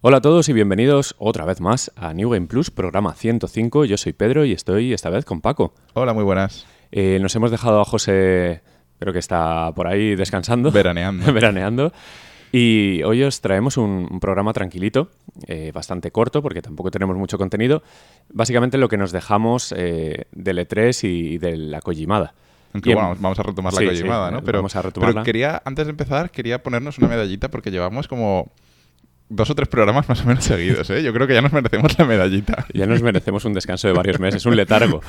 Hola a todos y bienvenidos otra vez más a New Game Plus, programa 105. Yo soy Pedro y estoy esta vez con Paco. Hola, muy buenas. Eh, nos hemos dejado a José, creo que está por ahí descansando. Veraneando. veraneando. Y hoy os traemos un, un programa tranquilito, eh, bastante corto, porque tampoco tenemos mucho contenido. Básicamente lo que nos dejamos eh, del E3 y de la Kojimada. Aunque bueno, en- vamos a retomar Sí, la sí, Kojimada, ¿no? Pero, vamos a retomarla. pero quería, antes de empezar, quería ponernos una medallita porque llevamos como dos o tres programas más o menos seguidos, ¿eh? Yo creo que ya nos merecemos la medallita. Ya nos merecemos un descanso de varios meses, un letargo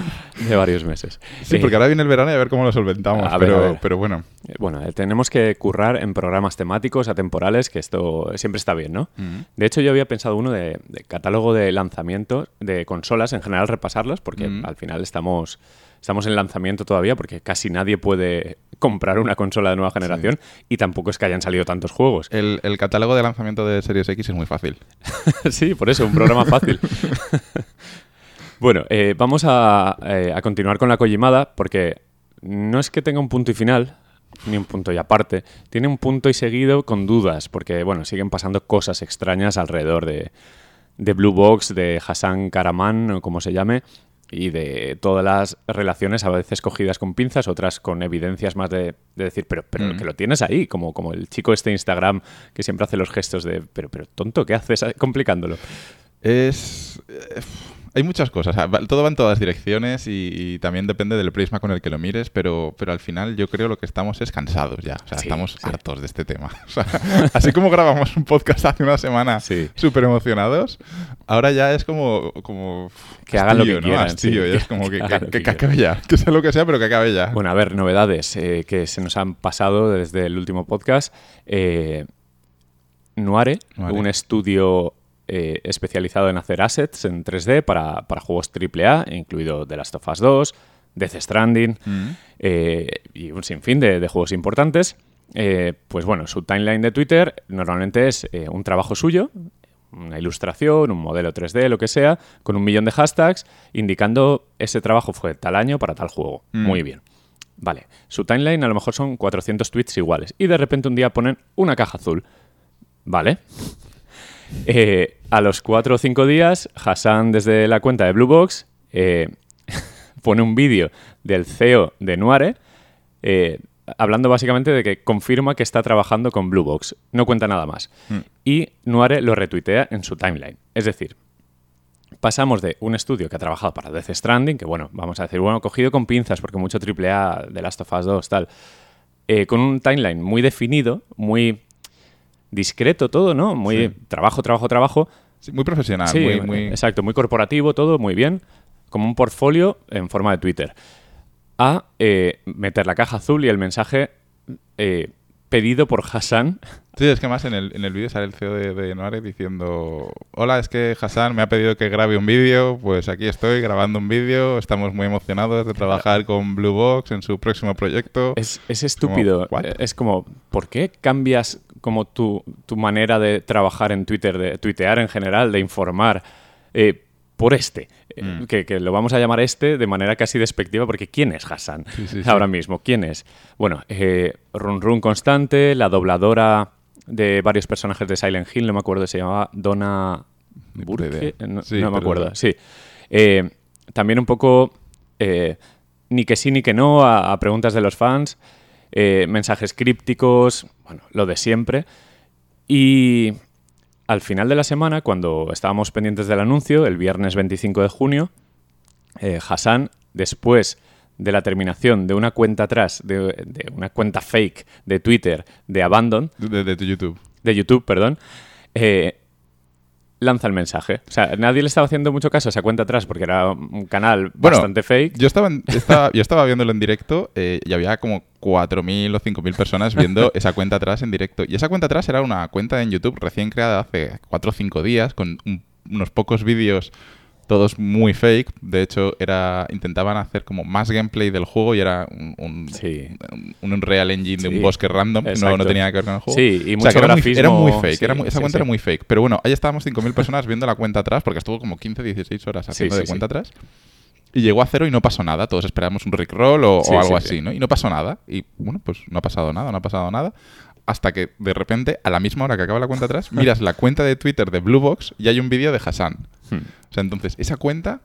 de varios meses. Sí, Eh, porque ahora viene el verano y a ver cómo lo solventamos. A ver, pero, a ver. pero bueno, Eh, Bueno, eh, tenemos que currar en programas temáticos, atemporales, que esto siempre está bien, ¿no? De hecho, yo había pensado uno de, de catálogo de lanzamientos de consolas, en general repasarlas, porque Mm. al final estamos, estamos en lanzamiento todavía, porque casi nadie puede comprar una consola de nueva generación y tampoco es que hayan salido tantos juegos. el, el catálogo de lanzamiento de Series X es muy fácil. sí, por eso, un programa fácil. bueno, eh, vamos a, eh, a continuar con la Kojimada porque no es que tenga un punto y final, ni un punto y aparte, tiene un punto y seguido con dudas, porque bueno, siguen pasando cosas extrañas alrededor de, de Blue Box, de Hassan Karaman, o como se llame, y de todas las relaciones a veces cogidas con pinzas, otras con evidencias más de, de decir, pero, pero Mm. que lo tienes ahí, como, como el chico este Instagram que siempre hace los gestos de, pero, pero tonto, ¿qué haces complicándolo? Es... eh, hay muchas cosas, o sea, va- todo va en todas direcciones y, y también depende del prisma con el que lo mires, pero, pero al final yo creo lo que estamos es cansados ya, o sea, Sí, estamos sí. hartos de este tema. O sea, así como grabamos un podcast hace una semana Sí. súper emocionados, ahora ya es como... como Que hagan lo que ¿no? quieran, Hastío, sí. ya es como que, Que que, hagan lo que- que que acabe ya, que sea lo que sea, pero que acabe ya. Bueno, a ver, novedades eh, que se nos han pasado desde el último podcast. Eh, Nuare, Nuare. un estudio eh, especializado en hacer assets en 3D para, para juegos AAA, incluido The Last of Us 2, Death Stranding Mm. eh, y un sinfín de, de juegos importantes. Eh, pues bueno, su timeline de Twitter normalmente es un trabajo suyo, una ilustración, un modelo 3D, lo que sea, con un millón de hashtags indicando ese trabajo fue tal año para tal juego. Mm. Muy bien. Vale, su timeline a lo mejor son 400 tweets iguales y de repente un día ponen una caja azul. Vale. Eh, a los 4 o 5 días, Hassan desde la cuenta de Blue Box eh, pone un vídeo del CEO de Nuare eh, hablando básicamente de que confirma que está trabajando con Blue Box. No cuenta nada más. Y Nuare lo retuitea en su timeline. Es decir, pasamos de un estudio que ha trabajado para Death Stranding, que bueno, vamos a decir, bueno, cogido con pinzas, porque mucho AAA de Last of Us 2, tal, eh, con un timeline muy definido, muy discreto todo, ¿no? Muy Sí. trabajo, trabajo, trabajo. Sí, muy profesional, Sí, muy... muy... exacto, muy corporativo todo, muy bien, como un portfolio en forma de Twitter. A eh, meter la caja azul y el mensaje eh, pedido por Hassan. Sí, es que más en el, en el vídeo sale el CEO de, de Noare diciendo Hola, es que Hassan me ha pedido que grabe un vídeo, pues aquí estoy grabando un vídeo, estamos muy emocionados de trabajar con Blue Box en su próximo proyecto. Es, es estúpido. Eh, es como, ¿por qué cambias como tu, tu manera de trabajar en Twitter, de tuitear en general, de informar, eh, por este? Eh, Mm. que, que lo vamos a llamar este de manera casi despectiva, porque ¿quién es Hassan? Sí, sí, sí. Ahora mismo, ¿quién es? Bueno, eh, run run constante, la dobladora de varios personajes de Silent Hill, no me acuerdo, se llamaba Donna Burke, no, me acuerdo, sí. Eh, también un poco eh, ni que sí ni que no a, a preguntas de los fans, mensajes crípticos, bueno, lo de siempre. Y al final de la semana, cuando estábamos pendientes del anuncio, el viernes 25 de junio, eh, Hassan, después de la terminación de una cuenta atrás, de, de una cuenta fake de Twitter de Abandon, De, de tu YouTube. de YouTube, perdón, eh, lanza el mensaje. O sea, nadie le estaba haciendo mucho caso a esa cuenta atrás porque era un canal Bueno, bastante fake. Yo estaba, en- estaba- yo estaba viéndolo en directo eh, y había como 4.000 o 5.000 personas viendo esa cuenta atrás en directo. Y esa cuenta atrás era una cuenta en YouTube recién creada hace 4 o 5 días con un- unos pocos vídeos todos muy fake. De hecho, era intentaban hacer como más gameplay del juego y era un, un, Sí. un Unreal Engine de Sí, un bosque random. No, no tenía nada que ver con el juego. Sí, y O sea, mucho era, muy, era muy fake. sí, era muy- esa cuenta era muy fake. Pero bueno, ahí estábamos 5.000 personas viendo la cuenta atrás porque estuvo como 15, 16 horas haciendo de cuenta atrás. Y llegó a cero y no pasó nada. Todos esperábamos un rickroll o, o algo sí, así, sí. ¿no? Y no pasó nada. Y bueno, pues no ha pasado nada, no ha pasado nada. hasta que de repente, a la misma hora que acaba la cuenta atrás, miras la cuenta de Twitter de Blue Box y hay un vídeo de Hassan. O sea, entonces, esa cuenta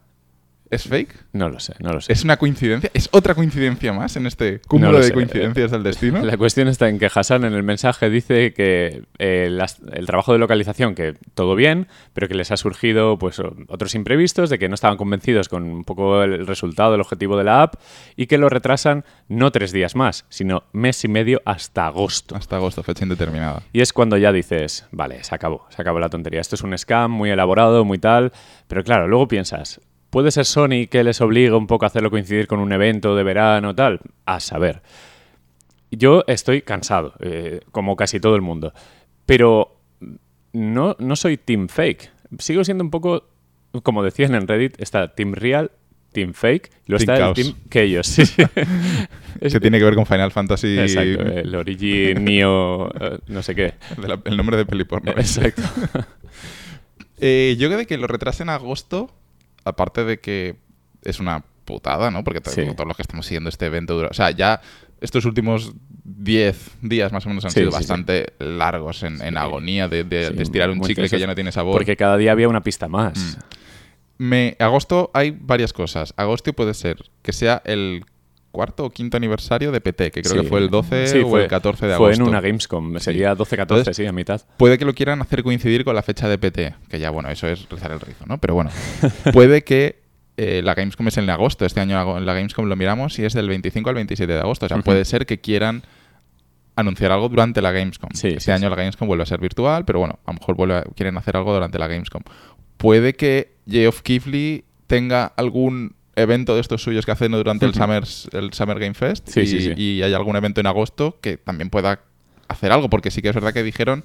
¿Es fake? No lo sé, no lo sé. ¿Es una coincidencia? ¿Es otra coincidencia más en este cúmulo No de sé. coincidencias del destino? La cuestión está en que Hassan en el mensaje dice que eh, las- el trabajo de localización, que todo bien, pero que les ha surgido pues otros imprevistos, de que no estaban convencidos con un poco el resultado, el objetivo de la app, y que lo retrasan no tres días más, sino mes y medio hasta agosto. Hasta agosto, fecha indeterminada. Y es cuando ya dices, vale, se acabó, se acabó la tontería. Esto es un scam muy elaborado, muy tal. Pero claro, luego piensas, ¿puede ser Sony que les obliga un poco a hacerlo coincidir con un evento de verano tal? A saber. Yo estoy cansado, eh, como casi todo el mundo. Pero no, no soy Team Fake. Sigo siendo un poco, como decían en Reddit, está Team Real, Team Fake, Team está Chaos. el Team Chaos. Sí, Que tiene que ver con Final Fantasy. Exacto, el Origin, Neo, eh, no sé qué. la- el nombre de peli porno. Exacto. Eh, yo creo que lo retrasen a agosto, aparte de que es una putada, ¿no? Porque Sí. todos los que estamos siguiendo este evento dura- O sea, ya estos últimos 10 días más o menos han Sí, sido sí, bastante largos en, en agonía de, de- estirar un chicle que ya no tiene sabor. Porque cada día había una pista más. Me, agosto hay varias cosas. Agosto puede ser que sea el cuarto o quinto aniversario de PT, que creo Sí. que fue el 12 Sí, o fue- el 14 de Fue agosto. en una Gamescom, sería 12-14, Entonces- sí, a mitad. Puede que lo quieran hacer coincidir con la fecha de PT, que ya, bueno, eso es rezar el rizo, ¿no? Pero bueno, puede que eh, la Gamescom es en agosto. Este año en la Gamescom lo miramos y es del 25 al 27 de agosto. O sea, puede ser que quieran anunciar algo durante la Gamescom. Sí, este sí, año sí. la Gamescom vuelve a ser virtual, pero bueno, a lo mejor vuelve a- quieren hacer algo durante la Gamescom. Puede que Geoff Keighley tenga algún evento de estos suyos que hacen durante el, Ujú. Summers- el Summer Game Fest Sí, y, sí, sí. y hay algún evento en agosto que también pueda hacer algo, porque sí que es verdad que dijeron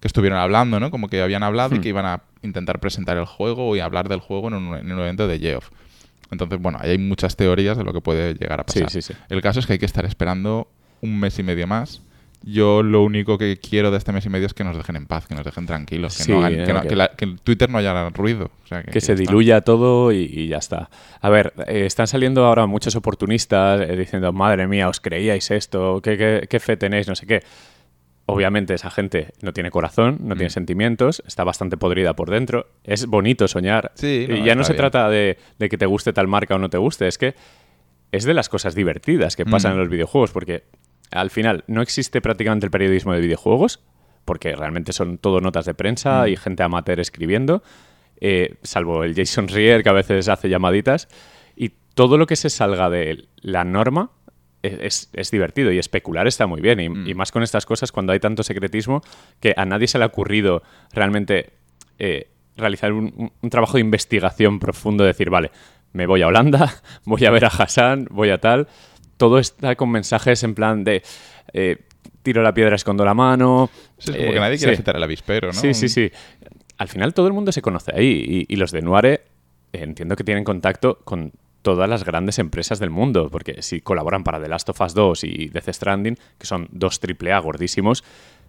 que estuvieron hablando, ¿no? Como que habían hablado y Hmm. que iban a intentar presentar el juego y hablar del juego en un, en un evento de Geoff. Entonces, bueno, ahí hay muchas teorías de lo que puede llegar a pasar. El caso es que hay que estar esperando un mes y medio más. Yo lo único que quiero de este mes y medio es que nos dejen en paz, que nos dejen tranquilos, que, Sí, no eh, que, no- que- que la- que en Twitter no haya ruido. O sea, que, se está. diluya todo y, y ya está. A ver, eh, están saliendo ahora muchos oportunistas eh, diciendo, madre mía, os creíais esto, ¿Qué, qué, qué fe tenéis, no sé qué. Obviamente esa gente no tiene corazón, no Mm. tiene sentimientos, está bastante podrida por dentro. Es bonito soñar. Sí, no, y ya no se bien. trata de, de que te guste tal marca o no te guste, es que es de las cosas divertidas que pasan Mm. en los videojuegos, porque al final no existe prácticamente el periodismo de videojuegos, porque realmente son todo notas de prensa Mm. y gente amateur escribiendo, eh, salvo el Jason Rier que a veces hace llamaditas, y todo lo que se salga de la norma es, es- es divertido y especular está muy bien, y, Mm. y más con estas cosas cuando hay tanto secretismo que a nadie se le ha ocurrido realmente eh, realizar un- un trabajo de investigación profundo, decir, vale, me voy a Holanda, voy a ver a Hassan, voy a tal. Todo está con mensajes en plan de eh, tiro la piedra, escondo la mano. Sí, es como eh, que nadie quiere sí. citar el avispero, ¿no? Sí, sí, sí. Al final todo el mundo se conoce ahí y, y los de Nuare eh, entiendo que tienen contacto con todas las grandes empresas del mundo, porque si colaboran para The Last of Us 2 y Death Stranding, que son dos AAA gordísimos,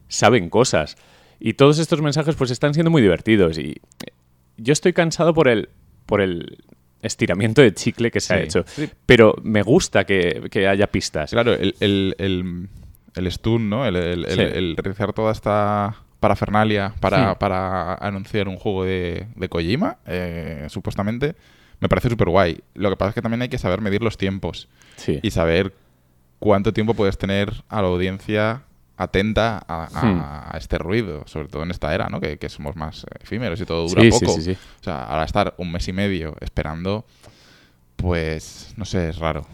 saben cosas. Y todos estos mensajes pues están siendo muy divertidos y eh, yo estoy cansado por el por el estiramiento de chicle que se ha hecho, Sí. pero me gusta que, que haya pistas. Claro, el, el, el, el stun, ¿no? El, el, el- Sí. el realizar toda esta parafernalia para, Hmm. para anunciar un juego de, de Kojima, eh, supuestamente, me parece súper guay. Lo que pasa es que también hay que saber medir los tiempos Sí. y saber cuánto tiempo puedes tener a la audiencia atenta a, a- Hmm. a este ruido, sobre todo en esta era, ¿no? Que, que somos más efímeros y todo dura Sí, poco. sí, sí. O sea, ahora estar un mes y medio esperando, pues, no sé, es raro.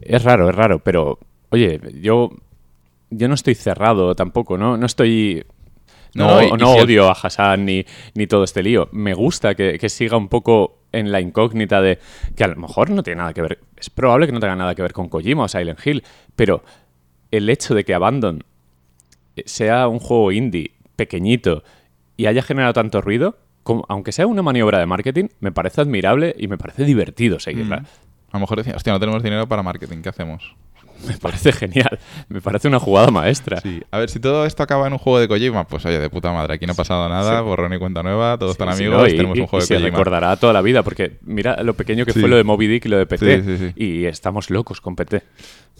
Es raro, es raro, pero oye, yo, yo no estoy cerrado tampoco, ¿no? No estoy... No, No, el- odio a Hassan ni, ni todo este lío. Me gusta que, que siga un poco en la incógnita de que a lo mejor no tiene nada que ver. Es probable que no tenga nada que ver con Kojima o Silent Hill, pero el hecho de que Abandon sea un juego indie pequeñito y haya generado tanto ruido, como- aunque sea una maniobra de marketing, me parece admirable y me parece divertido seguirla. Mm. A lo mejor decía, hostia, no tenemos dinero para marketing, ¿qué hacemos? Me parece genial. Me parece una jugada maestra. Sí. A ver, si todo esto acaba en un juego de Kojima, pues oye, de puta madre, aquí no ha pasado nada, borrón y cuenta nueva, todos están Sí, amigos, no, y- tenemos un juego y de se Kojima. recordará toda la vida, porque mira lo pequeño que Sí. fue lo de Moby Dick y lo de PT. Sí, sí, sí. Y estamos locos con PT.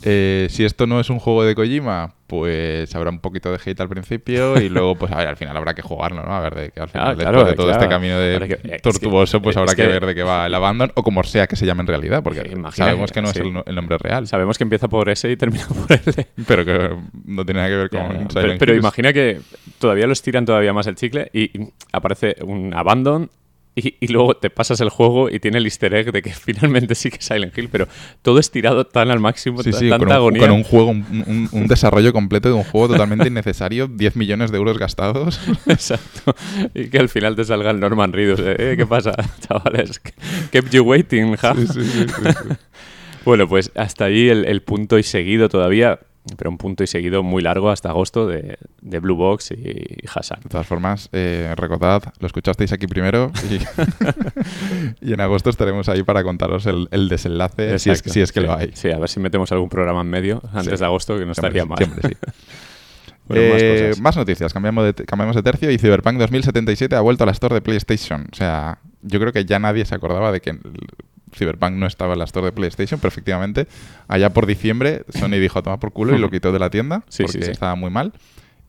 Eh, si esto no es un juego de Kojima, pues habrá un poquito de hate al principio y luego, pues a ver, al final habrá que jugarlo, ¿no? A ver, de que al final, Ah, después de todo claro. este camino de que- eh, tortuoso, pues es habrá que, que- ver de qué va el Abandon o como sea que se llame en realidad, porque Sí, imagina sabemos que- no sí. es el, no- el nombre real, Sabemos que empieza por S y termina por L. pero que no tiene nada que ver con. Silent Pero, pero imagina que todavía lo estiran todavía más el chicle y aparece un abandon y, y luego te pasas el juego y tiene el easter egg de que finalmente sí que es Silent Hill, pero todo estirado tan al máximo, Sí, sí, tanta con un, agonía. con un juego, un, un- un desarrollo completo de un juego totalmente innecesario, 10 millones de euros gastados. Exacto. Y que al final te salga el Norman Reedus. "Eh, ¿Qué pasa, chavales? Kept you waiting, ja?". Sí. Bueno, pues hasta ahí el, el punto y seguido todavía, pero un punto y seguido muy largo hasta agosto de, de Blue Box y Hassan. De todas formas, eh, recordad, lo escuchasteis aquí primero y, y en agosto estaremos ahí para contaros el, el desenlace, si es, si es que Sí, lo hay. Sí, a ver si metemos algún programa en medio antes Sí. de agosto, que no estaría mal. Siempre, sí. Bueno, más Eh, cosas. más noticias, cambiamos de, cambiamos de tercio y Cyberpunk 2077 ha vuelto a la store de PlayStation. O sea, yo creo que ya nadie se acordaba de que Cyberpunk no estaba en la store de PlayStation, pero efectivamente, allá por diciembre, Sony dijo a tomar por culo y lo quitó de la tienda Sí, porque sí, sí. estaba muy mal.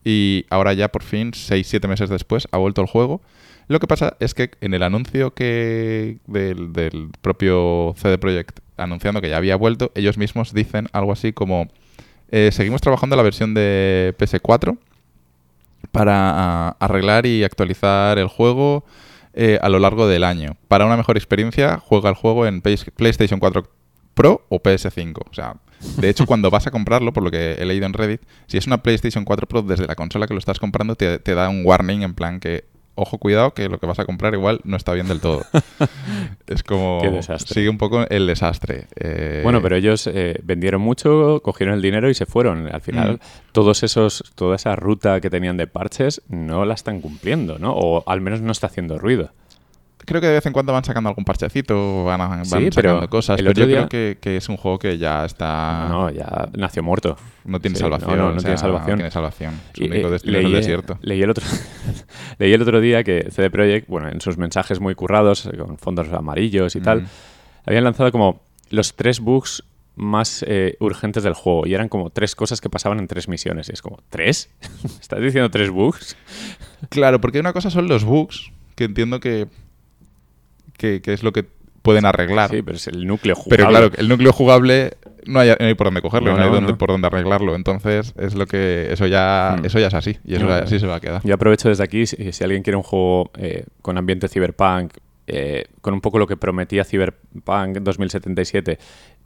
Y ahora ya por fin, 6-7 meses después, ha vuelto el juego. Lo que pasa es que en el anuncio que del, del propio CD Projekt anunciando que ya había vuelto, ellos mismos dicen algo así como eh, seguimos trabajando en la versión de PS4 para ah, arreglar y actualizar el juego eh, a lo largo del año. Para una mejor experiencia, juega el juego en Play- PlayStation 4 Pro o PS5. O sea, de hecho, cuando vas a comprarlo, por lo que he leído en Reddit, si es una PlayStation 4 Pro desde la consola que lo estás comprando, te, te da un warning en plan que, ojo, cuidado, que lo que vas a comprar igual no está bien del todo. es como... Qué desastre. Sigue un poco el desastre. Eh, Bueno, pero ellos eh, vendieron mucho, cogieron el dinero y se fueron. Al final, Mm. todos esos, toda esa ruta que tenían de parches no la están cumpliendo, ¿no? O al menos no está haciendo ruido. Creo que de vez en cuando van sacando algún parchecito, van, van Sí, sacando cosas, pero yo día- creo que, que es un juego que ya está... No, no, ya nació muerto. No tiene Sí, salvación. no, no, no o sea, tiene salvación. No tiene salvación. Su único eh, destino es el desierto. leí el otro leí el otro día que CD Projekt, bueno, en sus mensajes muy currados, eh, con fondos amarillos y tal, habían lanzado como los tres bugs más eh, urgentes del juego y eran como tres cosas que pasaban en tres misiones. Y es como, ¿tres? ¿Estás diciendo tres bugs? Claro, porque una cosa son los bugs, que entiendo que, que, que es lo que pueden arreglar. Sí, pero es el núcleo jugable. pero claro, el núcleo jugable no hay, no hay por dónde cogerlo, No, no, hay dónde- por dónde arreglarlo. Entonces, es lo que eso ya Mm. eso ya es así. Y eso así se va a quedar. Yo aprovecho desde aquí, si, si alguien quiere un juego eh, con ambiente cyberpunk, eh, con un poco lo que prometía Cyberpunk 2077,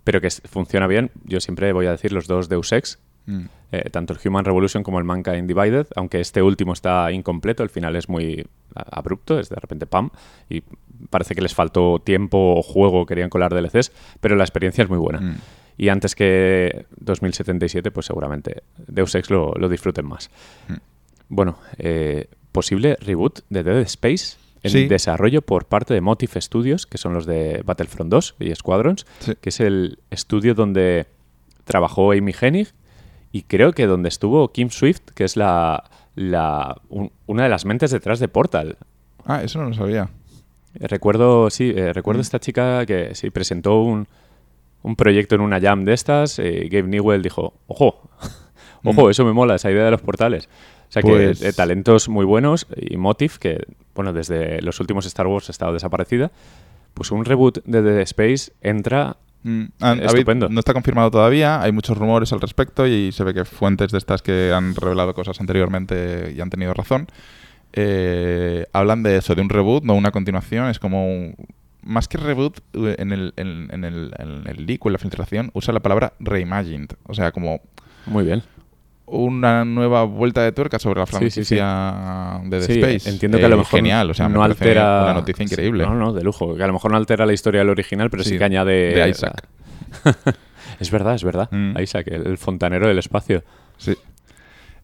pero que funciona bien, yo siempre voy a decir los dos Deus Ex, Mm. eh, tanto el Human Revolution como el Mankind Divided, aunque este último está incompleto, el final es muy abrupto, es de repente pam, y parece que les faltó tiempo o juego, querían colar DLCs, pero la experiencia es muy buena. Mm. Y antes que 2077, pues seguramente Deus Ex lo, lo disfruten más. Mm. Bueno, eh, posible reboot de Dead Space en Sí. desarrollo por parte de Motive Studios, que son los de Battlefront 2 y Squadrons, Sí. que es el estudio donde trabajó Amy Hennig y creo que donde estuvo Kim Swift, que es la, la un- una de las mentes detrás de Portal. Ah, eso no lo sabía. Recuerdo, sí, eh, recuerdo Mm. esta chica que sí presentó un, un proyecto en una jam de estas. eh, Gabe Newell dijo, ojo, ojo, Mm. eso me mola, esa idea de los portales. O sea Pues- que eh, talentos muy buenos y Motive, que bueno, desde los últimos Star Wars ha estado desaparecida, pues un reboot de Dead Space entra Mm, habido- Estupendo. no está confirmado todavía, hay muchos rumores al respecto y se ve que fuentes de estas que han revelado cosas anteriormente y han tenido razón, eh, hablan de eso, de un reboot, no una continuación, es como un- más que reboot, eh, en el, en, en el, en el leak o en la filtración usa la palabra reimagined, o sea, como muy bien. una nueva vuelta de tuerca sobre la Sí, sí, sí. franquicia de The Sí, Space. entiendo que a lo Eh, mejor Genial, o sea, me no parece altera una noticia increíble. No, no, de lujo. Que a lo mejor no altera la historia del original, pero sí, que añade. de Isaac. es verdad, es verdad. Mm. Isaac, el, el fontanero del espacio. Sí.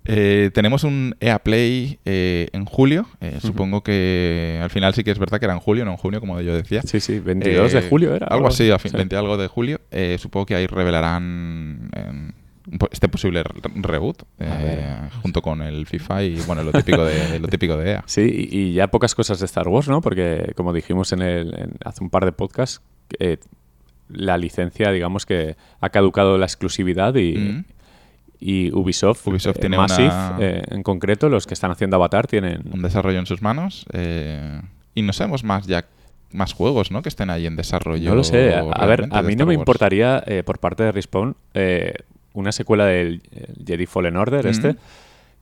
Eh, tenemos un EA Play eh, en julio. Eh, Supongo que al final sí que es verdad que era en julio, no en junio, como yo decía. Sí, sí, 22 de Eh, julio era. Algo así, a fin- Sí. 20 algo de julio. Eh, supongo que ahí revelarán po- este posible re- reboot eh, junto con el FIFA y bueno, lo típico de, lo típico de EA. Sí, y, y ya pocas cosas de Star Wars, ¿no? Porque, como dijimos en el, en- hace un par de podcasts, eh, la licencia, digamos que ha caducado la exclusividad y. y Ubisoft, Ubisoft eh, tiene Massive, una- eh, en concreto, los que están haciendo Avatar, tienen... Un desarrollo en sus manos. eh, y no sabemos más ya más juegos, ¿no? Que estén ahí en desarrollo. No lo sé. A, ver, a mí no me importaría, eh, por parte de Respawn, eh, una secuela del Jedi Fallen Order, Mm. este,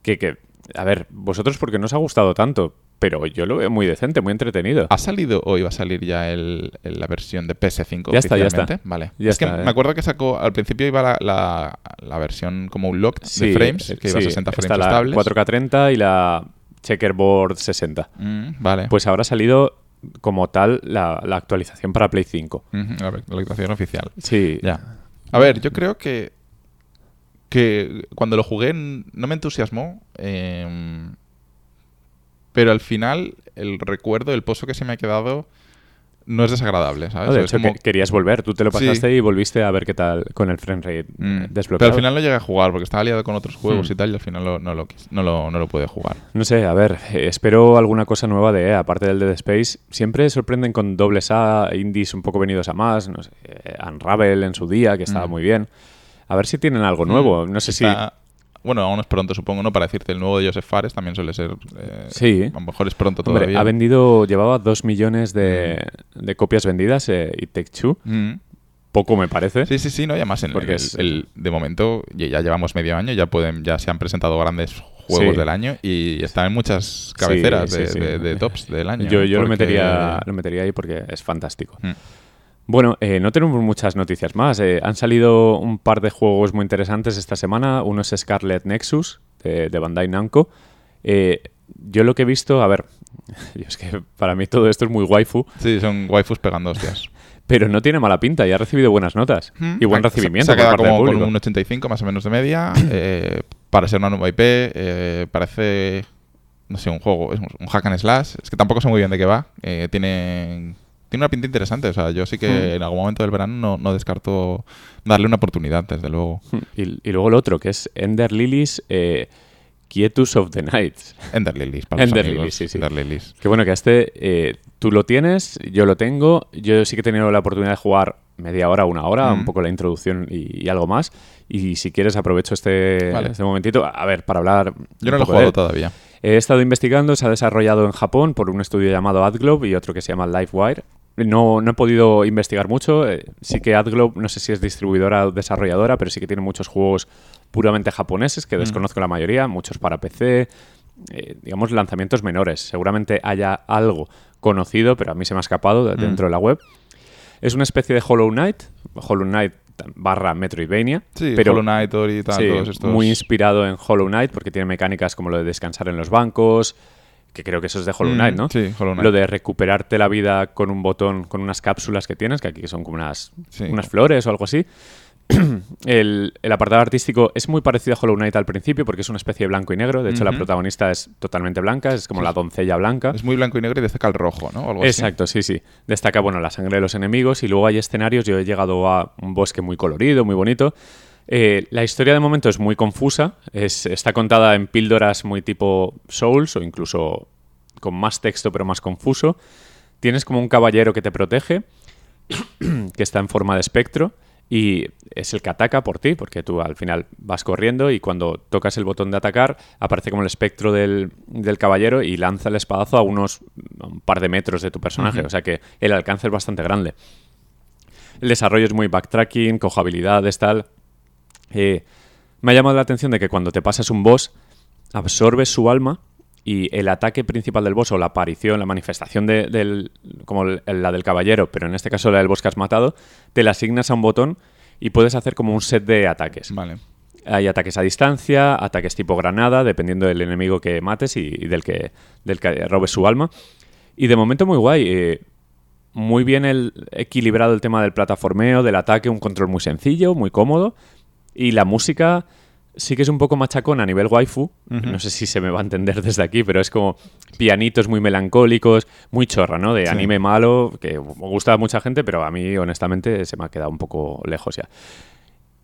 que, que, a ver, vosotros porque no os ha gustado tanto, pero yo lo veo muy decente, muy entretenido. ¿Ha salido o iba a salir ya el, el- la versión de PS5 Ya está, ya está. Vale. Ya es que está, eh. me acuerdo que sacó, al principio iba la, la- la versión como un lock de frames, que iba a sí, 60 está frames la estables. 4K30 y la Checkerboard 60. Mm, vale. Pues ahora ha salido como tal la, la actualización para Play 5. Ujú, la, la actualización oficial. Sí, Ya. A ver, yo creo que que cuando lo jugué no me entusiasmó, em, pero al final el recuerdo, el pozo que se me ha quedado no es desagradable, ¿sabes? No, de Es hecho, como- que- querías volver. Tú te lo Sí. pasaste y volviste a ver qué tal con el frame rate Mm, eh, Pero desbloqueado. al final no llegué a jugar porque estaba liado con otros juegos Mm. y tal y al final lo- no, lo, no, lo, no lo pude jugar. No sé, a ver, eh, espero alguna cosa nueva de EA, aparte del Dead Space. Siempre sorprenden con dobles A, indies un poco venidos a más, no sé, eh, Unravel en su día, que estaba Mm. muy bien. A ver si tienen algo nuevo, no sé si... Bueno, aún es pronto, supongo, ¿no? Para decirte, el nuevo de Joseph Fares también suele ser... eh, Sí. A lo mejor es pronto Hombre, todavía. ha vendido, llevaba dos millones de, de copias vendidas eh, y Take Two. Mm. Poco me parece. Sí, sí, sí, no, y además en Porque el- es- el- de momento ya llevamos medio año, ya pueden, ya se han presentado grandes juegos Sí. del año y están en muchas cabeceras Sí, de, sí, sí. de- de tops del año. Yo, yo lo, metería, lo metería ahí porque es fantástico. Mm. Bueno, eh, no tenemos muchas noticias más. Eh, han salido un par de juegos muy interesantes esta semana. Uno es Scarlet Nexus, de, de Bandai Namco. Eh, yo lo que he visto, a ver, es que para mí todo esto es muy waifu, Sí, son waifus pegando hostias. pero no tiene mala pinta y ha recibido buenas notas y buen Mm. Se- recibimiento Se ha por quedado del como con un 85 más o menos de media. eh, para ser una nueva IP, eh, parece, no sé, un juego, es un- un hack and slash. Es que tampoco sé muy bien de qué va. Eh, tiene, tiene una pinta interesante. O sea, yo sí que Hmm. en algún momento del verano no, no descarto darle una oportunidad, desde luego. Y, y luego el otro, que es Ender Lilies eh, Quietus of the Nights. Ender Lilies, para los Ender amigos. Lilies, sí, sí. Ender Lilies. Que bueno, que este eh, tú lo tienes, yo lo tengo. Yo sí que he tenido la oportunidad de jugar media hora, una hora, Mm. un poco la introducción y, y algo más. Y si quieres, aprovecho este, Vale. este momentito. A ver, para hablar. Yo no lo he jugado todavía. He estado investigando, se ha desarrollado en Japón por un estudio llamado AdGlobe y otro que se llama LiveWire. No, no he podido investigar mucho. eh, sí que AdGlobe, no sé si es distribuidora o desarrolladora, pero sí que tiene muchos juegos puramente japoneses que desconozco la mayoría, muchos para PC, eh, digamos lanzamientos menores. Seguramente haya algo conocido, pero a mí se me ha escapado de- dentro de la web. Es una especie de Hollow Knight, Hollow Knight barra Metroidvania, Sí, pero Hollow Knight, Ori y tal, Sí, todos estos. muy inspirado en Hollow Knight porque tiene mecánicas como lo de descansar en los bancos, que creo que eso es de Hollow Mm, Knight, ¿no? sí, Hollow Knight. Lo de recuperarte la vida con un botón, con unas cápsulas que tienes, que aquí son como unas, Sí. unas flores o algo así. el, el apartado artístico es muy parecido a Hollow Knight al principio porque es una especie de blanco y negro. De hecho, la protagonista es totalmente blanca, es como la doncella blanca. Es muy blanco y negro y destaca el rojo, ¿no? Algo así. Exacto, sí, sí. Destaca, bueno, la sangre de los enemigos y luego hay escenarios. Yo he llegado a un bosque muy colorido, muy bonito. Eh, la historia de momento es muy confusa. Es, está contada en píldoras muy tipo Souls o incluso con más texto pero más confuso. Tienes como un caballero que te protege, que está en forma de espectro y es el que ataca por ti, porque tú al final vas corriendo y cuando tocas el botón de atacar aparece como el espectro del, del caballero y lanza el espadazo a unos a un par de metros de tu personaje, o sea que el alcance es bastante grande. El desarrollo es muy backtracking, con habilidades, tal. Eh, me ha llamado la atención de que cuando te pasas un boss, absorbes su alma y el ataque principal del boss o la aparición, la manifestación de- del, como el- la del caballero, pero en este caso la del boss que has matado, te la asignas a un botón y puedes hacer como un set de ataques. Vale. Hay ataques a distancia, ataques tipo granada, dependiendo del enemigo que mates y, y del, que, del que robes su alma. Y de momento muy guay. eh, muy bien el, equilibrado el tema del plataformeo, del ataque, un control muy sencillo, muy cómodo. Y la música sí que es un poco machacón a nivel waifu. No sé si se me va a entender desde aquí, pero es como pianitos muy melancólicos, muy chorra, ¿no? De Sí. anime malo, que me gusta a mucha gente, pero a mí, honestamente, se me ha quedado un poco lejos ya.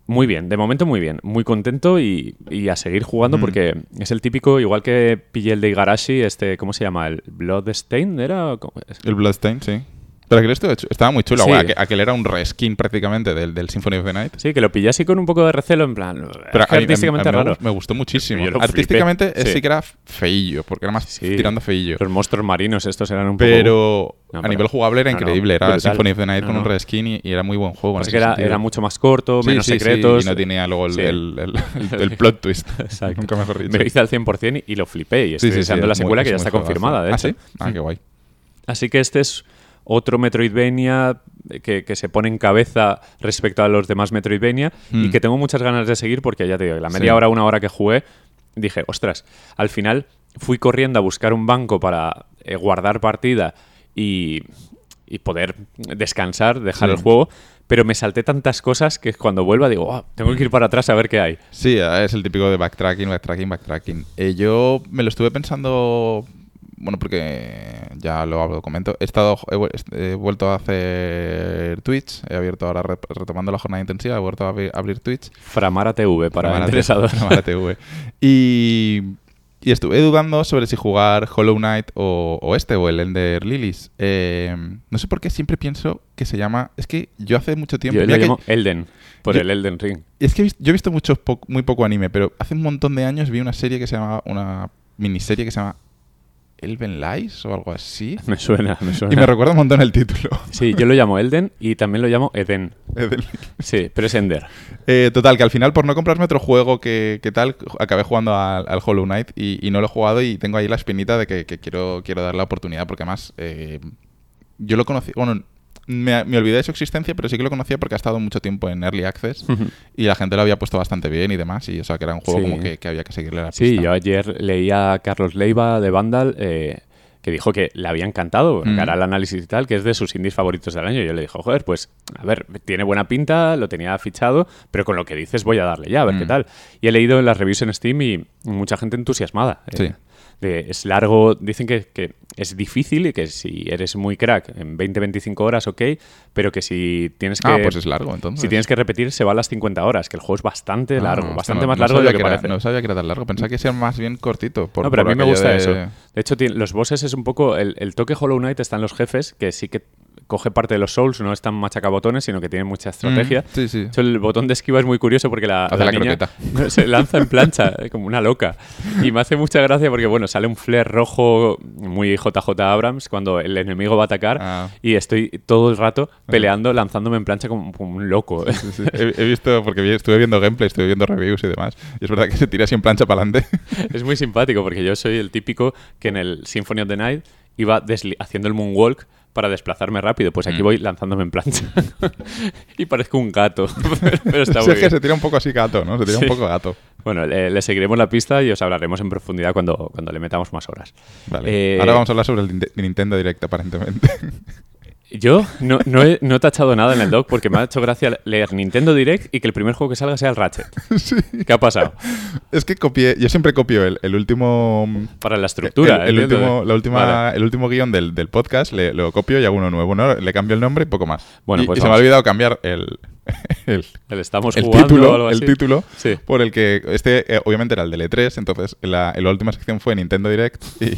Muy bien, de momento muy bien, muy contento y, y a seguir jugando Mm. porque es el típico, igual que pillé el de Igarashi, este, ¿cómo se llama? ¿El Bloodstain? ¿Era? ¿Cómo? El Bloodstain, sí. Pero aquel estuvo estaba muy chulo. Sí. güey. Aquel, aquel era un reskin prácticamente del, del Symphony of the Night. Sí, que lo pillé así con un poco de recelo, en plan. Pero a mí- artísticamente a mí me, raro. me gustó muchísimo. Artísticamente eh, sí. sí. que era feillo, porque era más Sí. tirando feillo. Los monstruos marinos estos eran un poco... Pero a pero- nivel jugable era no, no, increíble. era brutal. Symphony of the Night con un reskin y, y era muy buen juego. ese que era, era mucho más corto, menos secretos. y no tenía luego el, el- el- el- el plot twist. Exacto. Nunca mejor dicho. Me lo hice al 100% y, lo flipé. Y estoy deseando la secuela que ya está confirmada, de ¿Ah, sí? Ah, qué guay. Así que este es otro Metroidvania que, que se pone en cabeza respecto a los demás Metroidvania y Mm. que tengo muchas ganas de seguir porque ya te digo, la media Sí. hora, una hora que jugué, dije, ostras, al final fui corriendo a buscar un banco para eh, guardar partida y, y poder descansar, dejar Sí. el juego, pero me salté tantas cosas que cuando vuelva digo, "Guau, tengo que ir para atrás a ver qué hay. Sí, es el típico de backtracking, backtracking, backtracking. Eh, yo me lo estuve pensando, bueno, porque ya lo hablo, comento. He estado, he, vu- he vuelto a hacer Twitch, he abierto ahora, re- retomando la jornada intensiva, he vuelto a abrir, abrir Twitch. Framara TV para Framara interesados. Framara TV. Y, y estuve dudando sobre si jugar Hollow Knight o, o este, o el Ender Lilies. Eh, no sé por qué siempre pienso que se llama... Es que yo hace mucho tiempo... Yo lo que- llamo Elden, por yo- el Elden Ring. es que yo he visto mucho, po- muy poco anime, pero hace un montón de años vi una serie que se llama, una miniserie que se llama Elven Lies o algo así. Me suena, me suena. Y me recuerda un montón el título. Sí, yo lo llamo Elden y también lo llamo Eden. Elven Sí, pero es Ender. Eh, total, que al final por no comprarme otro juego que, que tal, acabé jugando al, al Hollow Knight y, y no lo he jugado y tengo ahí la espinita de que, que quiero, quiero dar la oportunidad porque además eh, yo lo conocí, bueno, me, me olvidé de su existencia, pero sí que lo conocía porque ha estado mucho tiempo en Early Access y la gente lo había puesto bastante bien y demás y o sea que era un juego Sí. como que, que había que seguirle la pista. Sí, yo ayer leía a Carlos Leiva de Vandal eh, que dijo que le había encantado, Mm. hará el análisis y tal, que es de sus indies favoritos del año. Y yo le dije, joder, pues, a ver, tiene buena pinta, lo tenía fichado, pero con lo que dices voy a darle ya, a ver Mm. qué tal. Y he leído en las reviews en Steam y mucha gente entusiasmada. eh, Sí. De- es largo, dicen que, que es difícil y que si eres muy crack en 20-25 horas, ok, pero que si tienes que... Ah, pues es largo entonces. Si tienes que repetir, se va a las 50 horas, que el juego es bastante Ah, largo, bastante no- más no largo de lo que, era- parece. No sabía que era tan largo, pensaba que era más bien cortito. Por, no, pero a mí me gusta de- eso. De hecho, los bosses es un poco. El, el toque Hollow Knight está en los jefes, que sí que coge parte de los Souls, no es tan machacabotones, sino que tiene mucha estrategia. Mm, sí, sí. De hecho, el botón de esquiva es muy curioso porque la, Hace la la niña croqueta. se lanza en plancha, como una loca. Y me hace mucha gracia porque, bueno, sale un flare rojo muy JJ Abrams cuando el enemigo va a atacar Ah. y estoy todo el rato peleando, lanzándome en plancha como, como un loco. Sí, sí. He, he visto, porque estuve viendo gameplay, estuve viendo reviews y demás. Y es verdad que se tira así en plancha para adelante. Es muy simpático porque yo soy el típico que en el Symphony of the Night iba haciendo el moonwalk para desplazarme rápido. Pues aquí Mm. voy lanzándome en plancha. y parezco un gato. pero, pero está muy es que bien. se tira un poco así gato, ¿no? Se tira Sí. un poco gato. Bueno, le, le seguiremos la pista y os hablaremos en profundidad cuando, cuando le metamos más horas. Vale. Eh, Ahora vamos a hablar sobre el Ninte- Nintendo Direct, aparentemente. Yo no, no, he, no he tachado nada en el doc porque me ha hecho gracia leer Nintendo Direct y que el primer juego que salga sea el Ratchet. ¿Qué ha pasado? es que copié, yo siempre copio el, el último... Para la estructura. el, el último, la última, Vale. el último guion del, del podcast le, lo copio y hago uno nuevo, ¿no? Le cambio el nombre y poco más. Bueno, y, pues y se me ha olvidado cambiar el, el, El estamos el jugando o título, algo el así. título Sí. por el que este eh, obviamente era el del E3, entonces la, la última sección fue Nintendo Direct y,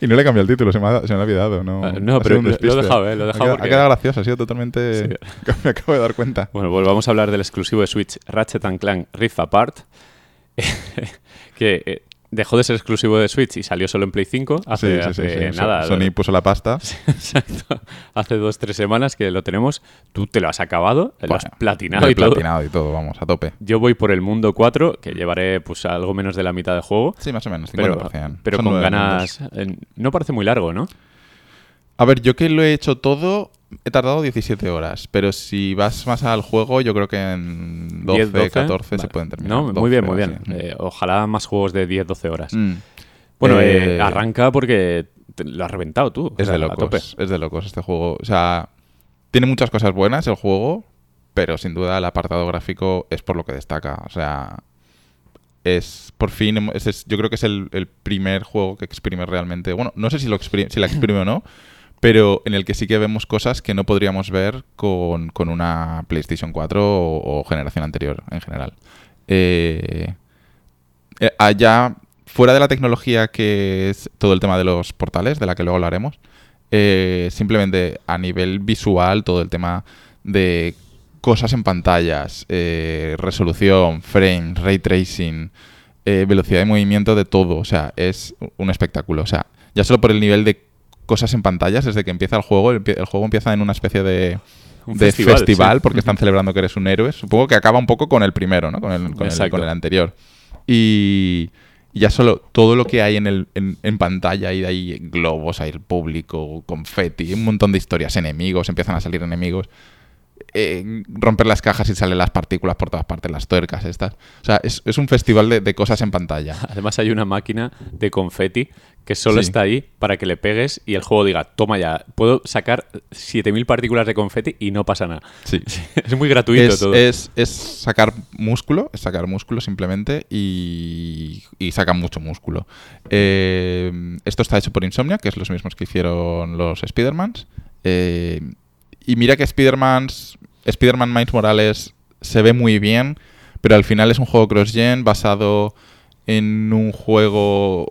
y no le cambié el título, se me ha, se me ha olvidado. No, Ah, no, pero lo- lo he dejado, eh, lo he Ha dejado porque- Ha quedado gracioso, ha sido totalmente... Sí. me acabo de dar cuenta. Bueno, pues vamos a hablar del exclusivo de Switch Ratchet and Clank Rift Apart, que eh, dejó de ser exclusivo de Switch y salió solo en Play 5 hace, Sí, sí, sí, hace sí. nada. Sony puso la pasta. Exacto. Hace dos, tres semanas que lo tenemos. Tú te lo has acabado, lo has platinado lo he y todo. platinado y todo, vamos, a tope. Yo voy por el mundo 4, que llevaré pues algo menos de la mitad de juego. Sí, más o menos, 50%. Pero, pero con ganas... eh, no parece muy largo, ¿no? A ver, yo que lo he hecho todo, he tardado 17 horas. Pero si vas más al juego, yo creo que en 12, 10, 12. 14 se pueden terminar. No, muy 12 bien, muy bien. así. Eh, ojalá más juegos de 10, 12 horas. Mm. Bueno, Eh, eh, arranca porque te- lo has reventado tú. o Es sea, de locos, es de locos este juego. O sea, tiene muchas cosas buenas el juego, pero sin duda el apartado gráfico es por lo que destaca. O sea, es por fin, es- yo creo que es el, el primer juego que exprime realmente, bueno, no sé si, lo exprime, si la exprime o no, pero en el que sí que vemos cosas que no podríamos ver con, con una PlayStation 4 o, generación anterior en general. Eh, eh, allá, fuera de la tecnología que es todo el tema de los portales, de la que luego hablaremos, eh, simplemente a nivel visual, todo el tema de cosas en pantallas, resolución, frame, ray tracing, velocidad de movimiento, de todo. O sea, es un espectáculo. O sea, ya solo por el nivel de cosas en pantallas, desde que empieza el juego, el, el juego empieza en una especie de, Un de festival, festival, sí. porque están celebrando que eres un héroe. Supongo que acaba un poco con el primero, ¿no? Con el, con el- Exacto. con el anterior. Y ya solo todo lo que hay en, el, en, en pantalla, y de ahí globos, hay el público, confeti, un montón de historias, enemigos, empiezan a salir enemigos. eh, romper las cajas y salen las partículas por todas partes, las tuercas estas. O sea, es, es un festival de, de cosas en pantalla. Además hay una máquina de confeti que solo Sí. está ahí para que le pegues y el juego diga, toma ya, puedo sacar 7000 partículas de confeti y no pasa nada. Sí. Es muy gratuito Es, todo. es- es sacar músculo, es sacar músculo simplemente y, y saca mucho músculo. Eh, esto está hecho por Insomnia, que es los mismos que hicieron los Spider-Mans. Eh, y mira que Spider-Man's, Spider-Man Miles Morales se ve muy bien, pero al final es un juego cross-gen basado en un juego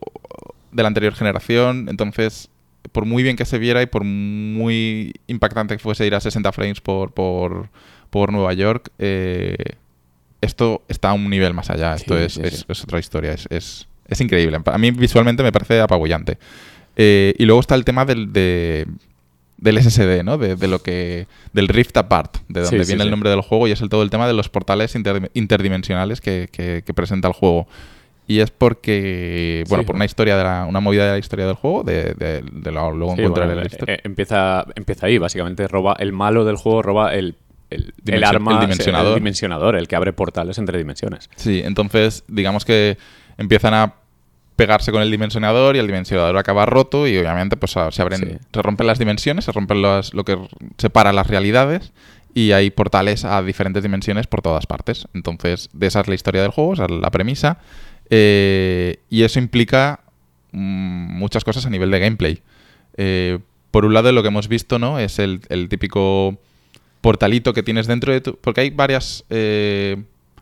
de la anterior generación. Entonces, por muy bien que se viera y por muy impactante que fuese ir a 60 frames por, por, por Nueva York, eh, esto está a un nivel más allá. Esto Sí, es, sí, es- sí. es otra historia. Es, es- es increíble. A mí visualmente me parece apabullante. Eh, y luego está el tema del, de- del SSD, ¿no? De, de lo que del Rift Apart, de donde viene el nombre del juego y es el todo el tema de los portales inter- interdimensionales que, que- que presenta el juego. Y es porque, bueno, Sí. por una historia de la, una movida de la historia del juego, de, de- de lo- luego Sí, encontraré bueno, la historia. eh, empieza, empieza ahí, básicamente roba el malo del juego, roba el, el, arma, el dimensionador. el dimensionador, el que abre portales entre dimensiones. Sí, entonces digamos que empiezan a pegarse con el dimensionador y el dimensionador acaba roto y obviamente pues se abren, Sí. se rompen las dimensiones, se rompen las- lo que separa las realidades y hay portales a diferentes dimensiones por todas partes. Entonces, de esa es la historia del juego, esa es la premisa. Eh, y eso implica mm, muchas cosas a nivel de gameplay. Eh, por un lado, lo que hemos visto, ¿no? Es el, el típico portalito que tienes dentro de tu. Porque hay varias. eh,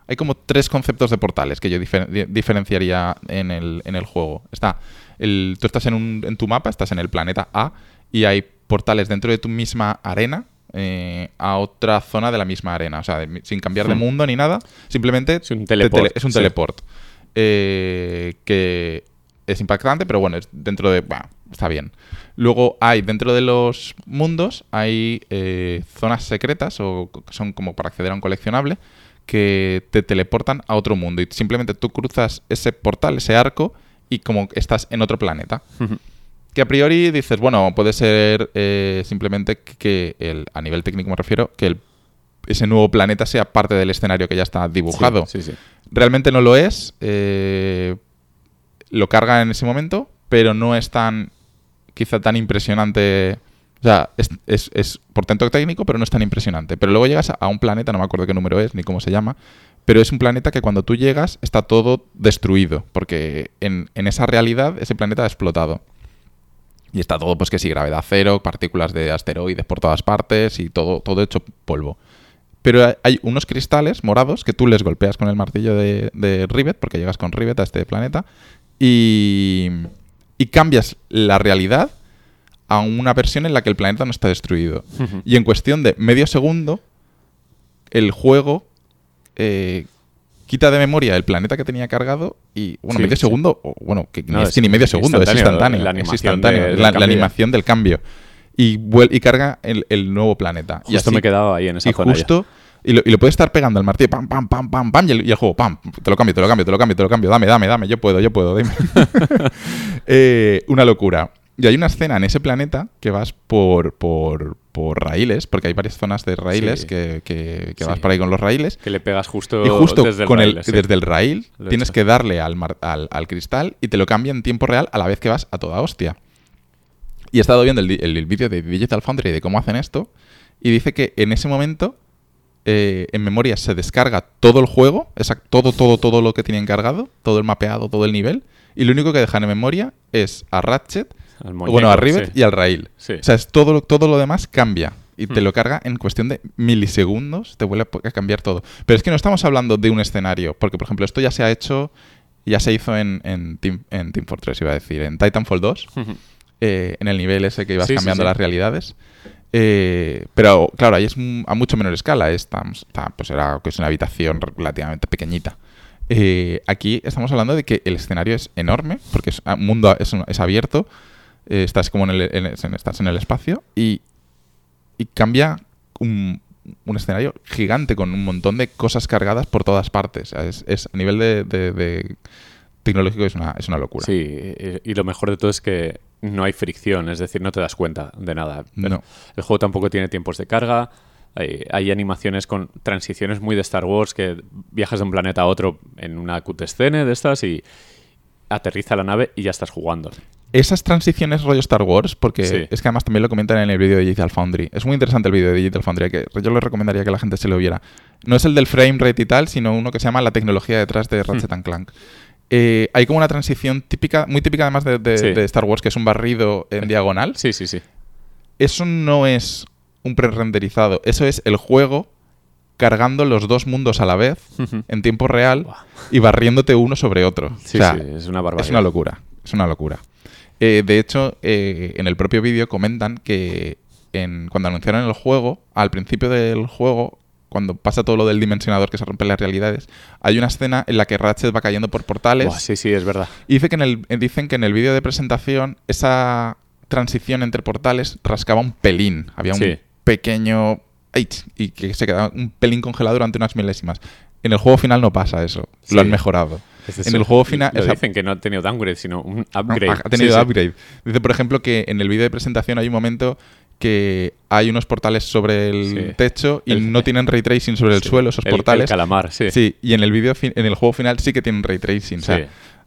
hay como tres conceptos de portales que yo difer- di- diferenciaría en el, en el juego. Está. El, tú estás en, un, en tu mapa, estás en el planeta A, y hay portales dentro de tu misma arena eh, a otra zona de la misma arena. O sea, de- sin cambiar de Hmm. mundo ni nada. Simplemente. Es un te teleport, tele- es un sí. teleport. Eh, que es impactante, pero bueno, es dentro de. bah, está bien. Luego hay, dentro de los mundos, hay eh, zonas secretas, o que son como para acceder a un coleccionable, que te teleportan a otro mundo. Y simplemente tú cruzas ese portal, ese arco, y como estás en otro planeta. Que a priori dices, bueno, puede ser eh, simplemente que, que el, a nivel técnico me refiero, que el- ese nuevo planeta sea parte del escenario que ya está dibujado. Sí, sí, sí. Realmente no lo es. eh, lo carga en ese momento, pero no es tan, quizá tan impresionante. O sea, es, es, es portento técnico, pero no es tan impresionante. Pero luego llegas a un planeta, no me acuerdo qué número es ni cómo se llama, pero es un planeta que cuando tú llegas está todo destruido, porque en, en esa realidad ese planeta ha explotado. Y está todo, pues que sí, gravedad cero, partículas de asteroides por todas partes y todo, todo hecho polvo. Pero hay- unos cristales morados que tú les golpeas con el martillo de, de Rivet, porque llegas con Rivet a este planeta, y, y cambias la realidad a una versión en la que el planeta no está destruido. Y en cuestión de medio segundo, el juego eh, quita de memoria el planeta que tenía cargado y, bueno, Sí, medio sí. segundo, o, bueno, que No, es, que ni medio segundo, es instantáneo, es instantáneo, de- la, animación del cambio. Y, y carga el, el nuevo planeta. y Justo así- me he quedado ahí en esa y zona ya. Y lo, y lo puedes estar pegando al martillo pam pam pam pam pam y el, y el juego pam te lo cambio te lo cambio te lo cambio te lo cambio dame dame dame yo puedo yo puedo dime. Eh, una locura y hay una escena en ese planeta que vas por por, por raíles porque hay varias zonas de raíles Sí. que, que- que Sí. vas por ahí con los raíles Que le pegas justo, y justo desde el con el, sí. desde el raíl Lo tienes que darle al, mar- al, al cristal y te lo cambia en tiempo real a la vez que vas a toda hostia. Y he estado viendo el, el- el vídeo de Digital Foundry de cómo hacen esto y dice que en ese momento eh, en memoria se descarga todo el juego, exact- todo, todo, todo lo que tiene encargado, todo el mapeado, todo el nivel, y lo único que dejan en memoria es a Ratchet, muñeco, bueno, a Rivet sí. y al Rail. Sí. O sea, es todo, lo- todo lo demás cambia. Y te Hmm. lo carga en cuestión de milisegundos, te vuelve a cambiar todo. Pero es que no estamos hablando de un escenario, porque por ejemplo esto ya se ha hecho, ya se hizo en, en, Team, en Team Fortress, iba a decir, en Titanfall 2, eh, en el nivel ese que ibas Sí, cambiando las realidades. Eh, pero claro, ahí es a mucho menor escala. Está- pues era que es una habitación relativamente pequeñita. Eh, aquí estamos hablando de que el escenario es enorme, porque es un mundo es, es abierto, eh, estás como en el, estás en el espacio y, y cambia un, un escenario gigante con un montón de cosas cargadas por todas partes. Sea, es, a nivel de, de- tecnológico es una, es una locura. Sí, y lo mejor de todo es que no hay fricción, es decir, no te das cuenta de nada. Pero No. El juego tampoco tiene tiempos de carga, hay, hay animaciones con transiciones muy de Star Wars que viajas de un planeta a otro en una cutscene de estas y aterriza la nave y ya estás jugando. Esas transiciones rollo Star Wars, porque Sí. es que además también lo comentan en el vídeo de Digital Foundry. Es muy interesante el vídeo de Digital Foundry, que yo le recomendaría que la gente se lo viera. No es el del frame rate y tal, sino uno que se llama La tecnología detrás de Ratchet and Clank. Eh, hay como una transición típica, muy típica además de, de- Sí. de Star Wars, que es un barrido en diagonal. Sí, sí, sí. Eso no es un pre-renderizado, eso es el juego cargando los dos mundos a la vez en tiempo real y barriéndote uno sobre otro. Sí, O sea, sí, es una barbaridad. es una locura, es una locura. Eh, de hecho, eh, en el propio vídeo comentan que en, cuando anunciaron el juego, al principio del juego, cuando pasa todo lo del dimensionador que se rompen las realidades, hay una escena en la que Ratchet va cayendo por portales. Buah, sí, sí, es verdad. Y dice que en el, eh, dicen que en el vídeo de presentación esa transición entre portales rascaba un pelín. Había un Sí. pequeño... Y que se quedaba un pelín congelado durante unas milésimas. En el juego final no pasa eso. Sí. Lo han mejorado. Es en el juego final... Lo dicen que no ha tenido downgrade, sino un upgrade. ha, ha tenido Sí, sí. upgrade. Dice, por ejemplo, que en el vídeo de presentación hay un momento que hay unos portales sobre el Sí. techo y El- no tienen ray tracing sobre el Sí. suelo, esos El- el portales. calamar, sí. Sí, y en el vídeo fin- en el juego final sí que tienen ray tracing. O sea, Sí.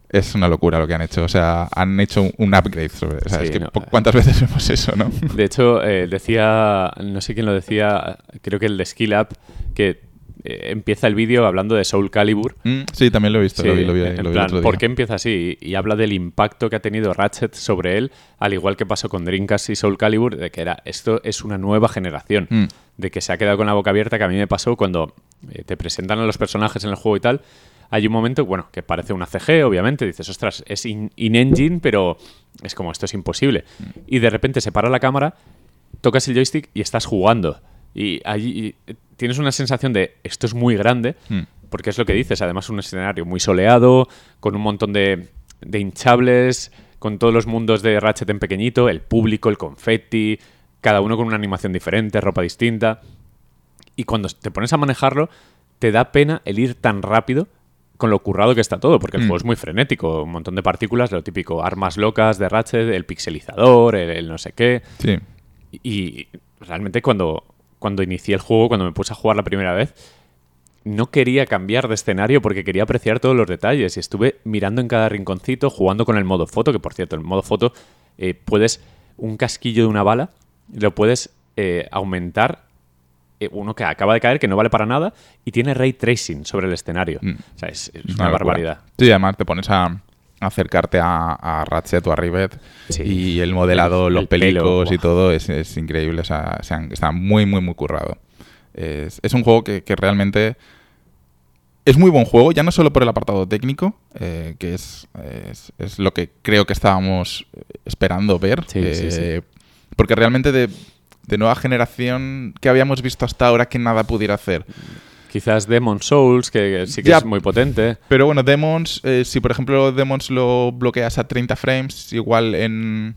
es una locura lo que han hecho. O sea, han hecho un, upgrade sobre. O sea, es que no. po- ¿cuántas veces vemos eso, no? De hecho, eh, decía, no sé quién lo decía, creo que el de Skill Up, que eh, empieza el vídeo hablando de Soul Calibur. Mm, sí, también lo he visto. Sí, lo vi, lo vi, en lo vi el plan, otro día. ¿por qué empieza así? Y, y habla del impacto que ha tenido Ratchet sobre él, al igual que pasó con Dreamcast y Soul Calibur, de que era, esto es una nueva generación, Mm. de que se ha quedado con la boca abierta, que a mí me pasó cuando eh, te presentan a los personajes en el juego y tal. Hay un momento, bueno, que parece una CG, obviamente, dices, ostras, es in- in-engine, pero es como, esto es imposible. Mm. Y de repente se para la cámara, tocas el joystick y estás jugando. Y allí y tienes una sensación de, esto es muy grande, Mm. porque es lo que dices, además un escenario muy soleado, con un montón de, de hinchables, con todos los mundos de Ratchet en pequeñito, el público, el confetti, cada uno con una animación diferente, ropa distinta. Y cuando te pones a manejarlo, te da pena el ir tan rápido con lo currado que está todo, porque el Mm. juego es muy frenético, un montón de partículas, lo típico, armas locas de Ratchet, el pixelizador, el, el no sé qué. Sí. Y realmente cuando, cuando inicié el juego, cuando me puse a jugar la primera vez, no quería cambiar de escenario porque quería apreciar todos los detalles. Y estuve mirando en cada rinconcito, jugando con el modo foto, que por cierto, el modo foto eh, puedes, un casquillo de una bala, lo puedes eh, aumentar. eh, uno que acaba de caer, que no vale para nada, y tiene ray tracing sobre el escenario. Mm. O sea, es, una, locura. barbaridad. Sí, además te pones a acercarte a, a Ratchet o a Rivet Sí. y el modelado, El- los el pelo, pelicos y todo es, es increíble. O sea, se han- está muy, muy, muy currado. Es, es un juego que, que realmente es muy buen juego, ya no solo por el apartado técnico, eh, que es, es, es lo que creo que estábamos esperando ver. Sí, sí, eh, Porque realmente de, de nueva generación, que habíamos visto hasta ahora que nada pudiera hacer? Quizás Demon Souls, que sí que Ya. es muy potente. Pero bueno, Demons, eh, si por ejemplo Demons lo bloqueas a 30 frames, igual en,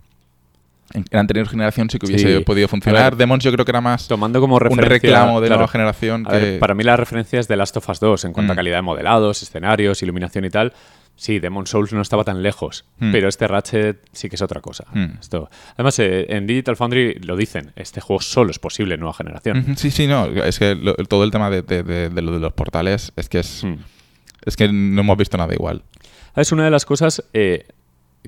en, en anterior generación sí que hubiese Sí. podido funcionar. ver, Demons yo creo que era más Tomando como un reclamo de claro, nueva generación A que... ver, para mí la referencia es de Last of Us 2 en cuanto a Mm. calidad de modelados, escenarios, iluminación y tal. Sí, Demon Souls no estaba tan lejos, Mm. pero este Ratchet sí que es otra cosa. Mm. Esto, además, eh, en Digital Foundry lo dicen, este juego solo es posible en nueva generación. Sí, sí, no. Es que lo- todo el tema de, de- de- de lo de los portales es que es, Mm. es que no hemos visto nada igual. Es una de las cosas, eh,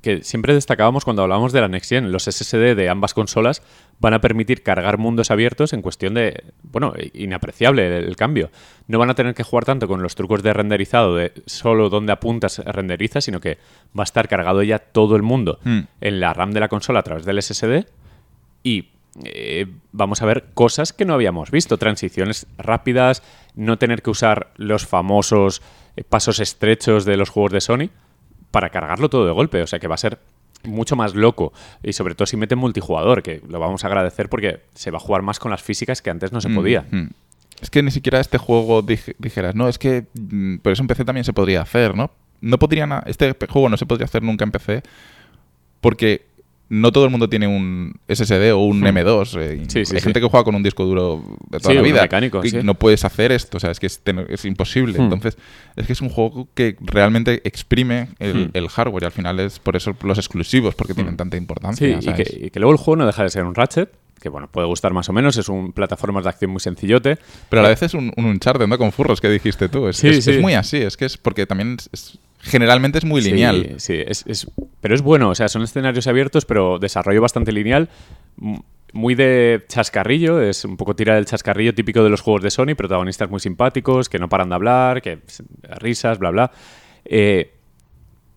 que siempre destacábamos cuando hablábamos de la Next Gen. Los SSD de ambas consolas van a permitir cargar mundos abiertos en cuestión de, bueno, inapreciable el, cambio. No van a tener que jugar tanto con los trucos de renderizado de solo donde apuntas renderiza, sino que va a estar cargado ya todo el mundo Hmm. en la RAM de la consola a través del SSD y eh, vamos a ver cosas que no habíamos visto, transiciones rápidas, no tener que usar los famosos eh, pasos estrechos de los juegos de Sony para cargarlo todo de golpe, o sea que va a ser mucho más loco y sobre todo si mete multijugador, que lo vamos a agradecer porque se va a jugar más con las físicas que antes no se podía. Mm, mm. Es que ni siquiera este juego dij- dijeras, no, es que mm, por eso en PC también se podría hacer, ¿no? No podrían, a- este juego no se podría hacer nunca en PC porque no todo el mundo tiene un SSD o un M2. eh, Hmm. Sí, sí, hay sí. gente que juega con un disco duro de toda Sí, la vida. mecánico, y sí. No puedes hacer esto, o sea, es que es, imposible. Hmm. Entonces, es que es un juego que realmente exprime el, Hmm. el hardware y al final es por eso los exclusivos, porque tienen tanta Sí, importancia. que, y que luego el juego no deja de ser un Ratchet, que bueno, puede gustar más o menos, es un plataformas de acción muy sencillote. Pero a la vez es un, un Uncharted, ¿no? Con furros que dijiste tú. Es, Sí, es- sí. es muy así, es que es porque también es- generalmente es muy Sí, lineal. Sí, es, es- pero es bueno, o sea, son escenarios abiertos, pero desarrollo bastante lineal, muy de chascarrillo, es un poco tirar el chascarrillo típico de los juegos de Sony, protagonistas muy simpáticos, que no paran de hablar, que risas, bla, bla. Eh,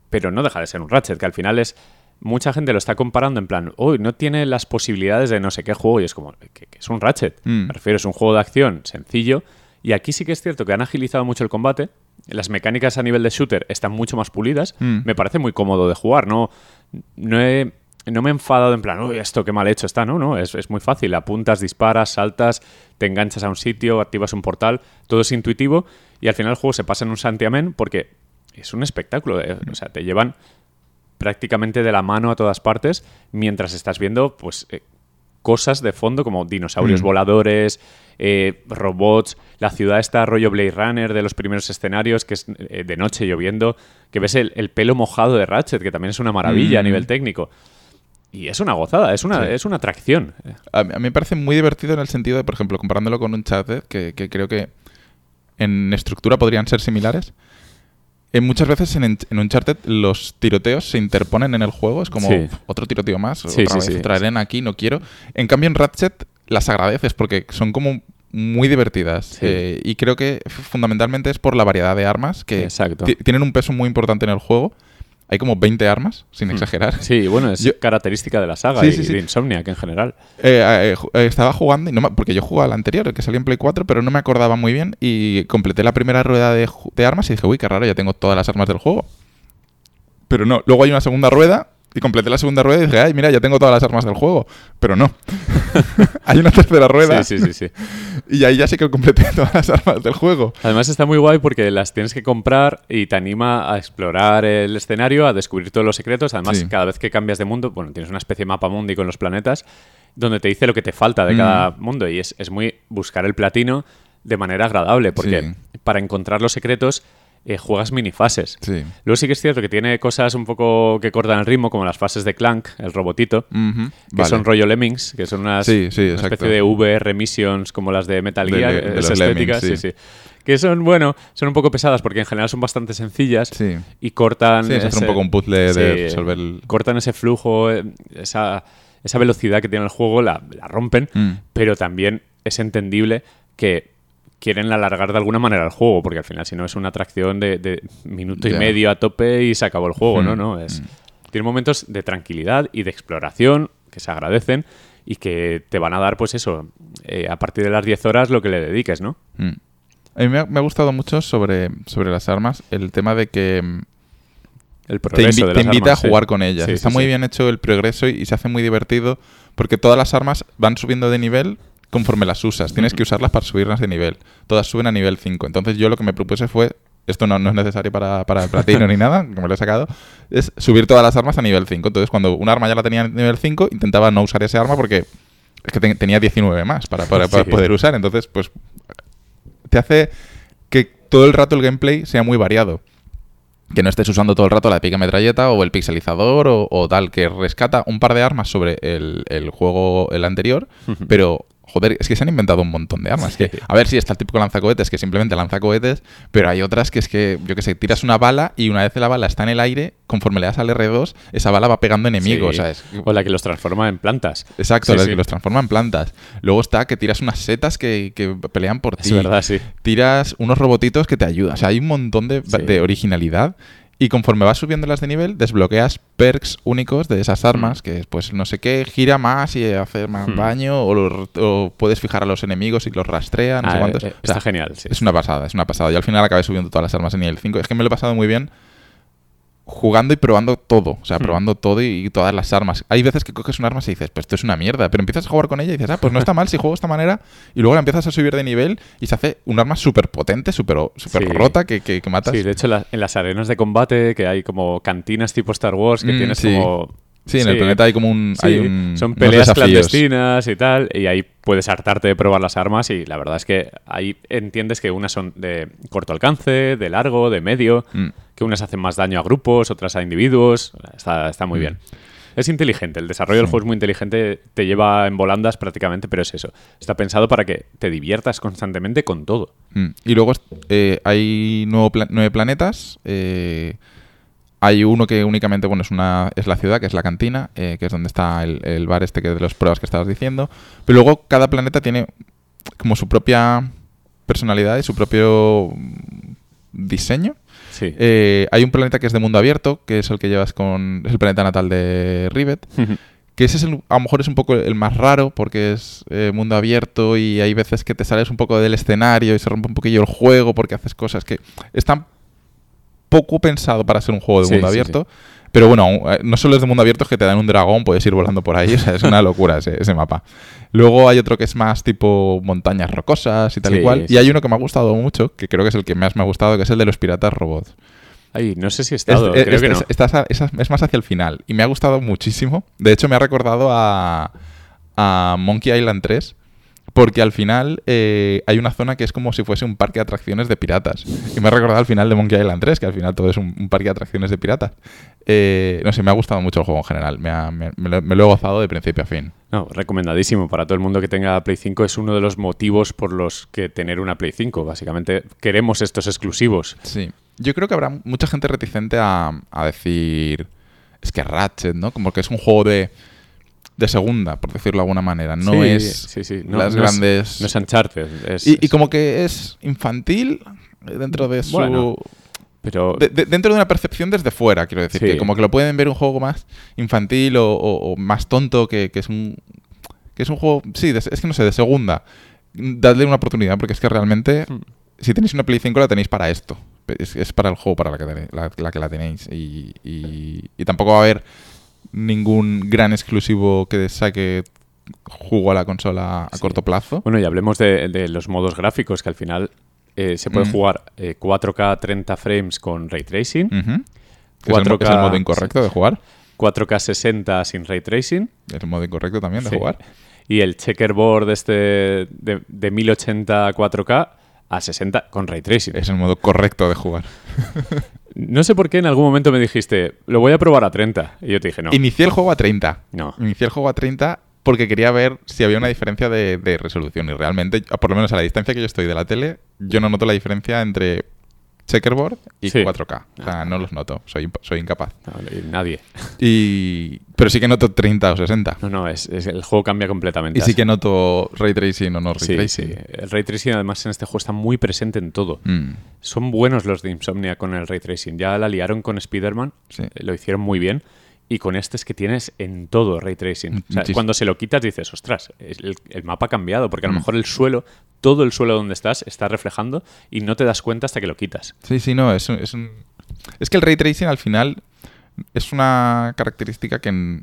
pero no deja de ser un Ratchet, que al final es... Mucha gente lo está comparando en plan, uy, no tiene las posibilidades de no sé qué juego, y es como, que, que es un Ratchet. Mm. Me refiero, es un juego de acción sencillo, y aquí sí que es cierto que han agilizado mucho el combate, las mecánicas a nivel de shooter están mucho más pulidas, Mm. me parece muy cómodo de jugar, no, no, he- no me he enfadado en plan, uy, esto qué mal hecho está, no, no, es, es muy fácil, apuntas, disparas, saltas, te enganchas a un sitio, activas un portal, todo es intuitivo y al final el juego se pasa en un santiamén porque es un espectáculo, eh, o sea, te llevan prácticamente de la mano a todas partes mientras estás viendo, pues, eh, cosas de fondo como dinosaurios Mm. voladores, eh, robots, la ciudad está rollo Blade Runner de los primeros escenarios, que es eh, de noche lloviendo, que ves el, el pelo mojado de Ratchet, que también es una maravilla a Mm. nivel técnico. Y es una gozada, es una, Sí. es una atracción. A, mí a mí me parece muy divertido en el sentido de, por ejemplo, comparándolo con Uncharted, que, que creo que en estructura podrían ser similares. En muchas veces en, en Uncharted los tiroteos se interponen en el juego, es como Sí. "Uf, otro tiroteo más, Sí, otra sí, vez, arena aquí, no quiero. En cambio en Ratchet las agradeces porque son como muy divertidas. Eh, y creo que fundamentalmente es por la variedad de armas que tienen un peso muy importante en el juego. Hay como 20 armas, sin exagerar. Hmm. Sí, bueno, es Yo- característica de la saga Sí, y sí, sí. de Insomniac en general. Eh, eh, eh, estaba jugando, y no me- porque yo jugaba al anterior, el que salió en Play 4, pero no me acordaba muy bien y completé la primera rueda de armas y dije, uy, qué raro, ya tengo todas las armas del juego. Pero no, luego hay una segunda rueda y completé la segunda rueda y dije, ay, mira, ya tengo todas las armas del juego. Pero no. hay una tercera rueda Sí, sí, sí, sí. y ahí ya sí que completé todas las armas del juego. Además está muy guay porque las tienes que comprar y te anima a explorar el escenario, a descubrir todos los secretos. Además, Sí. cada vez que cambias de mundo, bueno, tienes una especie de mapa mundi con los planetas donde te dice lo que te falta de Mm. cada mundo y es, es muy buscar el platino de manera agradable porque Sí. para encontrar los secretos eh, juegas minifases. Sí. Luego sí que es cierto que tiene cosas un poco que cortan el ritmo, como las fases de Clank, el robotito, que vale. son rollo Lemmings, que son unas Sí, sí, una exacto. especie de VR missions como las de Metal Gear, de- de es los estética, Lemmings, sí. sí. sí. Que son, bueno, son un poco pesadas porque en general son bastante sencillas y cortan. Sí, es un poco un puzzle de resolver el- Cortan ese flujo, eh, esa, esa velocidad que tiene el juego, la, la rompen, Mm. pero también es entendible que quieren alargar de alguna manera el juego, porque al final, si no, es una atracción de, de minuto y medio a tope y se acabó el juego, ¿no? Mm, no es, Tiene momentos de tranquilidad y de exploración que se agradecen y que te van a dar, pues eso, eh, a partir de las 10 horas lo que le dediques, ¿no? Mm. A mí me ha, me ha gustado mucho sobre, sobre las armas el tema de que mm, te, progreso invi- de te las invita armas, a sí. jugar con ellas. Sí, Está sí, muy bien hecho el progreso y, y se hace muy divertido porque todas las armas van subiendo de nivel conforme las usas. Tienes que usarlas para subirlas de nivel. Todas suben a nivel 5. Entonces yo lo que me propuse fue, esto no, no es necesario para, para el platino ni nada, que me lo he sacado, es subir todas las armas a nivel 5. Entonces cuando un arma ya la tenía a nivel 5, intentaba no usar ese arma porque es que te- tenía 19 más para, para- para Sí. poder usar. Entonces, pues te hace que todo el rato el gameplay sea muy variado. Que no estés usando todo el rato la pica metralleta o el pixelizador o, o tal, que rescata un par de armas sobre el, el juego el anterior, pero Joder, es que se han inventado un montón de armas. Que, a ver si está el típico lanzacohetes que simplemente lanza cohetes, pero hay otras que es que, yo que sé, tiras una bala y una vez la bala está en el aire, conforme le das al R2, esa bala va pegando enemigos, Sí. ¿sabes? O la que los transforma en plantas. Exacto, Sí, la sí. que los transforma en plantas. Luego está que tiras unas setas que, que pelean por Es ti. verdad, sí. Tiras unos robotitos que te ayudan. O sea, hay un montón de, Sí. de originalidad. Y conforme vas subiendo las de nivel, desbloqueas perks únicos de esas armas, que pues no sé qué, gira más y hace más Mm. daño, o, lo- o puedes fijar a los enemigos y los rastrea, no sé Ah, cuántos. eh, O sea, está genial, sí. es una pasada, es una pasada. Y al final acabé subiendo todas las armas en nivel 5. Es que me lo he pasado muy bien jugando y probando todo. O sea, Hmm. probando todo y, y todas las armas. Hay veces que coges un arma y dices, pues esto es una mierda. Pero empiezas a jugar con ella y dices, ah, pues no está mal si juego de esta manera. Y luego la empiezas a subir de nivel y se hace un arma súper potente, súper super Sí. rota que, que, que matas. Sí, de hecho, la- en las arenas de combate, que hay como cantinas tipo Star Wars, que Mm, tienes sí. como... Sí, en el planeta hay como un. Sí, hay un- son peleas clandestinas y tal, y ahí puedes hartarte de probar las armas y la verdad es que ahí entiendes que unas son de corto alcance, de largo, de medio, Mm. Que unas hacen más daño a grupos, otras a individuos, está, está Mm. muy bien. Es inteligente, el desarrollo del juego es muy inteligente, te lleva en volandas prácticamente, pero es eso. Está pensado para que te diviertas constantemente con todo. Mm. Y luego eh, hay nuevo pla- nueve planetas. eh, hay uno que únicamente, bueno, es una es la ciudad, que es la cantina, eh, que es donde está el, el bar este que de las pruebas que estabas diciendo. Pero luego cada planeta tiene como su propia personalidad y su propio diseño. Sí. Eh, hay un planeta que es de mundo abierto, que es el que llevas con... Es el planeta natal de Rivet. Que ese es el- a lo mejor es un poco el más raro porque es eh, mundo abierto y hay veces que te sales un poco del escenario y se rompe un poquillo el juego porque haces cosas que están poco pensado para ser un juego de Sí, mundo sí, abierto. Pero bueno, eh, no solo es de mundo abierto, es que te dan un dragón, puedes ir volando por ahí, o sea, es una locura ese, ese mapa. Luego hay otro que es más tipo montañas rocosas y tal Sí, y cual. sí, y hay uno que me ha gustado mucho, que creo que es el que más me ha gustado, que es el de los piratas robots. Ay, no sé si he Es, estado, es- creo es- que no. es- estás a- es- es más hacia el final. Y me ha gustado muchísimo. De hecho, me ha recordado a, a Monkey Island 3. Porque al final eh, hay una zona que es como si fuese un parque de atracciones de piratas. Y me ha recordado al final de Monkey Island 3, que al final todo es un, un parque de atracciones de piratas. Eh, no sé, me ha gustado mucho el juego en general. Me, ha- me- me lo, me lo he gozado de principio a fin. No, recomendadísimo para todo el mundo que tenga Play 5. Es uno de los motivos por los que tener una Play 5. Básicamente queremos estos exclusivos. Sí. Yo creo que habrá mucha gente reticente a, a decir. Es que Ratchet, ¿no? Como que es un juego de. De segunda, por decirlo de alguna manera. No Sí, es sí, sí. No- las no es- grandes. no es Uncharted. es- y, como que es infantil dentro de su. Bueno, pero de- de- dentro de una percepción desde fuera, quiero decir. Que como que lo pueden ver un juego más infantil o, o- o más tonto, que, que es un. que es un juego. Sí, de- es que no sé, de segunda. Dadle una oportunidad, porque es que realmente. Hmm. Si tenéis una Play 5 la tenéis para esto. Es, es para el juego para la que, la, la que la tenéis. Y, y- y tampoco va a haber ningún gran exclusivo que saque jugo a la consola a Sí. corto plazo. Bueno, y hablemos de, de los modos gráficos, que al final eh, se puede Mm. jugar eh, 4K 30 frames con ray tracing, Ujú. Que es, el, mo- 4K es el modo incorrecto de jugar. 4K 60 sin ray tracing Es el modo incorrecto también de Sí. jugar. y el checkerboard este de, de 1080 a 4K a 60 con ray tracing. Es el modo correcto de jugar. No sé por qué en algún momento me dijiste, lo voy a probar a 30. Y yo te dije, no. Inicié el juego a 30. No. Inicié el juego a 30 porque quería ver si había una diferencia de, de resolución. Y realmente, por lo menos a la distancia que yo estoy de la tele, yo no noto la diferencia entre checkerboard y Sí. 4K. O sea, no los noto. Soy, incapaz. No, nadie. Y... Pero sí que noto 30 o 60. No, no, es, es- el juego cambia completamente. Y sí que noto ray tracing o no ray Sí, tracing. sí. El ray tracing además en este juego está muy presente en todo. Mm, Son buenos los de Insomnia con el ray tracing. Ya la liaron con Spider-Man, lo hicieron muy bien. Y con este es que tienes en todo ray tracing. O sea, cuando se lo quitas dices, ostras, el, el mapa ha cambiado, porque a lo Mm. mejor el suelo, todo el suelo donde estás, está reflejando y no te das cuenta hasta que lo quitas. Sí, sí, no, es un, es un- Es que el ray tracing al final es una característica que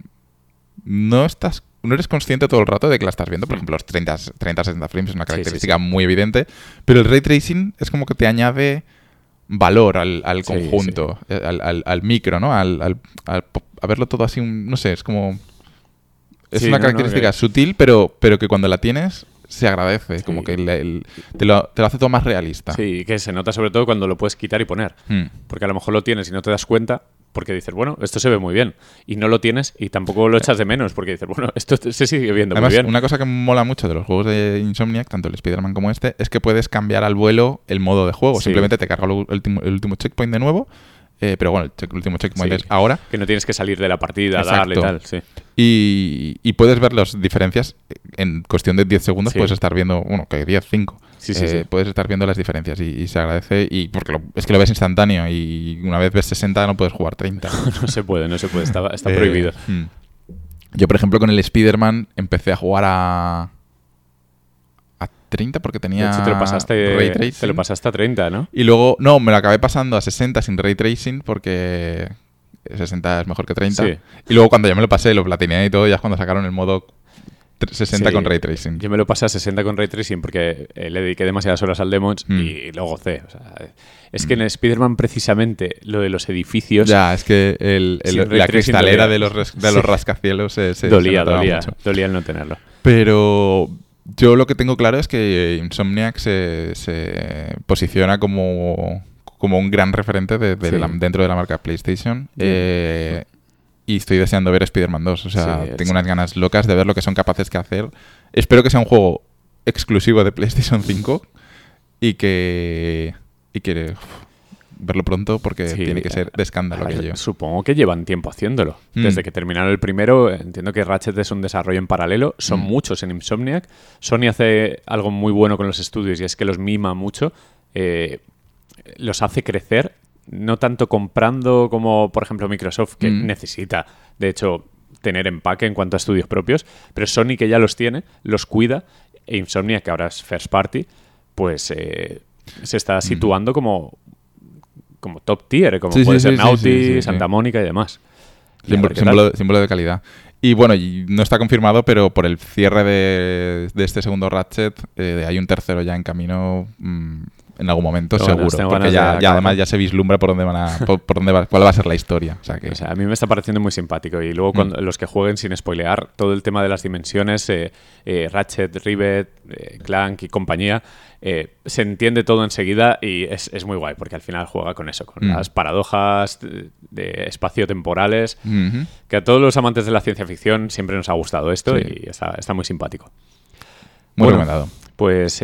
no estás... No eres consciente todo el rato de que la estás viendo. Por Mm. ejemplo, los 30, 30 60 frames es una Sí, sí, característica muy evidente. Pero el ray tracing es como que te añade valor al, conjunto, eh, Al, al- al micro, ¿no? Al, a verlo todo así, no sé, es como... Es Sí, una no, no, característica que- sutil, pero, pero que cuando la tienes se agradece. Como que el- el- te, lo, te lo hace todo más realista. Sí, que se nota sobre todo cuando lo puedes quitar y poner. Mm. Porque a lo mejor lo tienes y no te das cuenta, porque dices, bueno, esto se ve muy bien. Y no lo tienes y tampoco lo echas de menos, porque dices, bueno, esto se sigue viendo Además, muy bien. una cosa que mola mucho de los juegos de Insomniac, tanto el Spider-Man como este, es que puedes cambiar al vuelo el modo de juego. Sí. Simplemente te carga el último, el último checkpoint de nuevo. Eh, pero bueno, el, último checkpoint Sí. es ahora. Que no tienes que salir de la partida, darle y Exacto. tal, sí. Y, y puedes ver las diferencias en cuestión de 10 segundos. Sí. Puedes estar viendo, bueno, que 10, 5. Sí, sí, sí. Puedes estar viendo las diferencias y, y se agradece. Y porque lo- es que lo ves instantáneo. Y una vez ves 60, no puedes jugar 30. No se puede, no se puede, está, está Eh, prohibido. hmm. Yo, por ejemplo, con el Spider-Man empecé a jugar a. a 30 porque De tenía. hecho, te lo, ray pasaste, tracing. te lo pasaste a 30, ¿no? Y luego, no, me lo acabé pasando a 60 sin ray tracing porque 60 es mejor que 30. Sí. Y luego cuando ya me lo pasé, lo platineé y todo, ya es cuando sacaron el modo tre- 60 Sí. con ray tracing. Yo me lo pasé a 60 con Ray Tracing porque eh, le dediqué demasiadas horas al Demons Mm. y lo gocé. O sea, es que en Spider-Man precisamente lo de los edificios Ya, es que el, el- ray la cristalera dolía. de los, de Sí. los rascacielos se, se- se dolía, notaba dolía, mucho. dolía el no tenerlo. Pero yo lo que tengo claro es que Insomniac se, se posiciona como, como un gran referente de- de Sí. la- dentro de la marca PlayStation. Eh, y estoy deseando ver Spider-Man 2. O sea, Sí, tengo unas ganas locas de ver lo que son capaces de hacer. Espero que sea un juego exclusivo de PlayStation 5 y que, y que uf, verlo pronto porque Sí, tiene que ser de escándalo aquello. Supongo que llevan tiempo haciéndolo. Mm. Desde que terminaron el primero, entiendo que Ratchet es un desarrollo en paralelo. Son Mm. muchos en Insomniac. Sony hace algo muy bueno con los estudios y es que los mima mucho. eh, los hace crecer. No tanto comprando como, por ejemplo, Microsoft, que Mm. necesita, de hecho, tener empaque en cuanto a estudios propios. Pero Sony, que ya los tiene, los cuida. E Insomniac, que ahora es first party, pues eh, se está situando como como top tier, como Sí, puede sí, ser sí. Santa Mónica y demás. Y Símbolo, de calidad. Y bueno, y no está confirmado, pero por el cierre de, de este segundo Ratchet, eh, hay un tercero ya en camino mm, en algún momento, seguro. porque ya, además ya se vislumbra por dónde van a, por, por dónde va, cuál va a ser la historia. O sea que O sea, a mí me está pareciendo muy simpático. Y luego, cuando, los que jueguen sin spoilear, todo el tema de las dimensiones, eh, eh, Ratchet, Rivet, eh, Clank y compañía, se entiende todo enseguida y es, es muy guay, porque al final juega con eso, con Mm. las paradojas de, de espacio-temporales, que a todos los amantes de la ciencia ficción siempre nos ha gustado esto Sí. y está, está muy simpático. muy Bueno, recomendado. Pues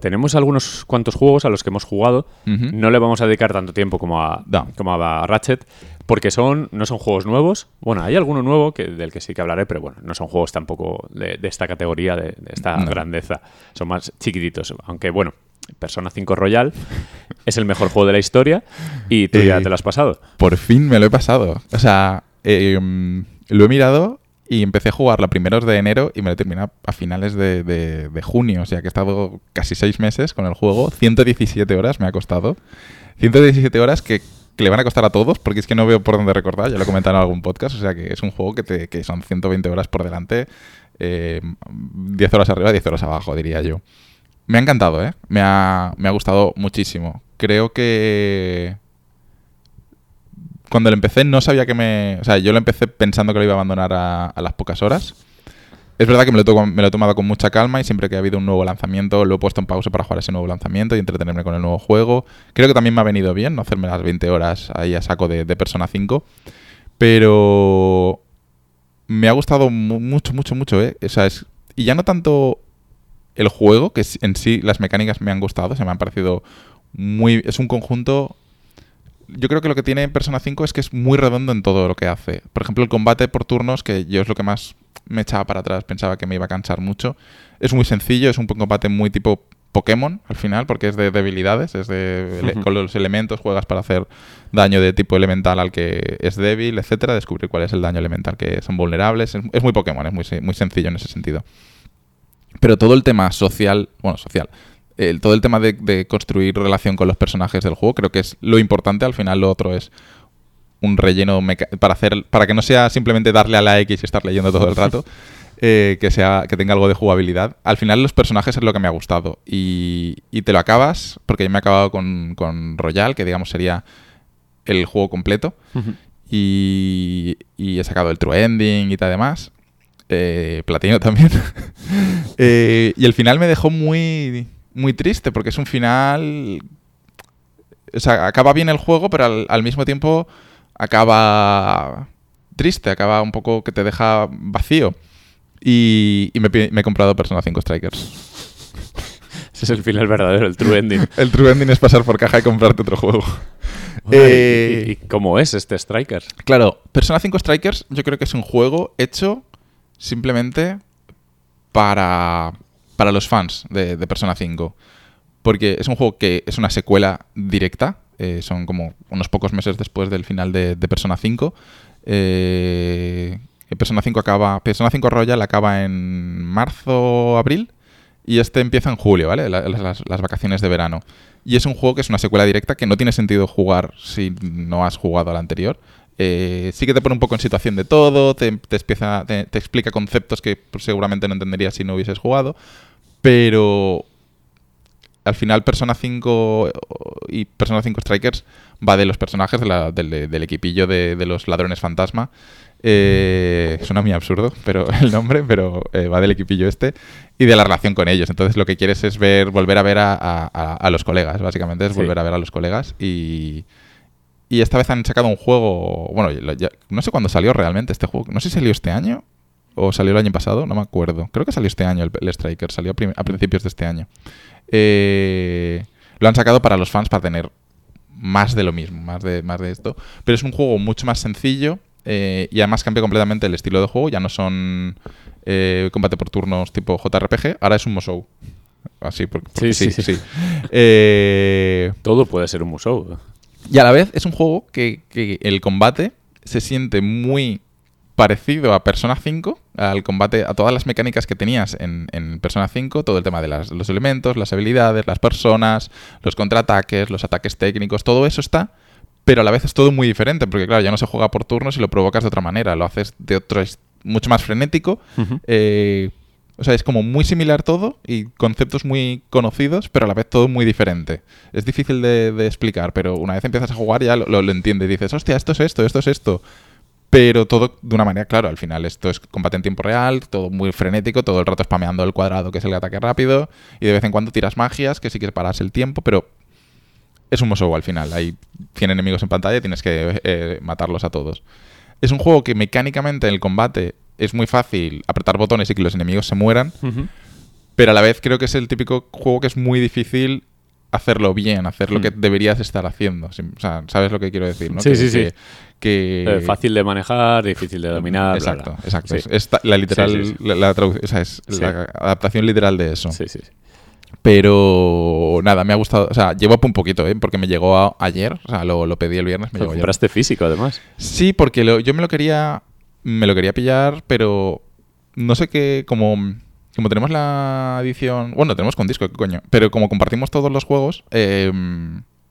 tenemos algunos cuantos juegos a los que hemos jugado. No le vamos a dedicar tanto tiempo como a, No. como a Ratchet, porque son, no son juegos nuevos. Bueno, hay alguno nuevo que, del que sí que hablaré, pero bueno, no son juegos tampoco de, de esta categoría, de, de esta No. grandeza. Son más chiquititos. Aunque bueno, Persona 5 Royal es el mejor juego de la historia y tú ya te lo has pasado. Por fin me lo he pasado. O sea, eh, lo he mirado y empecé a jugarlo a primeros de enero y me lo he terminado a finales de, de- junio. O sea, que he estado casi seis meses con el juego. 117 horas me ha costado. 117 horas que, que le van a costar a todos porque es que no veo por dónde recordar. Ya lo he comentado en algún podcast. O sea, que es un juego que, te- que son 120 horas por delante. eh, 10 horas arriba, 10 horas abajo, diría yo. Me ha encantado, ¿eh? Me ha, me ha gustado muchísimo. Creo que cuando lo empecé no sabía que me... O sea, yo lo empecé pensando que lo iba a abandonar a, las pocas horas. Es verdad que me lo, he tomado con mucha calma y siempre que ha habido un nuevo lanzamiento lo he puesto en pausa para jugar ese nuevo lanzamiento y entretenerme con el nuevo juego. Creo que también me ha venido bien no hacerme las 20 horas ahí a saco de, Persona 5. Pero me ha gustado mu- mucho, mucho, mucho, ¿eh? O sea, es- y ya no tanto el juego, que en sí las mecánicas me han gustado, se me han parecido muy... Es un conjunto yo creo que lo que tiene Persona 5 es que es muy redondo en todo lo que hace. Por ejemplo, el combate por turnos, que yo es lo que más me echaba para atrás, pensaba que me iba a cansar mucho. Es muy sencillo, es un combate muy tipo Pokémon al final, porque es de debilidades, es de con los elementos juegas para hacer daño de tipo elemental al que es débil, etcétera, descubrir cuál es el daño elemental que son vulnerables. Es, es muy Pokémon, es muy, muy sencillo en ese sentido. Pero todo el tema social, bueno, social, el- todo el tema de, de construir relación con los personajes del juego, creo que es lo importante. Al final, lo otro es un relleno para hacer para que no sea simplemente darle a la X y estar leyendo todo el rato. eh, que sea que tenga algo de jugabilidad. Al final los personajes es lo que me ha gustado. Y, y te lo acabas, porque yo me he acabado con, con Royal, que digamos sería el juego completo. Y, y he sacado el True Ending y tal demás. Eh, Platino también. Eh, y el final me dejó muy, muy triste, porque es un final... O sea, acaba bien el juego, pero al, al mismo tiempo acaba triste, acaba un poco que te deja vacío. Y, y me, he comprado Persona 5 Strikers. Ese es el final verdadero, el true ending. El true ending es pasar por caja y comprarte otro juego. ¿Y, Eh, y- y cómo es este Striker? Claro, Persona 5 Strikers yo creo que es un juego hecho simplemente para, para los fans de, Persona 5. Porque es un juego que es una secuela directa. eh, son como unos pocos meses después del final de, Persona 5. Eh, Persona 5 acaba. Persona 5 Royal acaba en marzo, abril. Y este empieza en julio, ¿vale? La- Las, vacaciones de verano. Y es un juego que es una secuela directa que no tiene sentido jugar si no has jugado al anterior. Eh, sí que te pone un poco en situación de todo, te, te empieza, te, te explica conceptos que seguramente no entenderías si no hubieses jugado, pero al final Persona 5 y Persona 5 Strikers va de los personajes de la- del, del equipillo de, de los ladrones fantasma. Eh, suena muy absurdo, pero el nombre, pero eh, va del equipillo este y de la relación con ellos. Entonces lo que quieres es ver, volver a ver a, a- los colegas, básicamente es Sí. volver a ver a los colegas y, y esta vez han sacado un juego, bueno, ya- no sé cuándo salió realmente este juego, no sé si salió este año o salió el año pasado, no me acuerdo. Creo que salió este año el, el Striker, salió a, principios de este año. Eh, lo han sacado para los fans para tener más de lo mismo, más de, más de esto. Pero es un juego mucho más sencillo eh, y además cambia completamente el estilo de juego. Ya no son eh, combate por turnos tipo JRPG, ahora es un Musou. Así, porque, porque Sí, sí, sí, sí. Eh, Todo puede ser un museo. y a la vez es un juego que, que el combate se siente muy parecido a Persona 5, al combate, a todas las mecánicas que tenías en, en Persona 5, todo el tema de las- los elementos, las habilidades, las personas, los contraataques, los ataques técnicos, todo eso está, pero a la vez es todo muy diferente, porque claro, ya no se juega por turnos y lo provocas de otra manera, lo haces de otro, es- mucho más frenético, eh, o sea, es como muy similar todo y conceptos muy conocidos, pero a la vez todo muy diferente. Es difícil de, de explicar, pero una vez empiezas a jugar ya lo, lo, lo entiendes y dices, hostia, esto es esto, esto es esto. Pero todo de una manera, claro, al final esto es combate en tiempo real, todo muy frenético, todo el rato spameando el cuadrado que es el ataque rápido, y de vez en cuando tiras magias, que sí que paras el tiempo, pero es un Musou al final. Hay 100 enemigos en pantalla y tienes que eh, matarlos a todos. Es un juego que mecánicamente en el combate es muy fácil apretar botones y que los enemigos se mueran, pero a la vez creo que es el típico juego que es muy difícil hacerlo bien, hacer lo Mm. que deberías estar haciendo. Sí, O sea, ¿sabes lo que quiero decir? ¿no? Sí, que, sí, sí. que- que- Eh, fácil de manejar, difícil de dominar. Exacto, bla. exacto. Sí. Es- la literal, Sí. La, la o sea, es la adaptación literal de eso. Sí, sí. Pero nada, me ha gustado. O sea, llevo un poquito, ¿eh? Porque me llegó a- ayer. O sea, lo, lo pedí el viernes, me llegó ayer. compraste físico, además. Sí, porque lo- yo me lo quería. Me lo quería pillar, pero. No sé qué. Como. Como tenemos la edición. Bueno, tenemos con disco, ¿qué coño? Pero como compartimos todos los juegos. eh,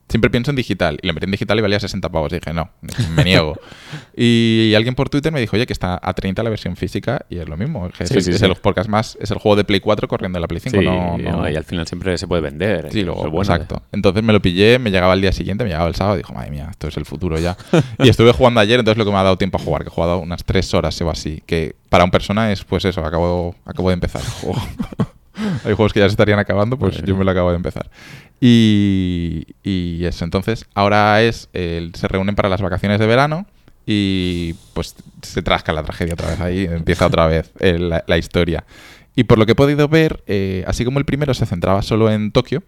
siempre pienso en digital. Y lo metí en digital y valía 60 pavos. Y dije, no, me niego. y alguien por Twitter me dijo, oye, que está a 30 la versión física. Y es lo mismo. Es, Sí, sí, es sí. es más. Es el juego de Play 4 corriendo en la Play 5. Sí, no, no- y al final siempre se puede vender. Sí, luego, bueno. exacto. Entonces me lo pillé, me llegaba el día siguiente, me llegaba el sábado y dijo, madre mía, esto es el futuro ya. y estuve jugando ayer, entonces lo que me ha dado tiempo a jugar, que he jugado unas tres horas o así, que para un persona es pues eso, acabo, acabo de empezar el juego. Hay juegos que ya se estarían acabando, pues Madre yo me lo acabo de empezar. Y, y eso, entonces ahora es, se reúnen para las vacaciones de verano y pues se trasca la tragedia otra vez ahí, empieza otra vez la, la historia. Y por lo que he podido ver, eh, así como el primero se centraba solo en Tokio,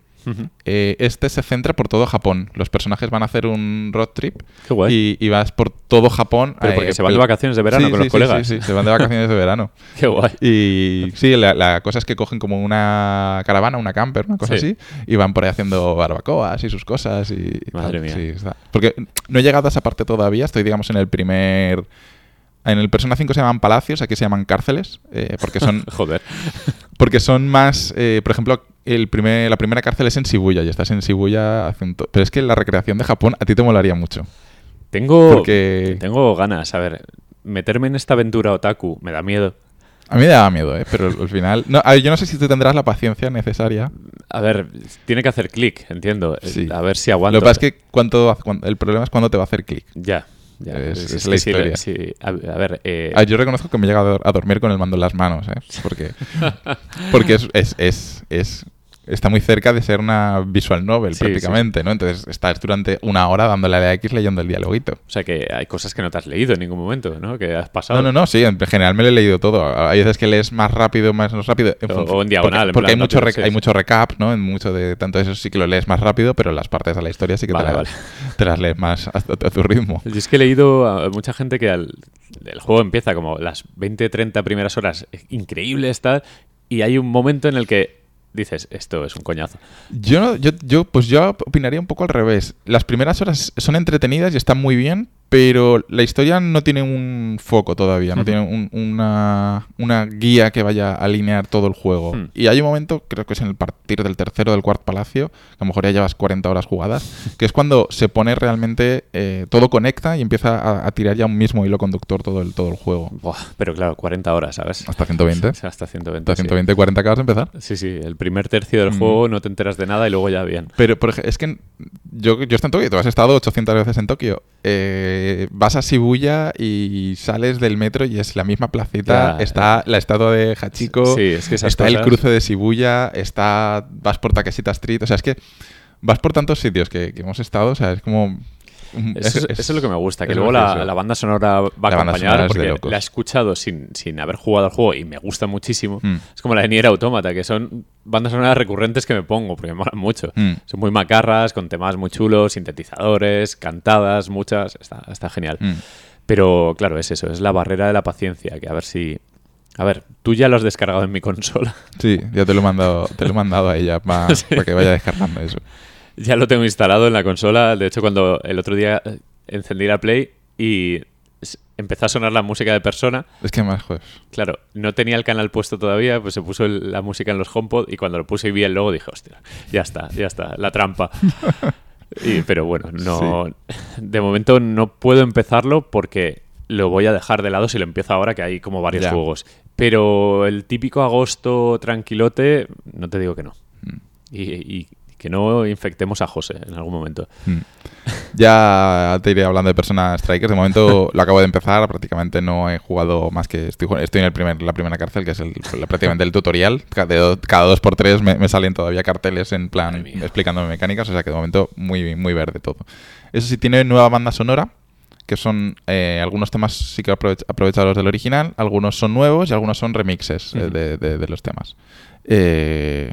Eh, este se centra por todo Japón. Los personajes van a hacer un road trip Qué guay. y, y vas por todo Japón. Pero porque eh, se van de vacaciones de verano Sí, con sí, los sí, colegas. Sí, sí, se van de vacaciones de verano. Qué guay. Y sí, la, la cosa es que cogen como una caravana, una camper, una cosa Sí. así, y van por ahí haciendo barbacoas y sus cosas. Y, Madre tal. mía. Porque no he llegado a esa parte todavía, estoy, digamos, en el primer. En el Persona 5 se llaman palacios, aquí se llaman cárceles, eh, porque son Joder. porque son más, eh, por ejemplo, el primer, la primera cárcel es en Shibuya y estás en Shibuya haciendo... Pero es que la recreación de Japón a ti te molaría mucho. Tengo, Porque tengo ganas. A ver, meterme en esta aventura otaku me da miedo. a mí me daba miedo, ¿eh? Pero al final... No, a ver, yo no sé si tú tendrás la paciencia necesaria. A ver, tiene que hacer clic, entiendo. Sí. A ver si aguanto. Lo que pasa es que cuánto, el problema es cuándo te va a hacer clic. Ya, ya. Es- la sí, historia. sí, a, a ver, eh, Ah, yo reconozco que me he llegado a dormir con el mando en las manos, ¿eh? Porque, porque es, es, es, es está muy cerca de ser una visual novel Sí, prácticamente, ¿no? Entonces estás durante una hora dándole a la X leyendo el dialoguito. O sea que hay cosas que no te has leído en ningún momento, ¿no? Que has pasado. No, no, no, sí, en general me lo he leído todo. Hay veces que lees más rápido, más no rápido. O- en diagonal, en Porque, plan hay, mucho rápido, rec- sí, hay sí. mucho recap, ¿no? En mucho de tanto eso sí que lo lees más rápido, pero las partes de la historia sí que Vale, te, las, vale. te las lees más a, tu- a tu ritmo. Yo es que he leído a mucha gente que al- el juego empieza como las 20, 30 primeras horas increíbles, tal, y hay un momento en el que dices, esto es un coñazo. Yo, yo, yo, pues yo opinaría un poco al revés. Las primeras horas son entretenidas y están muy bien, pero la historia no tiene un foco todavía, no tiene un- una, una guía que vaya a alinear todo el juego. Hmm. Y hay un momento, creo que es en el partir del tercero del cuarto palacio, que a lo mejor ya llevas 40 horas jugadas, que es cuando se pone realmente, eh, todo conecta y empieza a, a tirar ya un mismo hilo conductor todo el, todo el juego. Buah, pero claro, 40 horas, ¿sabes? Hasta 120. O sea, hasta 120. Hasta sí. 120, 40 acabas de empezar. Sí, sí, el primer tercio del Mm. juego no te enteras de nada y luego ya bien. Pero, por es que yo, yo estoy en Tokio, tú has estado 800 veces en Tokio. Eh, vas a Shibuya y sales del metro y es la misma placita. Ya. está la estatua de Hachiko. Sí, es que esas está el cruce de Shibuya. Está, vas por Takeshita Street. O sea, es que vas por tantos sitios que, que hemos estado. O sea, es como. Eso es, eso es lo que me gusta, que luego la, banda sonora va a acompañar porque la he escuchado sin, sin haber jugado al juego y me gusta muchísimo. Mm. Es como la de Nier Automata, que son bandas sonoras recurrentes que me pongo porque me molan mucho. Mm. Son muy macarras, con temas muy chulos, sintetizadores, cantadas, muchas. Está, está genial. Mm. Pero claro, es eso, es la barrera de la paciencia, que a ver si... A ver, tú ya lo has descargado en mi consola. Sí, ya te lo he mandado, te lo he mandado a ella para que vaya descargando eso. Ya lo tengo instalado en la consola. De hecho, cuando el otro día eh, encendí la Play y empezó a sonar la música de persona, Es que más, joder. claro, no tenía el canal puesto todavía, pues se puso el- la música en los HomePod y cuando lo puse y vi el logo dije, hostia, ya está, ya está, la trampa. Y- pero bueno, no, de momento no puedo empezarlo porque lo voy a dejar de lado si lo empiezo ahora, que hay como varios Ya. juegos. Pero el típico agosto tranquilote, no te digo que no. Mm. Y, y que no infectemos a José en algún momento. Mm. Ya te iré hablando de Persona Strikers. De momento lo acabo de empezar. Prácticamente no he jugado más que. Estoy, estoy en el primer, la primera cárcel, que es el, prácticamente el tutorial. Cada dos por tres me, me salen todavía carteles en plan explicándome mecánicas. O sea que de momento muy, muy verde todo. Eso sí, tiene nueva banda sonora. Que son eh, algunos temas sí que aprovech- aprovechados del original, algunos son nuevos y algunos son remixes eh, de- de los temas. Eh,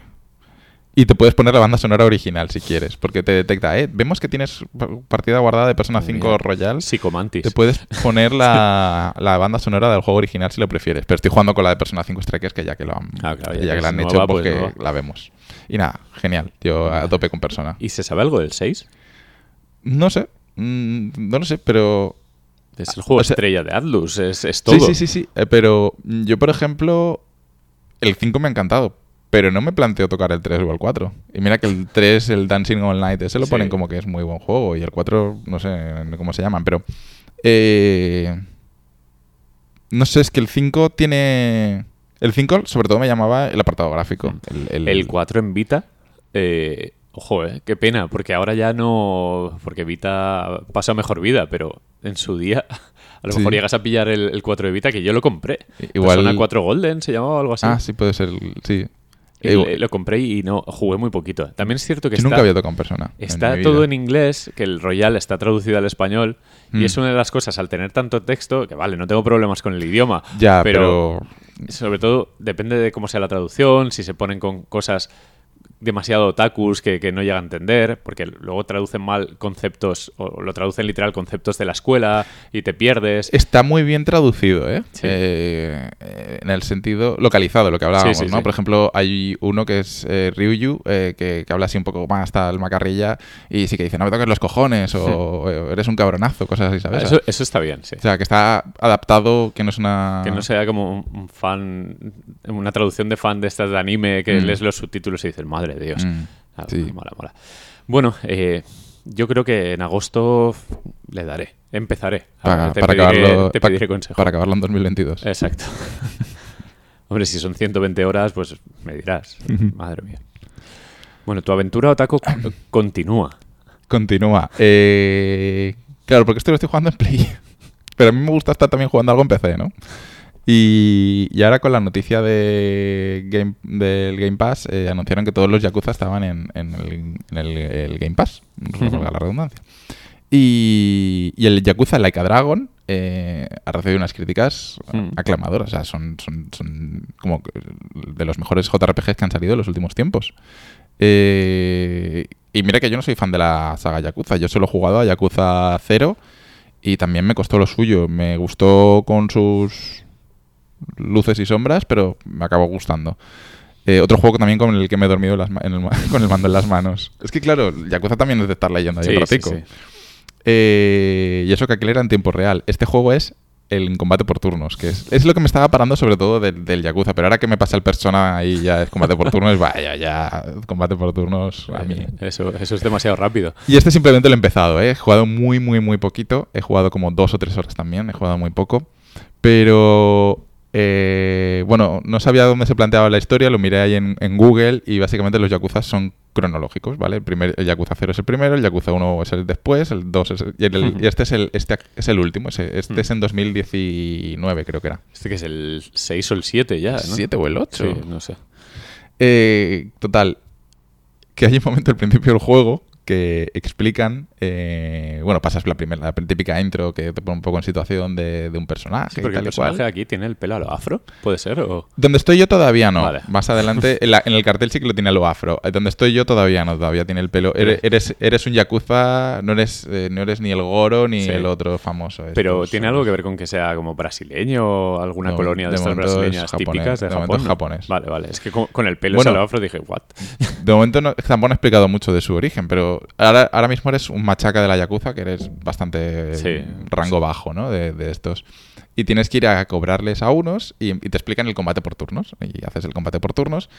y te puedes poner la banda sonora original si quieres, porque te detecta, eh, vemos que tienes pa- partida guardada de Persona Madre 5 mía. Royal. Psicomantis. Te puedes poner la, la banda sonora del juego original si lo prefieres. Pero estoy jugando con la de Persona 5 Strikers, que ya que lo han, Ah, claro, ya ya que la han hecho, nueva, pues pues la vemos. Y nada, genial. Yo a tope con Persona. ¿Y se sabe algo del 6? No sé, mm, no lo sé, pero Es el juego O sea- estrella de Atlus, es, es todo. Sí, sí, sí, sí. Eh, pero yo, por ejemplo, el 5 me ha encantado. Pero no me planteo tocar el 3 o el 4. Y mira que el 3, el Dancing All Night, ese lo Sí. ponen como que es muy buen juego. Y el 4, no sé cómo se llaman. Pero. eh, no sé, es que el 5 tiene. El 5, sobre todo, me llamaba el apartado gráfico. El, El 4 en Vita, eh, ojo, eh, qué pena, porque ahora ya no. Porque Vita pasa mejor vida, pero en su día. A lo Sí. mejor llegas a pillar el, el 4 de Vita, que yo lo compré. Igual- Persona 4 Golden se llamaba o algo así. Ah, sí, puede ser. el- Sí. Le- lo compré y no jugué muy poquito. También es cierto que yo está, nunca había tocado en persona. está todo en inglés, que el Royal está traducido al español. Mm. Y es una de las cosas, al tener tanto texto, que vale, no tengo problemas con el idioma. Ya, pero pero. sobre todo depende de cómo sea la traducción, si se ponen con cosas demasiado otakus que, que no llega a entender, porque luego traducen mal conceptos, o lo traducen literal conceptos de la escuela y te pierdes. Está muy bien traducido, ¿eh? Sí. Eh, en el sentido localizado, lo que hablábamos, Sí, sí, ¿no? Por ejemplo, hay uno que es eh, Ryuyu, eh, que, que habla así un poco más tal macarrilla, y sí que dice, no me toques los cojones, o eres un cabronazo, cosas así, ¿sabes? Eso, eso está bien, sí. O sea, que está adaptado, que no es una... Que no sea como un, un fan, una traducción de fan de estas de anime que Mm. lees los subtítulos y dices, madre de Dios. Mm, Ah, sí. Mola, mola. Bueno, eh, yo creo que en agosto le daré, empezaré. Para, te para pediré, acabarlo, te pediré consejo. para acabarlo en 2022. Exacto. Hombre, si son 120 horas, pues me dirás. Madre mía. Bueno, tu aventura otaku continúa. Continúa. Eh, claro, porque esto lo estoy jugando en Play. Pero a mí me gusta estar también jugando algo en PC, ¿no? Y, y ahora con la noticia de Game, del Game Pass, eh, anunciaron que todos los Yakuza estaban en, en el, en el- el Game Pass, valga la redundancia. Y, y el Yakuza Like a Dragon eh, ha recibido unas críticas Mm. aclamadoras. O sea, son, son, son como de los mejores JRPGs que han salido en los últimos tiempos. Eh, y mira que yo no soy fan de la saga Yakuza. Yo solo he jugado a Yakuza 0 y también me costó lo suyo. Me gustó con sus luces y sombras, pero me acabó gustando. Eh, otro juego también con el que me he dormido las en el con el mando en las manos. Es que claro, Yakuza también es de estar leyendo ahí Sí, un sí, ratico. sí. Eh, y eso que aquel era en tiempo real. Este juego es el combate por turnos, que es, es lo que me estaba parando sobre todo del, del Yakuza. Pero ahora que me pasa el persona y ya es combate por turnos, vaya, ya, combate por turnos a mí. Eso, eso es demasiado rápido. Y este simplemente lo he empezado, ¿eh? he jugado muy, muy, muy poquito. He jugado como dos o tres horas también, he jugado muy poco. Pero, eh, bueno, no sabía dónde se planteaba la historia, lo miré ahí en, en Google y básicamente los Yakuza son cronológicos, ¿vale? El, primer, el Yakuza 0 es el primero, el Yakuza 1 es el después, el 2 es el, y, el- y este, es el, este es el último, ese- este es en 2019 creo que era. Este que es el 6 o el 7 ya, ¿no? ¿7 o el 8? Sí, no sé. Eh, total, que hay un momento al principio del juego que explican, eh, bueno, pasas la primera, la típica intro que te pone un poco en situación de, de un personaje Sí, y porque el y cual. personaje aquí tiene el pelo a lo afro, ¿puede ser? O... Donde estoy yo todavía no. Vale. Más adelante, en, la- en el cartel sí que lo tiene a lo afro. Eh, Donde estoy yo todavía no, todavía tiene el pelo. Eres, eres, eres un yakuza, no eres, eh, no eres ni el Goro ni Sí. el otro famoso. Pero estos ¿tiene algo que ver con que sea como brasileño o alguna colonia de, de estas brasileñas japonés, típicas de, de Japón? es japonés. Vale, vale. Es que con, con el pelo Bueno. a lo afro dije, ¿what? De momento no, tampoco he explicado mucho de su origen, pero ahora, ahora mismo eres un machaca de la Yakuza, que eres bastante Sí. rango bajo, ¿no? De, de estos. Y tienes que ir a cobrarles a unos y, y te explican el combate por turnos. Y haces el combate por turnos,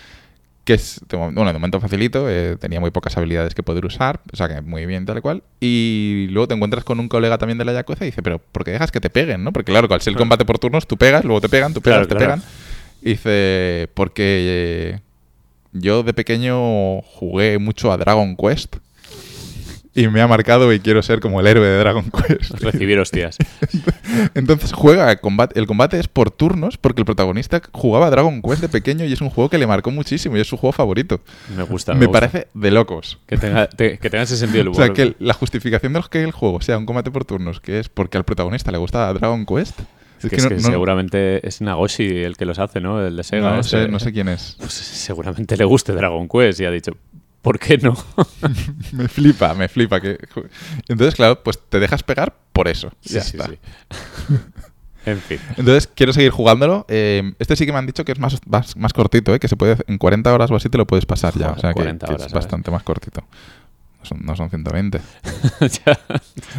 que es, bueno, de momento facilito, eh, tenía muy pocas habilidades que poder usar, o sea que muy bien, tal y cual. Y luego te encuentras con un colega también de la Yakuza y dice, pero ¿por qué dejas que te peguen, no? Porque claro, al ser el combate por turnos, tú pegas, luego te pegan, tú pegas, Claro, te claro. pegan. Y dice, porque eh, yo de pequeño jugué mucho a Dragon Quest y me ha marcado y quiero ser como el héroe de Dragon Quest. Recibir hostias. Entonces juega el combate, el combate es por turnos porque el protagonista jugaba Dragon Quest de pequeño y es un juego que le marcó muchísimo y es su juego favorito. Me gusta. me gusta. parece de locos. Que tenga, te- que tenga ese sentido del O humor. sea, que la justificación de los que el juego sea un combate por turnos, que es porque al protagonista le gusta Dragon Quest, Es que, es que seguramente es Nagoshi el que los hace, ¿no? El de Sega. no, ese. sé, no sé quién es. Pues seguramente le guste Dragon Quest y ha dicho, ¿por qué no? me flipa, me flipa. Que... Entonces, claro, pues te dejas pegar por eso. ya Sí, sí, está. sí. en fin. Entonces, quiero seguir jugándolo. Eh, este sí que me han dicho que es más, más, más cortito, ¿eh? que se puede en 40 horas o así te lo puedes pasar ya. O sea, que, 40 que horas, es ¿sabes? bastante más cortito. No son, no son 120. Ya.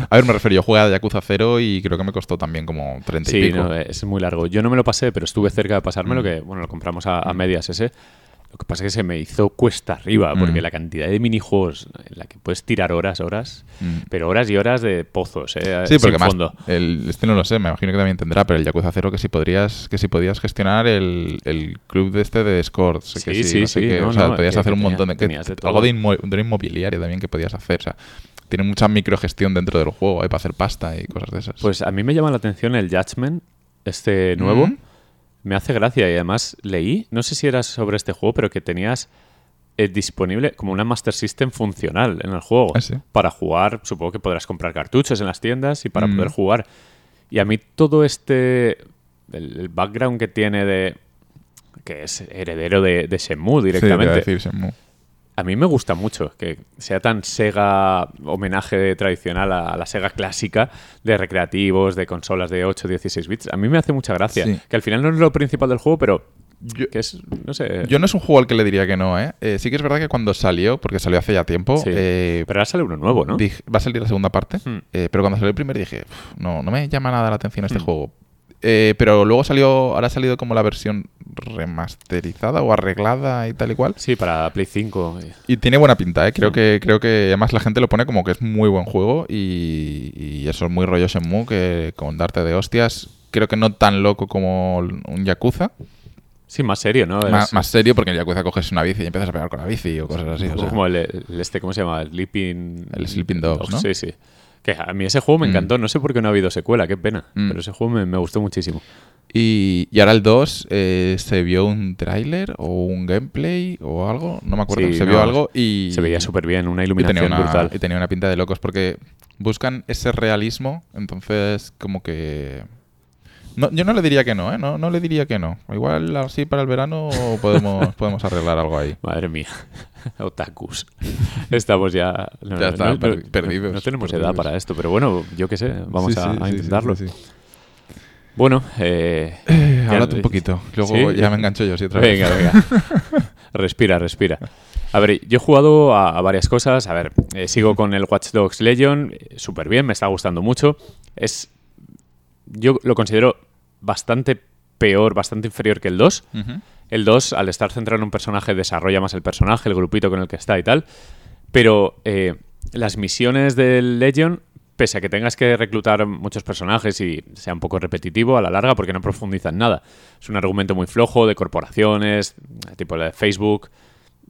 A ver, me refiero, yo jugué a Yakuza 0 y creo que me costó también como 30 y Sí, pico. no, es muy largo. Yo no me lo pasé, pero estuve cerca de pasármelo, Mm. que bueno, lo compramos a, a medias ese. Lo que pasa es que se me hizo cuesta arriba, porque Mm. la cantidad de minijuegos en la que puedes tirar horas, horas, Mm. pero horas y horas de pozos, ¿eh? Sí, porque más fondo. el, este no lo sé, me imagino que también tendrá, pero el Yakuza 0 que si podrías, que si podías gestionar el, el club de este de Discord. que Sí, sí, no sé sí, qué, no, o sea, no, podías que- hacer que un tenía- montón de... que- tenías de algo de, inmo- de inmobiliario también que podías hacer, o sea, tiene mucha microgestión dentro del juego, hay para hacer pasta y cosas de esas. Pues a mí me llama la atención el Judgment, este nuevo. Mm. Me hace gracia y además leí, no sé si era sobre este juego, pero que tenías eh, disponible como una Master System funcional en el juego. Ah, sí. Para jugar, supongo que podrás comprar cartuchos en las tiendas y para Mm. poder jugar. Y a mí todo este, el, el background que tiene de que es heredero de, de Shenmue Sí, directamente. decir, Shenmue. A mí me gusta mucho que sea tan Sega homenaje tradicional a la Sega clásica de recreativos, de consolas de 8, 16 bits. A mí me hace mucha gracia. Sí. Que al final no es lo principal del juego, pero Yo- que es, no sé. Yo no es un juego al que le diría que no, ¿eh? Eh, Sí que es verdad que cuando salió, porque salió hace ya tiempo, Sí. eh, pero ahora sale uno nuevo, ¿no? dije- va a salir la segunda parte, Hmm. eh, pero cuando salió el primer dije, "Uf, no, no me llama nada la atención este Hmm. juego. Eh, pero luego salió, ahora ha salido como la versión remasterizada o arreglada y tal y cual. Sí, para Play 5. Y tiene buena pinta, ¿eh? Creo, Hmm. que, creo que además la gente lo pone como que es muy buen juego y, y eso es muy rollo Shenmue, que con darte de hostias, creo que no tan loco como un Yakuza, Sí, más serio, ¿no? Es más, más serio porque en Yakuza coges una bici y empiezas a pegar con la bici o cosas así. o sea. como el, el este, ¿cómo se llama? El Sleeping... El Sleeping Dogs, ¿no? Sí, sí. Que a mí ese juego me Mm. encantó. No sé por qué no ha habido secuela, qué pena. Mm. Pero ese juego me, me gustó muchísimo. Y, y ahora el 2 eh, se vio un tráiler o un gameplay o algo, no me acuerdo, Sí, se no, vio algo y... Se veía súper bien, una y tenía, iluminación una, brutal. y tenía una pinta de locos porque buscan ese realismo, entonces como que... No, yo no le diría que no, ¿eh? No, no le diría que no. Igual así para el verano podemos, podemos arreglar algo ahí. Madre mía, otakus. Estamos ya... no, Ya está, no- per- no- perdidos, No tenemos perdidos. edad para esto, pero bueno, yo qué sé, vamos Sí, a, sí, intentarlo. sí. Bueno, eh, Eh, Ya háblate no- un poquito, luego ya me engancho yo sí, otra vez. Venga, venga. respira, respira. A ver, yo he jugado a, a varias cosas. A ver, eh, sigo con el Watch Dogs Legion, eh, súper bien, me está gustando mucho. Es. Yo lo considero bastante peor, bastante inferior que el 2. Ujú. El 2, al estar centrado en un personaje, desarrolla más el personaje, el grupito con el que está y tal. Pero eh, las misiones del Legion, pese a que tengas que reclutar muchos personajes y sea un poco repetitivo a la larga, porque no profundizan nada. Es un argumento muy flojo de corporaciones, tipo la de Facebook,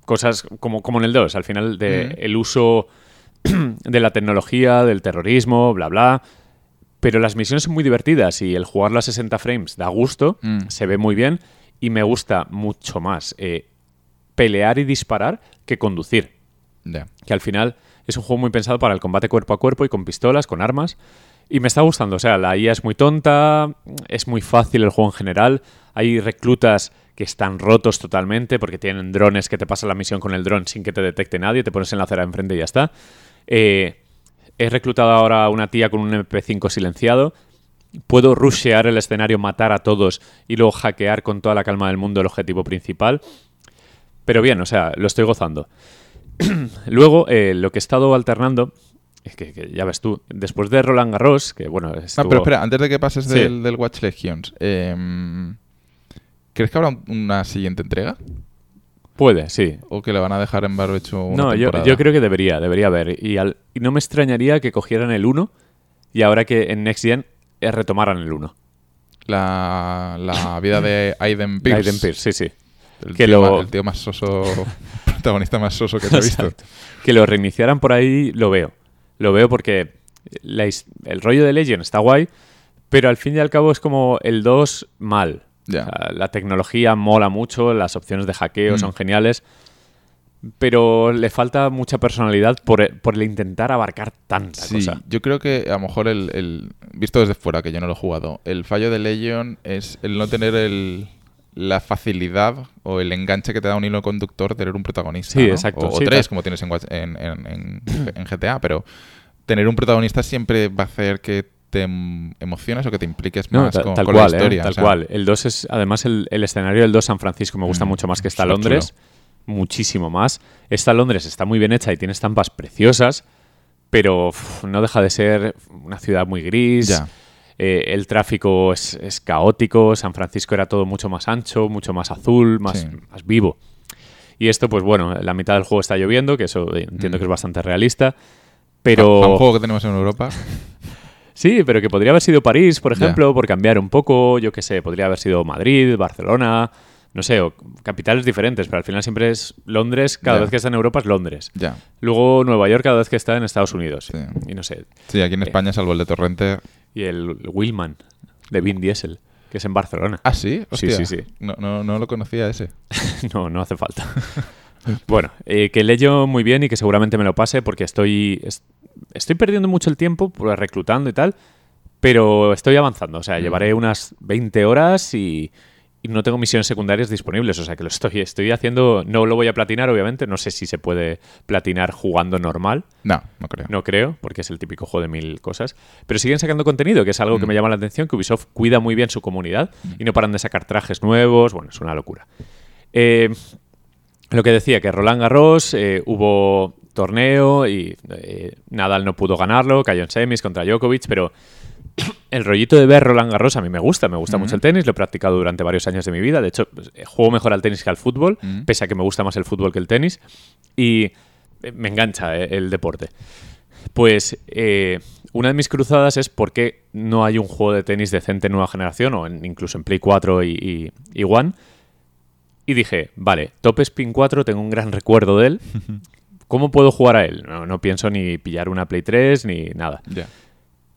cosas como, como en el 2, al final de el uso de la tecnología, del terrorismo, bla, bla. Pero las misiones son muy divertidas y el jugarlo a 60 frames da gusto, Mm. se ve muy bien y me gusta mucho más eh, pelear y disparar que conducir. Ya. Que al final es un juego muy pensado para el combate cuerpo a cuerpo y con pistolas, con armas. Y me está gustando. O sea, la IA es muy tonta, es muy fácil el juego en general. Hay reclutas que están rotos totalmente porque tienen drones que te pasan la misión con el dron sin que te detecte nadie, te pones en la acera enfrente y ya está. Eh, he reclutado ahora a una tía con un MP5 silenciado. Puedo rushear el escenario, matar a todos y luego hackear con toda la calma del mundo el objetivo principal. Pero bien, o sea, lo estoy gozando. Luego, eh, lo que he estado alternando, es que, que ya ves tú, después de Roland Garros, que bueno, Ah, estuvo- pero espera, antes de que pases Sí. del, del Watch Legions, em, ¿crees que habrá un- una siguiente entrega? Puede, sí. ¿O que le van a dejar en barbecho una No, yo, creo que debería, debería haber. Y, al- y no me extrañaría que cogieran el 1 y ahora que en Next Gen eh, retomaran el 1. La, la vida de Aiden Pierce. Aiden Pierce, sí, sí. El, que tío lo- ma- el tío más soso, protagonista más soso que se ha visto. Exacto. Que lo reiniciaran por ahí, lo veo. Lo veo porque la el rollo de Legion está guay, pero al fin y al cabo es como el 2 mal. O sea, la tecnología mola mucho, las opciones de hackeo Mm. son geniales, pero le falta mucha personalidad por, por el intentar abarcar tanta Sí, cosa. yo creo que a lo mejor el, el- visto desde fuera, que yo no lo he jugado, el fallo de Legion es el no tener el, la facilidad o el enganche que te da un hilo conductor tener un protagonista. Sí, ¿no? exacto, O, o sí, tres, como tienes en, Watch- en, en- en- en GTA, pero tener un protagonista siempre va a hacer que te em- emociones o que te impliques No, más con, tal con cual, la ¿eh? historia. tal o sea, cual. El 2 es, además, el, el escenario del 2 San Francisco me gusta Mm, mucho más que está Londres. Muchísimo más. Esta Londres está muy bien hecha y tiene estampas preciosas, pero uf, no deja de ser una ciudad muy gris. Ya. Eh, el tráfico es, es caótico. San Francisco era todo mucho más ancho, mucho más azul, más, Sí. más vivo. Y esto, pues bueno, la mitad del juego está lloviendo, que eso eh, entiendo Mm. que es bastante realista. Pero. un juego que tenemos en Europa. Sí, pero que podría haber sido París, por ejemplo, por cambiar un poco, yo qué sé, podría haber sido Madrid, Barcelona, no sé, o capitales diferentes, pero al final siempre es Londres, cada vez que está en Europa es Londres. Ya. Luego Nueva York cada vez que está en Estados Unidos. Sí. Y no sé, Sí, aquí en Eh. España, salvo el de Torrente. y el Willman de Vin Diesel, que es en Barcelona. Ah, sí, Sí, Hostia. sí, sí. No, no, no lo conocía ese. no, no hace falta. bueno, eh, que leo muy bien y que seguramente me lo pase porque estoy, es- estoy perdiendo mucho el tiempo pues, reclutando y tal, pero estoy avanzando. O sea, Mm. llevaré unas 20 horas y, y no tengo misiones secundarias disponibles. O sea, que lo estoy, estoy haciendo. No lo voy a platinar, obviamente. No sé si se puede platinar jugando normal. No, no creo. No creo, porque es el típico juego de mil cosas. Pero siguen sacando contenido, que es algo que me llama la atención, que Ubisoft cuida muy bien su comunidad y no paran de sacar trajes nuevos. Bueno, es una locura. Eh, lo que decía, que Roland Garros eh, hubo torneo y eh, Nadal no pudo ganarlo, cayó en semis contra Djokovic, pero el rollito de ver Roland Garros a mí me gusta, me gusta mucho el tenis, lo he practicado durante varios años de mi vida, de hecho pues, eh, juego mejor al tenis que al fútbol, pese a que me gusta más el fútbol que el tenis, y me engancha eh, el deporte. Pues eh, una de mis cruzadas es por qué no hay un juego de tenis decente nueva generación, o en- incluso en Play 4 y, y, y One. Y dije, vale, Top Spin 4 tengo un gran recuerdo de él. ¿Cómo puedo jugar a él? No, no pienso ni pillar una Play 3 ni nada.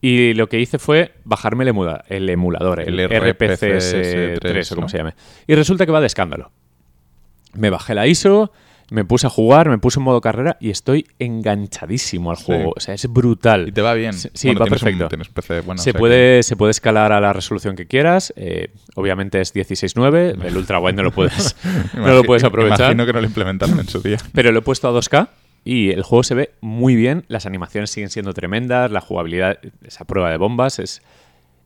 Y lo que hice fue bajarme el, emula- el emulador, el, El RPCS3 RPCS3, o como se llame. Y resulta que va de escándalo. Me bajé la ISO, me puse a jugar, me puse en modo carrera y estoy enganchadísimo al Sí. juego. O sea, es brutal. Y te va bien. Sí, Bueno, va perfecto. tienes un PC bueno, o se, que- puede, se puede escalar a la resolución que quieras. eh, obviamente es 16.9. El ultra wide no lo puedes, no lo puedes aprovechar. Imagino que no lo implementaron en su día. Pero lo he puesto a 2K y el juego se ve muy bien. Las animaciones siguen siendo tremendas. La jugabilidad, esa prueba de bombas es.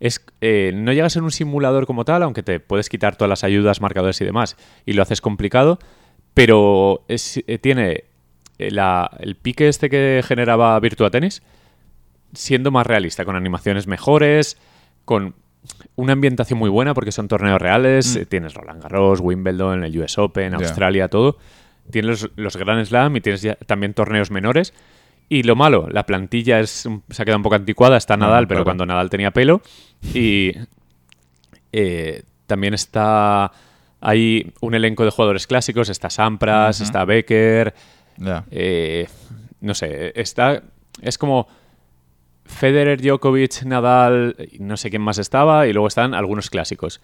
es eh, no llega a ser un simulador como tal, aunque te puedes quitar todas las ayudas, marcadores y demás, y lo haces complicado. Pero es- eh, tiene eh, la- el pique este que generaba Virtua Tennis siendo más realista, con animaciones mejores, con una ambientación muy buena porque son torneos reales. eh, Tienes Roland Garros, Wimbledon, el US Open. Australia, todo. Tienes los, los Grand Slam y tienes ya también torneos menores. Y lo malo, la plantilla es, se ha quedado un poco anticuada. Está No, Nadal, pero claro. cuando Nadal tenía pelo. Y eh, también está. Hay un elenco de jugadores clásicos. Está Sampras, está Becker. Eh, no sé, está. Es como Federer, Djokovic, Nadal, no sé quién más estaba, y luego están algunos clásicos.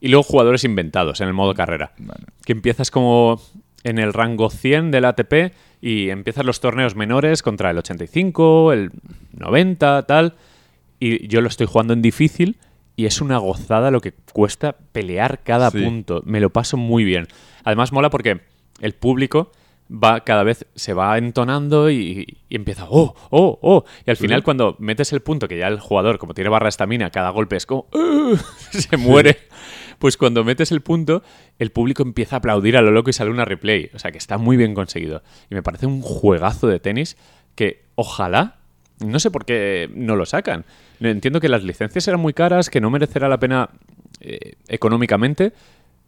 Y luego jugadores inventados en el modo carrera. Vale. Que empiezas como en el rango 100 del ATP y empiezas los torneos menores contra el 85, el 90, tal. Y yo lo estoy jugando en difícil y es una gozada lo que cuesta pelear cada Sí. punto. Me lo paso muy bien. Además mola porque el público va cada vez se va entonando y, y empieza oh oh oh y al final cuando metes el punto que ya el jugador como tiene barra de estamina cada golpe es como "Ugh", se muere pues cuando metes el punto el público empieza a aplaudir a lo loco y sale una replay o sea que está muy bien conseguido y me parece un juegazo de tenis que ojalá no sé por qué no lo sacan entiendo que las licencias eran muy caras que no merecerá la pena eh, económicamente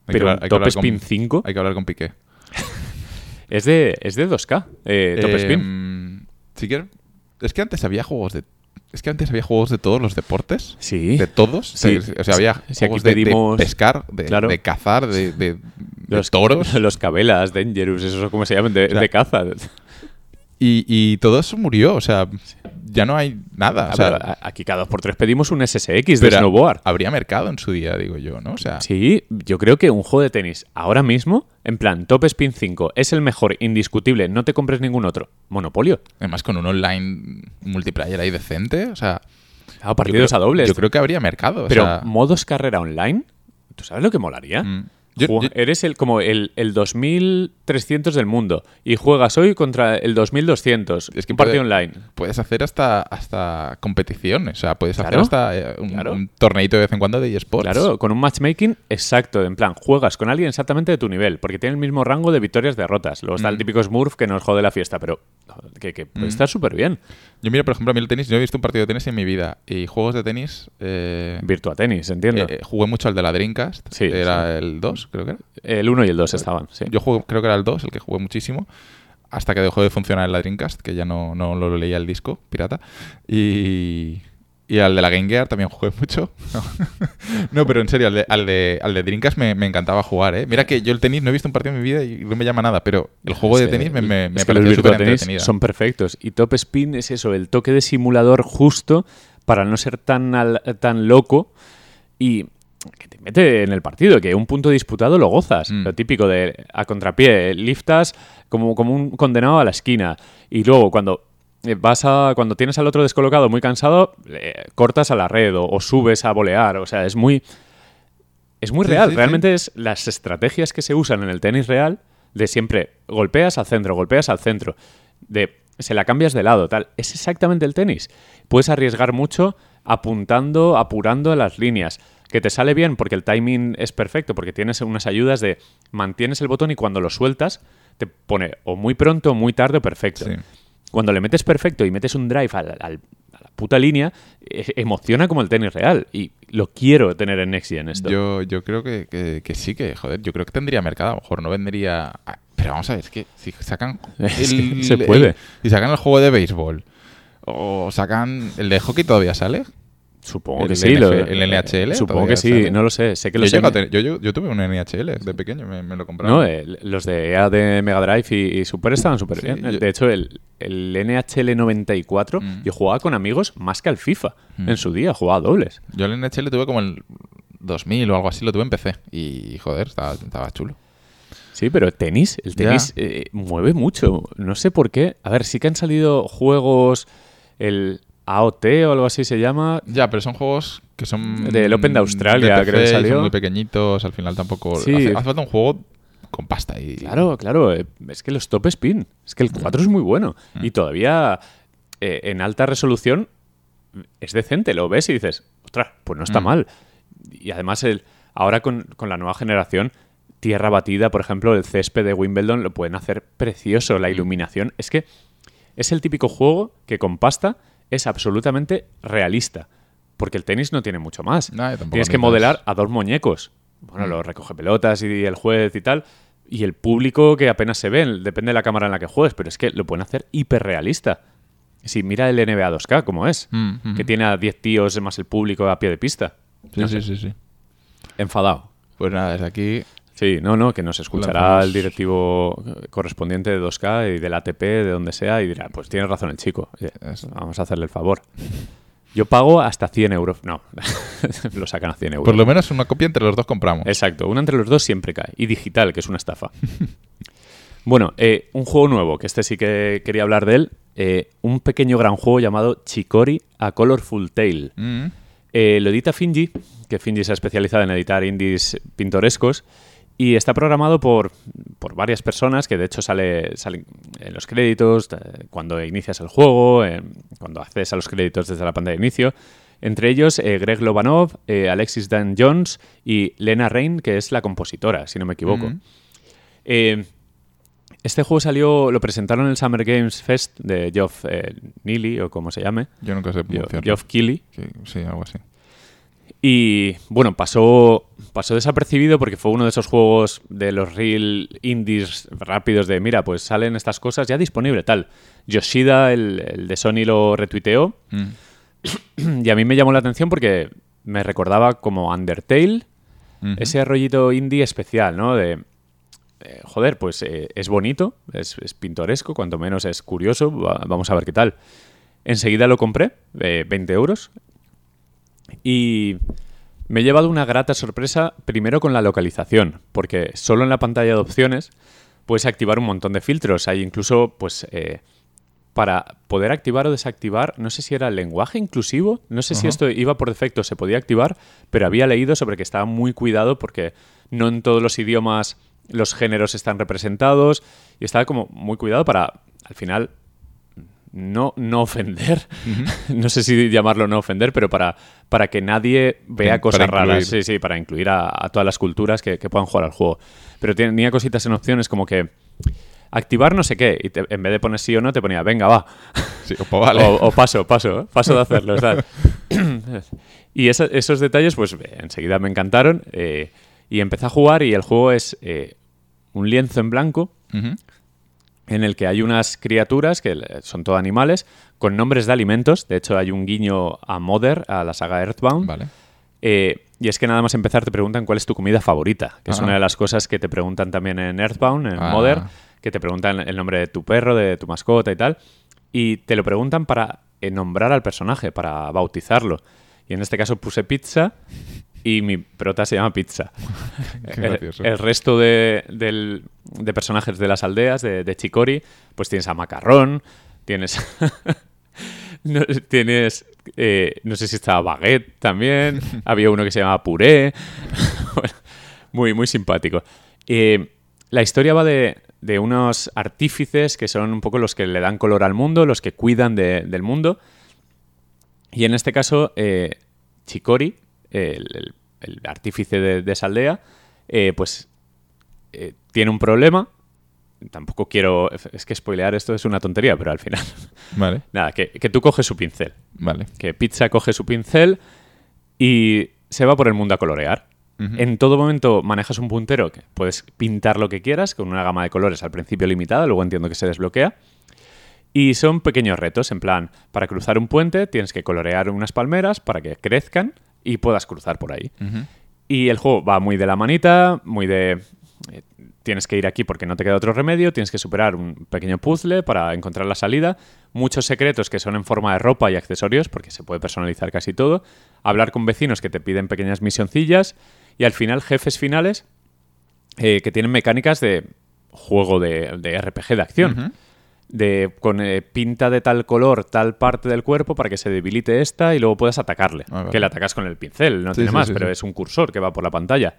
pero hablar- un Top Spin con- 5 Hay que hablar con Piqué. es de, es de 2K, eh, Top Eh, Spin. Si quieres- Es que antes había juegos de. Es que antes había juegos de todos los deportes. Sí. De todos. Sí. O sea, había Si aquí juegos de- pescar, de, Claro. de cazar, de, de- Los toros. Los cabelas, Dangerous, eso como se llaman, de, O sea, de caza. Y, y todo eso murió. O sea, ya no hay nada. O sea, ver, aquí cada dos por tres pedimos un SSX de snowboard. habría mercado en su día, digo yo, ¿no? O sea, Sí, yo creo que un juego de tenis ahora mismo, en plan Top Spin 5, es el mejor, indiscutible, no te compres ningún otro. Monopolio. además con un online multiplayer ahí decente. O sea, yo partidos creo- a dobles. Yo creo que habría mercado. o Pero sea, modos carrera online, ¿tú sabes lo que molaría? mm. Yo- Ju- yo- Eres el como el, el 2300 del mundo y juegas hoy contra el 2200. Es que un partido puede- online. puedes hacer hasta, hasta competiciones. O sea, puedes hacer hasta eh, un, Claro. un torneito de vez en cuando de eSports. Claro, con un matchmaking exacto. En plan, juegas con alguien exactamente de tu nivel, porque tiene el mismo rango de victorias-derrotas. Luego Mm. está el típico Smurf que nos jode la fiesta, pero que, que puede estar súper bien. Yo miro, por ejemplo, a mí el tenis, yo he visto un partido de tenis en mi vida y juegos de tenis. eh, Virtua Tenis, entiendo. eh, jugué mucho al de la Dreamcast. Sí, era el 2, creo que era. el 1 y el 2 estaban, sí. Yo jugué, creo que era el 2, el que jugué muchísimo. Hasta que dejó de funcionar el la Dreamcast, que ya no, no lo leía el disco pirata. Y. Y al de la Game Gear también jugué mucho. No, No, pero en serio, al de, al de, al de Dreamcast me, me encantaba jugar, ¿eh? Mira que yo el tenis no he visto un partido en mi vida y no me llama nada, pero el juego Es de tenis me, me, me Virtua súper entretenido. son perfectos. Y Top Spin es eso, el toque de simulador justo para no ser tan, al- tan loco y que te mete en el partido, que un punto disputado lo gozas. Mm. Lo típico de a contrapié, liftas como, como un condenado a la esquina. Y luego cuando eh, vas a cuando tienes al otro descolocado muy cansado, le cortas a la red o, o subes a volear. O sea, es muy. Es muy Sí, real. sí, sí. Realmente es las estrategias que se usan en el tenis real de siempre golpeas al centro, golpeas al centro, de se la cambias de lado, tal. Es exactamente el tenis. Puedes arriesgar mucho apuntando, apurando las líneas. Que te sale bien porque el timing es perfecto, porque tienes unas ayudas de mantienes el botón y cuando lo sueltas te pone o muy pronto, o muy tarde o perfecto. Sí. Cuando le metes perfecto y metes un drive al- al- a la puta línea, e- emociona como el tenis real. Y lo quiero tener en Next Gen esto. Yo, yo creo que, que- que sí, que joder, yo creo que tendría mercado. A lo mejor no vendería. ah, Pero vamos a ver, es que si sacan. Que se puede. si sacan el juego de béisbol o sacan. ¿El de hockey todavía sale? Supongo El que sí. lo- el NHL Supongo que sí, sale. no lo sé. Sé que Yo, los, tener- yo, yo- yo tuve un NHL de pequeño, me, me lo compraron. no, eh, los de EA de Mega Drive y, y Super estaban súper Sí, bien. De hecho, el, el NHL 94 Mm. yo jugaba con amigos más que al FIFA. Mm. En su día jugaba dobles. Yo el NHL tuve como el 2000 o algo así, lo tuve en PC. Y joder, estaba, estaba chulo. Sí, pero tenis, el tenis eh, mueve mucho. No sé por qué. A ver, sí que han salido juegos, el AOT o algo así se llama. Ya, pero son juegos que son... Del Open de Australia, creo que y son salió. muy pequeñitos, al final tampoco... Sí. Hace, hace falta un juego con pasta y... Claro, claro. eh, Es que los top spin. Es que el 4 es muy bueno. Mm. Y todavía eh, en alta resolución es decente. Lo ves y dices, ostras, pues no está Mm. mal. Y además, el, ahora con, con la nueva generación, tierra batida, por ejemplo, el césped de Wimbledon lo pueden hacer precioso. Mm. La iluminación. Es que es el típico juego que con pasta es absolutamente realista. Porque el tenis no tiene mucho más. No, Tienes que modelar a dos muñecos. Bueno, Mm. los recoge pelotas y el juez y tal. Y el público que apenas se ve, depende de la cámara en la que juegues, pero es que lo pueden hacer hiperrealista. Si mira el NBA 2K, como es, Mm, mm. que tiene a 10 tíos más el público a pie de pista. Sí, No sí, sí, sí. Enfadado. Pues nada, desde aquí... Sí, no, no, que nos escuchará Lanzamos. el directivo correspondiente de 2K y del ATP, de donde sea, y dirá, pues tiene razón el chico, Eso. vamos a hacerle el favor. Yo pago hasta 100 euros. No, lo sacan a 100 euros. Por lo menos una copia entre los dos compramos. Exacto, una entre los dos siempre cae. Y digital, que es una estafa. bueno, eh, un juego nuevo, que este sí que quería hablar de él. eh, un pequeño gran juego llamado Chicori A Colorful Tale. Mm. Eh, lo edita Finji, que Finji se ha especializado en editar indies pintorescos. Y está programado por, por varias personas, que de hecho sale, sale en los créditos, eh, cuando inicias el juego, eh, cuando accedes a los créditos desde la pantalla de inicio. Entre ellos, eh, Greg Lobanov, eh, Alexis Dan Jones y Lena Rain, que es la compositora, si no me equivoco. Mm. Eh, este juego salió, lo presentaron en el Summer Games Fest de Geoff Neely, o como se llame, Yo nunca sé pronunciarlo. Geoff Keighley. Sí, algo así. Y bueno, pasó, pasó desapercibido porque fue uno de esos juegos de los real indies rápidos de, mira, pues salen estas cosas ya disponible, tal. Yoshida, el, el de Sony, lo retuiteó Mm. y a mí me llamó la atención porque me recordaba como Undertale, ese rollito indie especial, ¿no? De, eh, joder, pues eh, es bonito, es, es pintoresco, cuanto menos es curioso, va- vamos a ver qué tal. Enseguida lo compré, eh, 20 euros, y me he llevado una grata sorpresa primero con la localización, porque solo en la pantalla de opciones puedes activar un montón de filtros. Hay incluso, pues, eh, para poder activar o desactivar, no sé si era el lenguaje inclusivo, no sé si esto iba por defecto, se podía activar, pero había leído sobre que estaba muy cuidado porque no en todos los idiomas los géneros están representados y estaba como muy cuidado para, al final, no, no ofender, no sé si llamarlo no ofender, pero para, para que nadie vea cosas raras. Sí, sí, para incluir a, a todas las culturas que, que puedan jugar al juego. Pero tenía cositas en opciones como que activar no sé qué, y te- en vez de poner sí o no, te ponía, venga, va. Sí, pues vale. O, o paso, paso, ¿eh? paso de hacerlo. ¿sabes? y esa- esos detalles, pues eh, enseguida me encantaron. eh, y empecé a jugar y el juego es eh, un lienzo en blanco en el que hay unas criaturas que son todo animales con nombres de alimentos. De hecho, hay un guiño a Mother, a la saga Earthbound. Vale. Eh, y es que nada más empezar te preguntan cuál es tu comida favorita, que es Ah. una de las cosas que te preguntan también en Earthbound, en Ah. Mother, que te preguntan el nombre de tu perro, de tu mascota y tal. Y te lo preguntan para eh, nombrar al personaje, para bautizarlo. Y en este caso puse pizza y mi prota se llama Pizza. El, resto de, del- de personajes de las aldeas, de, de Chicori, pues tienes a Macarrón, tienes... no, tienes... eh, no sé si estaba Baguette también, había uno que se llamaba Puré. Bueno, muy, muy simpático. Eh, la historia va de, de unos artífices que son un poco los que le dan color al mundo, los que cuidan de- del mundo. Y en este caso, eh, Chicori, el, el- el artífice de, de esa aldea, eh, pues tiene un problema. Tampoco quiero. Es que spoilear esto es una tontería, pero al final. Vale. Nada, que, que tú coges su pincel. Vale. Que Pizza coge su pincel y se va por el mundo a colorear. En todo momento manejas un puntero que puedes pintar lo que quieras con una gama de colores al principio limitada, luego entiendo que se desbloquea. Y son pequeños retos, en plan, para cruzar un puente tienes que colorear unas palmeras para que crezcan y puedas cruzar por ahí. Y el juego va muy de la manita, muy de... tienes que ir aquí porque no te queda otro remedio, tienes que superar un pequeño puzzle para encontrar la salida, muchos secretos que son en forma de ropa y accesorios, porque se puede personalizar casi todo, hablar con vecinos que te piden pequeñas misioncillas y al final jefes finales eh, que tienen mecánicas de juego de, de RPG de acción de con eh, pinta de tal color tal parte del cuerpo para que se debilite esta y luego puedas atacarle. Ah, vale. Que le atacas con el pincel, no Sí, tiene sí, más, sí, pero es un cursor que va por la pantalla.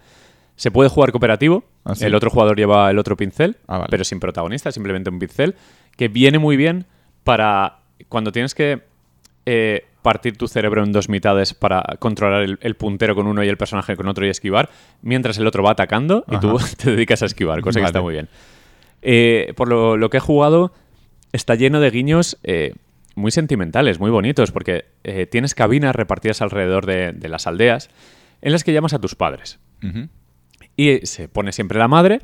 Se puede jugar cooperativo, Ah, sí. el otro jugador lleva el otro pincel, Ah, vale. pero sin protagonista, simplemente un pincel, que viene muy bien para cuando tienes que eh, partir tu cerebro en dos mitades para controlar el, el puntero con uno y el personaje con otro y esquivar, mientras el otro va atacando y tú te dedicas a esquivar, cosa que está muy bien. Eh, por lo, lo que he jugado, está lleno de guiños eh, muy sentimentales, muy bonitos, porque tienes cabinas repartidas alrededor de, de las aldeas en las que llamas a tus padres. Ujú. Y se pone siempre la madre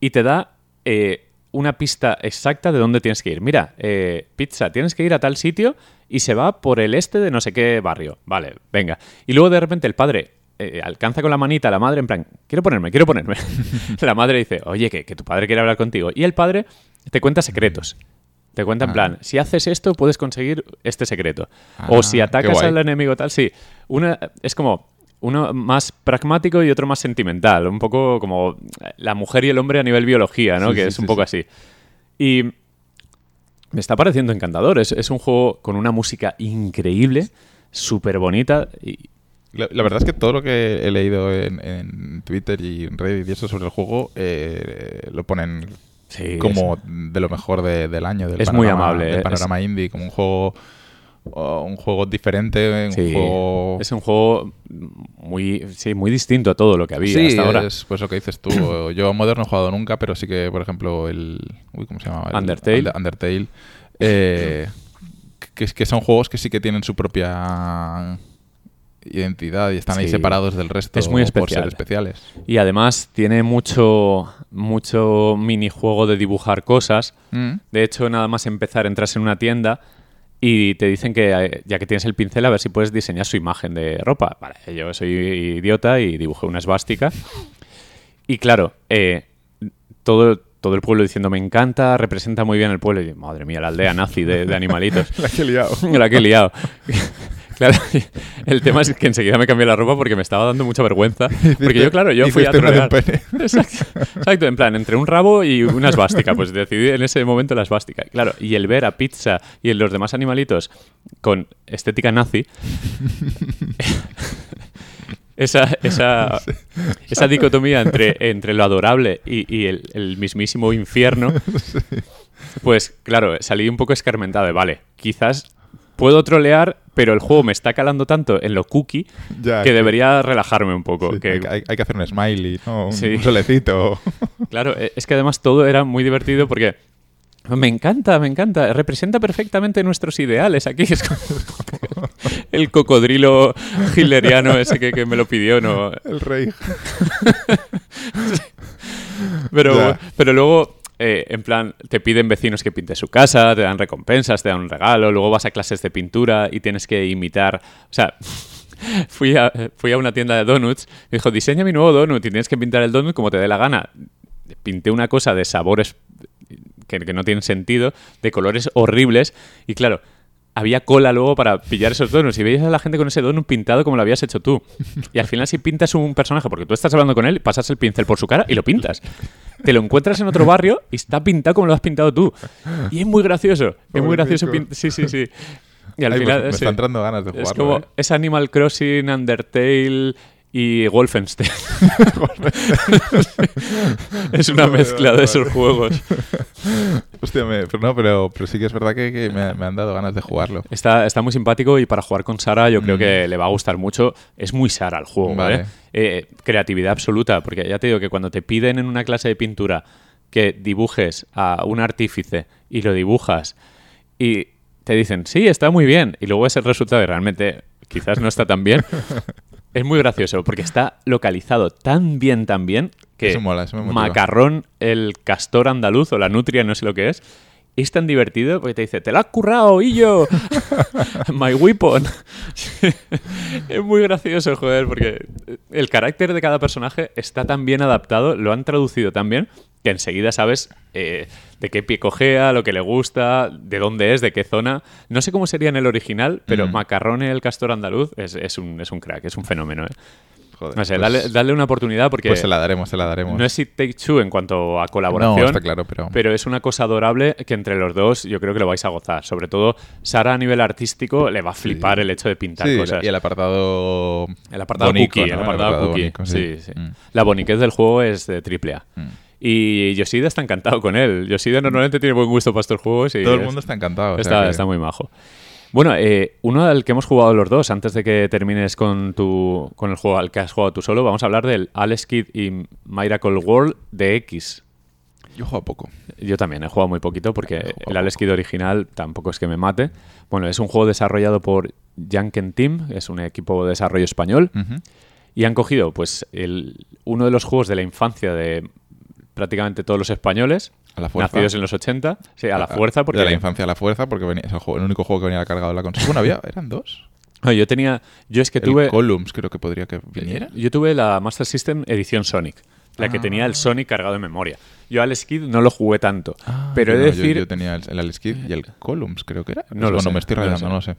y te da eh, una pista exacta de dónde tienes que ir. Mira, eh, pizza, tienes que ir a tal sitio y se va por el este de no sé qué barrio. Vale, venga. Y luego de repente el padre eh, alcanza con la manita a la madre en plan, quiero ponerme, quiero ponerme. la madre dice, oye, que, que tu padre quiere hablar contigo. Y el padre te cuenta secretos. Te cuenta en Ah. plan, si haces esto puedes conseguir este secreto. o Ah, si atacas al enemigo tal, sí. Una, es como uno más pragmático y otro más sentimental. Un poco como la mujer y el hombre a nivel biología, ¿no? Sí, que sí, es un sí, poco así. Y me está pareciendo encantador. Es, es un juego con una música increíble, súper bonita. Y, La, la verdad es que todo lo que he leído en, en Twitter y en Reddit y eso sobre el juego eh, lo ponen sí, como de lo mejor de- del año. Del Es muy amable, Del eh, panorama indie, como un juego, un juego diferente, un Sí, juego... es un juego muy, sí, muy distinto a todo lo que había Sí, hasta ahora. es pues lo que dices tú. Yo a Modern no he jugado nunca, pero sí que, por ejemplo, el... Uy, ¿cómo se llamaba? El- Undertale. Under- Undertale. eh, que, son juegos que sí que tienen su propia identidad y están ahí Sí. separados del resto Es muy por ser especiales. Y además tiene mucho, mucho minijuego de dibujar cosas. Mm. De hecho, nada más empezar, entras en una tienda y te dicen que eh, ya que tienes el pincel, a ver si puedes diseñar su imagen de ropa. Vale, yo soy idiota y dibujé una esvástica. Y claro, eh, todo, todo el pueblo diciendo me encanta, representa muy bien el pueblo. Y madre mía, la aldea nazi de, de animalitos. La que he liado. La que he liado. Claro, el tema es que enseguida me cambié la ropa porque me estaba dando mucha vergüenza. Porque yo, claro, yo fui a trolear. Exacto, exacto, en plan, entre un rabo y una esvástica. Pues decidí en ese momento la esvástica. Claro, y el ver a Pizza y los demás animalitos con estética nazi. esa, esa, esa dicotomía entre, entre lo adorable y, y el, el mismísimo infierno. Pues claro, salí un poco escarmentado de, vale, quizás puedo trolear, pero el juego me está calando tanto en lo cookie Ya, que que- debería relajarme un poco. Sí, que, hay, que hacer un smiley, ¿no? Un, Sí. un solecito. Claro, eh, es que además todo era muy divertido porque me encanta, me encanta. Representa perfectamente nuestros ideales aquí. Es como el cocodrilo hitleriano ese que, que me lo pidió, ¿no? El rey. Pero, Ya. pero luego, eh, en plan, te piden vecinos que pintes su casa, te dan recompensas, te dan un regalo, luego vas a clases de pintura y tienes que imitar. O sea, fui a, fui a una tienda de donuts, me dijo, diseña mi nuevo donut y tienes que pintar el donut como te dé la gana. Pinté una cosa de sabores que, que no tienen sentido, de colores horribles, y claro. Había cola luego para pillar esos donuts y veías a la gente con ese donut pintado como lo habías hecho tú. Y al final si pintas un personaje, porque tú estás hablando con él, pasas el pincel por su cara y lo pintas. Te lo encuentras en otro barrio y está pintado como lo has pintado tú. Y es muy gracioso. Es muy gracioso. Sí, sí, sí. Y al Ay, pues final me sí. está entrando ganas de es jugarlo. como ¿eh? es Animal Crossing, Undertale y Wolfenstein. es una mezcla de esos juegos. Hostia, me- pero, no, pero, pero sí que es verdad que, que me, me han dado ganas de jugarlo. Está, está muy simpático y para jugar con Sara yo creo Mm. que le va a gustar mucho. Es muy Sara el juego, ¿vale? Vale. Eh, creatividad absoluta, porque ya te digo que cuando te piden en una clase de pintura que dibujes a un artífice y lo dibujas y te dicen, sí, está muy bien, y luego es el resultado y realmente quizás no está tan bien, es muy gracioso porque está localizado tan bien, tan bien que Eso mola, eso me motiva. macarrón, el castor andaluz o la nutria, no sé lo que es, es tan divertido porque te dice, te lo has currado, y yo, my weapon. es muy gracioso, joder, porque el carácter de cada personaje está tan bien adaptado, lo han traducido tan bien, que enseguida sabes eh, de qué pie cojea, lo que le gusta, de dónde es, de qué zona. No sé cómo sería en el original, pero Mm. Macarrone, el castor andaluz, es, es un, es un crack, es un fenómeno. ¿eh? Joder, No sé, pues- dale, dale una oportunidad porque Pues se la daremos, se la daremos. no es It Take Two en cuanto a colaboración. No, está claro, pero... Pero es una cosa adorable que entre los dos yo creo que lo vais a gozar. Sobre todo, Sara a nivel artístico le va a flipar el hecho de pintar Sí, cosas. y el apartado... El apartado bonico, cookie, ¿no? el apartado cookie. bonico, sí, sí. Mm. La boniquez del juego es de triple A. Mm. Y Yoshida está encantado con él. Yoshida normalmente tiene buen gusto para estos juegos. Y Todo el mundo está encantado. o sea está, que- está muy majo. Bueno, eh, uno al que hemos jugado los dos, antes de que termines con tu con el juego al que has jugado tú solo, vamos a hablar del Alex Kidd y Miracle World de X. Yo juego poco. Yo también he jugado muy poquito porque jugado el Alex Kidd original tampoco es que me mate. Bueno, es un juego desarrollado por Janken Team, es un equipo de desarrollo español, y han cogido pues el, uno de los juegos de la infancia de prácticamente todos los españoles, A la fuerza. nacidos en los 80, sí, a la fuerza, porque De la infancia a la fuerza, porque venía, es el, juego- el único juego que venía cargado de la consola. Bueno, había, eran dos. No, yo tenía, yo es que El tuve, Columns creo que podría que viniera. yo tuve la Master System edición Sonic, la que Ah. tenía el Sonic cargado de memoria. Yo al Skid no lo jugué tanto, pero Yo he de no, decir, Yo, tenía el, el Alex Kidd y el Columns, creo que era. No lo bueno, sé, me estoy no lo rayando, sé. no lo sé.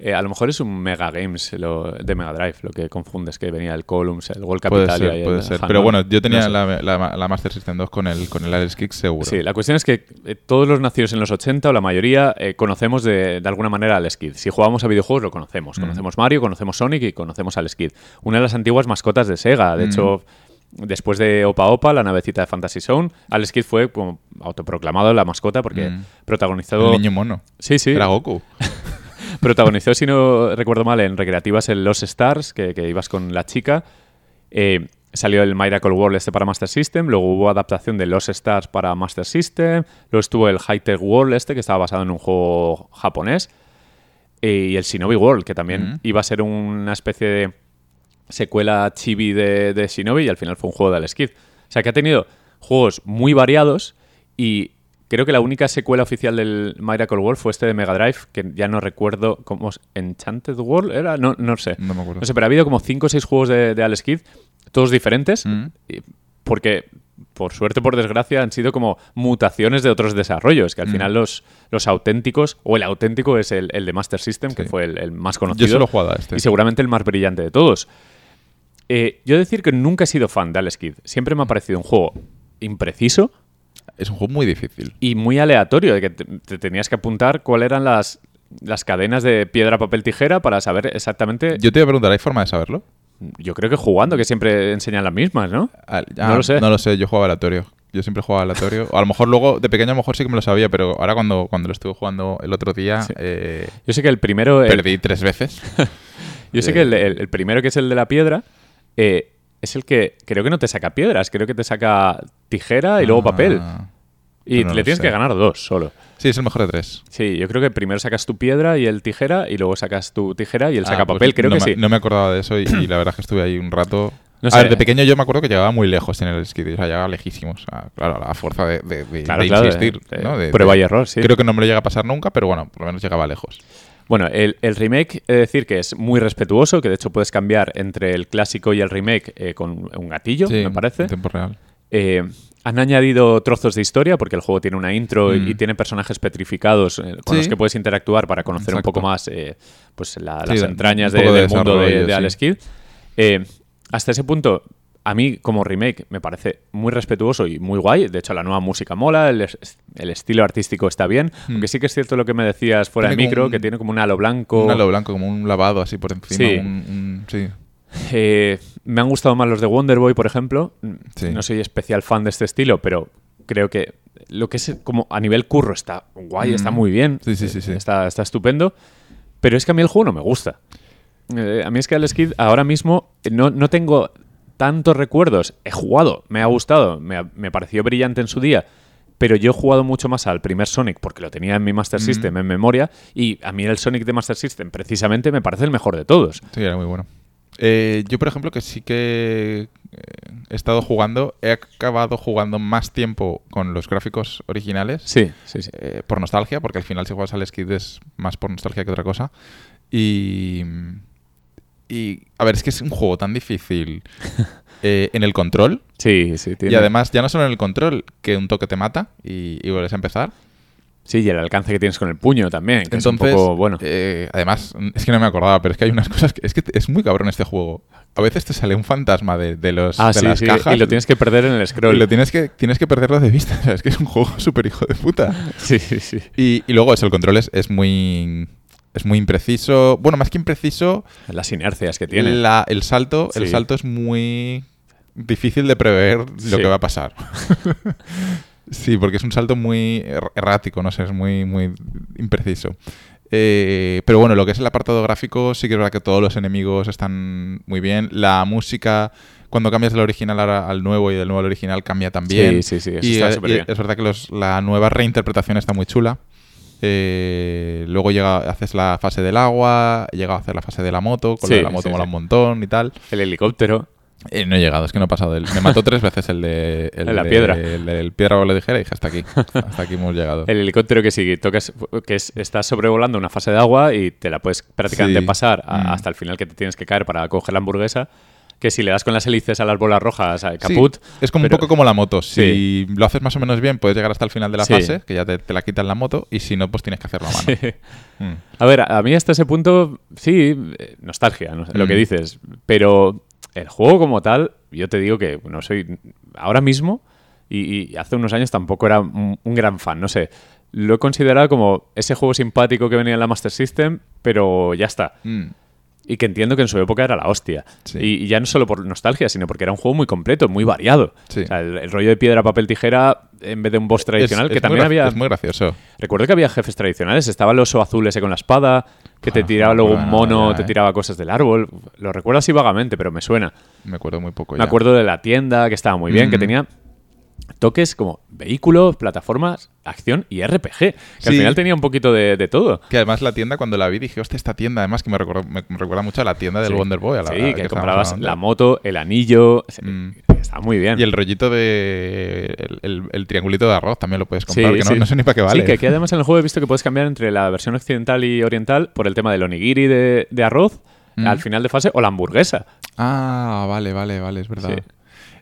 Eh, a lo mejor es un Mega Games lo- de Mega Drive, lo que confundes, que venía el Columns, el World Puede Capital y ser, puede el ser. Pero bueno, yo tenía No sé. la, la- la Master System 2 con el, con el Alex Kidd seguro. Sí, la cuestión es que eh, todos los nacidos en los 80 o la mayoría eh, conocemos de, de alguna manera al Skid. Si jugamos a videojuegos lo conocemos. Conocemos Mario, conocemos Sonic y conocemos al Skid. Una de las antiguas mascotas de Sega. De hecho, después de Opa Opa, la navecita de Fantasy Zone, al Skid fue como autoproclamado la mascota porque Mm. protagonizó... El niño mono. Sí, sí. Era Goku. Protagonizó, si no recuerdo mal, en recreativas en Los Stars, que, que ibas con la chica. Eh, salió el Miracle World este para Master System, luego hubo adaptación de Los Stars para Master System, luego estuvo el High Tech World este, que estaba basado en un juego japonés, eh, y el Shinobi World, que también Mm. iba a ser una especie de secuela chibi de, de Shinobi, y al final fue un juego de Alex Kidd. O sea que ha tenido juegos muy variados y creo que la única secuela oficial del Miracle World fue este de Mega Drive, que ya no recuerdo cómo. ¿Enchanted World era? No, no sé. No me acuerdo. No sé, pero ha habido como 5 o 6 juegos de, de Alex Kidd, todos diferentes, Mm. porque por suerte por desgracia han sido como mutaciones de otros desarrollos, que al Mm. final los, los auténticos, o el auténtico es el, el de Master System, que fue el, el más conocido. Yo solo he jugado a este. Y seguramente el más brillante de todos. Eh, yo decir que nunca he sido fan de Alex Kidd. Siempre me ha parecido un juego impreciso Es un juego muy difícil. y muy aleatorio, de que te, te tenías que apuntar cuáles eran las, las cadenas de piedra, papel, tijera para saber exactamente... Yo te iba a preguntar, ¿hay forma de saberlo? Yo creo que jugando, que siempre enseñan las mismas, ¿no? Ah, No lo sé. No lo sé, yo jugaba aleatorio. Yo siempre jugaba aleatorio. O a lo mejor luego, de pequeño a lo mejor sí que me lo sabía, pero ahora cuando, cuando lo estuve jugando el otro día, Sí. eh, Yo sé que el primero... el- perdí tres veces. yo sé que el, el- el primero, que es el de la piedra, eh, es el que creo que no te saca piedras, creo que te saca tijera y luego papel. Ah. Y no le tienes sé. que ganar dos solo. Sí, es el mejor de tres. Sí, yo creo que primero sacas tu piedra y el tijera y luego sacas tu tijera y el Ah, saca pues papel, creo no que me, sí. No me acordaba de eso y, y la verdad es que estuve ahí un rato. No a sé. ver, de pequeño yo me acuerdo que llegaba muy lejos en el skid. O sea, llegaba lejísimos. Sea, claro, a la fuerza de, de- de- Claro, de claro, insistir. de ¿no? Prueba y error, sí. Creo que no me lo llega a pasar nunca, pero bueno, por lo menos llegaba lejos. Bueno, el, el remake, he de decir que es muy respetuoso, que de hecho puedes cambiar entre el clásico y el remake eh, con un gatillo, Sí, me parece. En tiempo real. Eh, han añadido trozos de historia porque el juego tiene una intro y- Mm. y tiene personajes petrificados eh, con Sí. los que puedes interactuar para conocer un poco más pues la- Sí, las entrañas de- de del mundo de, de sí. Alex Kidd. Hasta ese punto, a mí como remake me parece muy respetuoso y muy guay. De hecho, la nueva música mola, el, es- el estilo artístico está bien. Aunque sí que es cierto lo que me decías fuera de Hmm. Tiene como micro, un- que tiene como un halo blanco. Un halo blanco, como un lavado así por encima. Sí. un- un- sí. Eh, me han gustado más los de Wonder Boy, por ejemplo. Sí. No soy especial fan de este estilo, pero creo que lo que es como a nivel curro está guay, está Mm. muy bien. Sí, sí, sí, sí. Está, está estupendo. Pero es que a mí el juego no me gusta. Eh, a mí es que Alex Kidd ahora mismo no, no tengo tantos recuerdos. He jugado, me ha gustado, me, me pareció brillante en su día. Pero yo he jugado mucho más al primer Sonic porque lo tenía en mi Mm. Master System en memoria. Y a mí el Sonic de Master System precisamente me parece el mejor de todos. Sí, era muy bueno. Eh, yo, por ejemplo, que sí que eh, he estado jugando, he acabado jugando más tiempo con los gráficos originales. Sí, sí, sí. eh, por nostalgia, porque al final si juegas al Skid es más por nostalgia que otra cosa. Y. Y. A ver, es que es un juego tan difícil eh, en el control. Sí, sí. Y tiene- además, ya no solo en el control, que un toque te mata y, y vuelves a empezar. Sí, y el alcance que tienes con el puño también, que Entonces, es un poco, bueno. eh, además, es que no me acordaba, pero es que hay unas cosas que. Es que es muy cabrón este juego. A veces te sale un fantasma de, de los, ah, de sí, las sí, cajas. y lo tienes que perder en el y scroll. lo tienes que, tienes que perderlo de vista. O sea, es que es un juego súper hijo de puta. Sí, sí, sí. Y, y luego eso, el control es, es muy. Es muy impreciso. Bueno, más que impreciso, Las inercias que tiene. la- el salto, el salto es muy difícil de prever lo que va a pasar. sí, porque es un salto muy er- errático, no sé, es muy, muy impreciso. Eh, pero bueno, lo que es el apartado gráfico, sí que es verdad que todos los enemigos están muy bien. La música, cuando cambias del original al nuevo y del nuevo al original, cambia también. Sí, sí, sí, eso y, está eh, y bien. es verdad que los- la nueva reinterpretación está muy chula. Eh, luego llega, haces la fase del agua, llega a hacer la fase de la moto, con Sí, lo de la moto sí, mola sí. un montón y tal. El helicóptero. Eh, no he llegado, es que no he pasado. Me mató tres veces el de. El la de- piedra. El del piedra o lo dijera y dije hasta aquí. Hasta aquí hemos llegado. El helicóptero que si tocas, que es, estás sobrevolando una fase de agua y te la puedes prácticamente Sí. pasar a- Mm. hasta el final que te tienes que caer para coger la hamburguesa. Que si le das con las hélices a las bolas rojas, Sí, caput. es como pero- un poco como la moto. Si Sí. lo haces más o menos bien, puedes llegar hasta el final de la Sí. fase, que ya te, te la quitan la moto, y si no, pues tienes que hacerlo a mano. Mm. A ver, a mí hasta ese punto, sí, eh, nostalgia, no sé, lo que Mm. dices. Pero el juego como tal, yo te digo que no soy. Ahora mismo, y, y hace unos años tampoco era un, un gran fan, no sé. Lo he considerado como ese juego simpático que venía en la Master System, pero ya está. Mm. Y que entiendo que en su época era la hostia. Sí. Y, y ya no solo por nostalgia, sino porque era un juego muy completo, muy variado. Sí. O sea, el, el rollo de piedra, papel, tijera, en vez de un boss tradicional, Es- que es también había. Es muy gracioso. Recuerdo que había jefes tradicionales. Estaba el oso azul ese con la espada, que te Ah, tiraba me luego un mono, te eh. tiraba cosas del árbol. Lo recuerdo así vagamente, pero me suena. Me acuerdo muy poco Me ya. acuerdo de la tienda, que estaba muy bien, que tenía toques como vehículos, plataformas, acción y RPG. Que al final tenía un poquito de, de todo. Que además la tienda, cuando la vi, dije, hostia, esta tienda, además que me recuerda, me, me recuerda mucho a la tienda del Sí. Wonder Boy. A la, sí, la que, estábamos comprabas la moto, el anillo. Mm. Estaba muy bien. Y el rollito de. El, el- el triangulito de arroz también lo puedes Sí, comprar, que no, sé ni para qué vale. Sí, que aquí además en el juego he visto que puedes cambiar entre la versión occidental y oriental por el tema del onigiri de, de arroz Mm. al final de fase o la hamburguesa. Ah, vale, vale, vale, es verdad.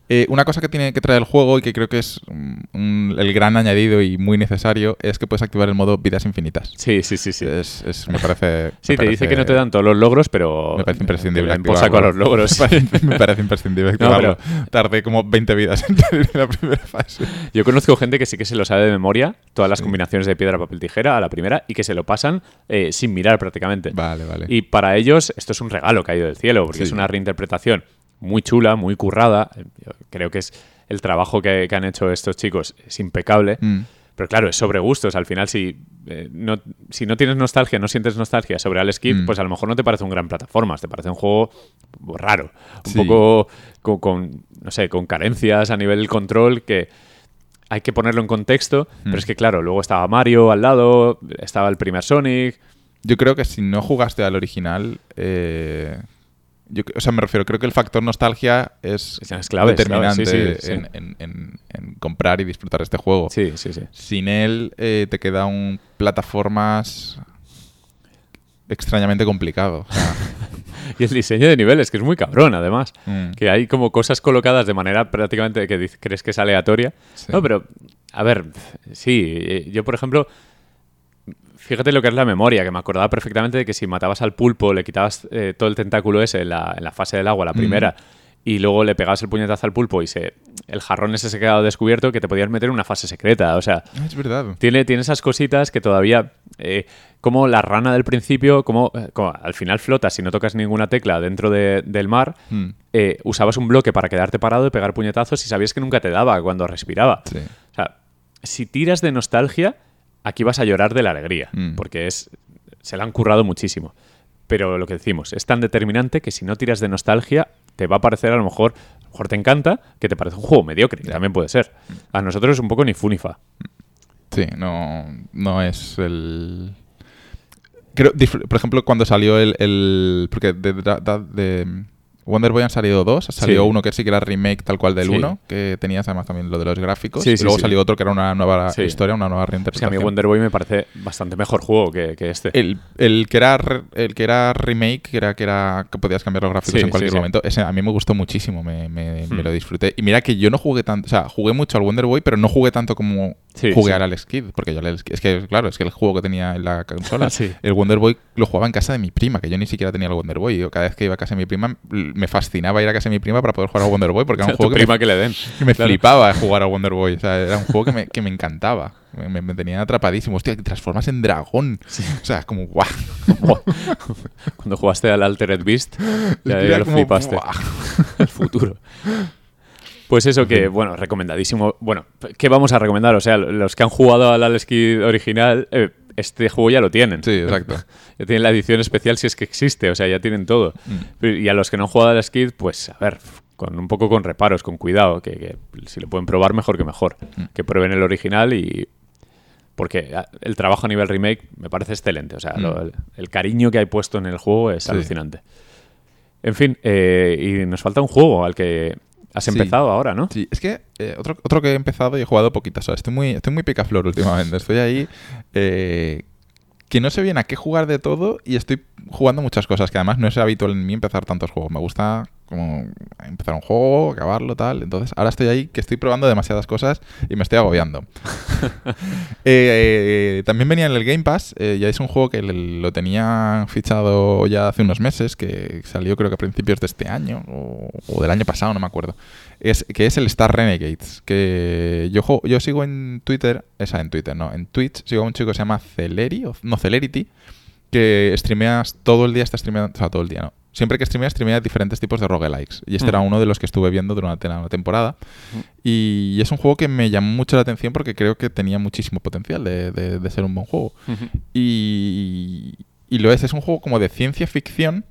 Eh, una cosa que tiene que traer el juego y que creo que es mm, un- el gran añadido y muy necesario es que puedes activar el modo vidas infinitas. Sí, sí, sí, sí. Es, es- me parece. Sí, me te dice que no te dan todos los logros, pero. Me parece imprescindible. te saco a los logros. Me parece, me parece imprescindible No, activarlo. Tardé como 20 vidas en la primera fase. Yo conozco gente que sí que se lo sabe de memoria, todas las Sí. combinaciones de piedra, papel, tijera a la primera y que se lo pasan eh, sin mirar prácticamente. Vale, vale. Y para ellos esto es un regalo caído del cielo, porque Sí. es una reinterpretación muy chula, muy currada. Yo creo que es el trabajo que, que han hecho estos chicos es impecable. Mm. Pero claro, es sobre gustos. Al final, si, eh, no, si no tienes nostalgia, no sientes nostalgia sobre Alex Kidd, Mm. pues a lo mejor no te parece un gran plataformas, te parece un juego raro, un Sí. poco con, con, no sé, con carencias a nivel control que hay que ponerlo en contexto. Pero Mm. es que, claro, luego estaba Mario al lado, estaba el primer Sonic. Yo creo que si no jugaste al original, eh, yo, o sea, me refiero, creo que el factor nostalgia es, clave, es clave, determinante sí, sí, sí. En, en- en- en comprar y disfrutar este juego. Sí, sí, sí. Sin él eh, te queda un plataformas extrañamente complicado. O sea, Y el diseño de niveles, que es muy cabrón, además. mm, Que hay como cosas colocadas de manera prácticamente que crees que es aleatoria. No, pero, a ver, sí, eh, yo por ejemplo, fíjate lo que es la memoria, que me acordaba perfectamente de que si matabas al pulpo, le quitabas eh, todo el tentáculo ese en la, en la fase del agua, la primera, y luego le pegabas el puñetazo al pulpo y se, el jarrón ese se quedaba descubierto, que te podías meter en una fase secreta. O sea, es verdad. tiene, tiene esas cositas que todavía, eh, como la rana del principio, como, eh, como al final flotas si no tocas ninguna tecla dentro de- del mar, Mm, eh, usabas un bloque para quedarte parado y pegar puñetazos y sabías que nunca te daba cuando respiraba. sí. O sea, si tiras de nostalgia, aquí vas a llorar de la alegría, Mm. porque es se la han currado muchísimo. Pero lo que decimos, es tan determinante que si no tiras de nostalgia, te va a parecer a lo mejor, a lo mejor te encanta, que te parece un juego mediocre, que también puede ser. A nosotros es un poco ni fu ni fa. Sí, no, no es el... Creo, por ejemplo, cuando salió el... el- porque de, da- de- Wonder Boy han salido dos. Salió Sí. uno que sí que era remake tal cual del Sí. uno, que tenías además también lo de los gráficos. Sí, y luego salió otro que era una nueva historia, una nueva Es que a reinterpretación. mí Wonder Boy me parece bastante mejor juego que, que este. El, el que era el que era remake, que era que era que podías cambiar los gráficos en cualquier momento, ese a mí me gustó muchísimo, me, me- me Hmm. lo disfruté. Y mira que yo no jugué tanto, o sea, jugué mucho al Wonder Boy, pero no jugué tanto como jugué al Alex Kidd, porque yo al Alex Kidd- es que claro, es que el juego que tenía en la consola, el Wonder Boy lo jugaba en casa de mi prima, que yo ni siquiera tenía el Wonder Boy. Yo cada vez que iba a casa de mi prima me fascinaba ir a casa de mi prima para poder jugar al Wonder Boy, porque era un A juego que prima me, que le den. me Claro. flipaba jugar al Wonder Boy, o sea, era un juego que me, que me encantaba. Me, me- tenía atrapadísimo. Hostia, que transformas en dragón. O sea, es como guau. Cuando jugaste al Altered Beast, ya, lo como, flipaste. El futuro. Pues eso que, bueno, recomendadísimo. Bueno, ¿qué vamos a recomendar? O sea, los que han jugado al Alex original, eh, este juego ya lo tienen. Sí, exacto. Ya tienen la edición especial si es que existe, o sea, ya tienen todo. Mm. Y a los que no han jugado al Alex Kidd, pues, a ver, con un poco con reparos, con cuidado, que, que si lo pueden probar, mejor que mejor. Mm. Que prueben el original y... Porque ah, el trabajo a nivel remake me parece excelente. O sea, lo- Mm. el, el cariño que hay puesto en el juego es Sí. alucinante. En fin, eh, y nos falta un juego al que has Sí. empezado ahora, ¿no? Sí, es que eh, otro, otro que he empezado y he jugado poquitas. Estoy muy, estoy muy picaflor últimamente. Estoy ahí eh, que no sé bien a qué jugar de todo y estoy jugando muchas cosas que además no es habitual en mí empezar tantos juegos. Me gusta como empezar un juego, acabarlo, tal. Entonces ahora estoy ahí que estoy probando demasiadas cosas y me estoy agobiando. Eh, eh, también venía en el Game Pass, eh, ya es un juego que lo tenía fichado ya hace unos meses, que salió creo que a principios de este año o, o del año pasado, no me acuerdo. Es, que es el Star Renegades, que yo, yo sigo en Twitter, esa en Twitter, no, en Twitch sigo a un chico que se llama Celeri, o, no, Celerity, que streameas todo el día, está streameando, o sea, todo el día, no. Siempre que streamea, streamea diferentes tipos de roguelikes. Y este Mm. era uno de los que estuve viendo durante la temporada. Y es un juego que me llamó mucho la atención porque creo que tenía muchísimo potencial de, de- de ser un buen juego. Y, y lo es, es un juego como de ciencia ficción.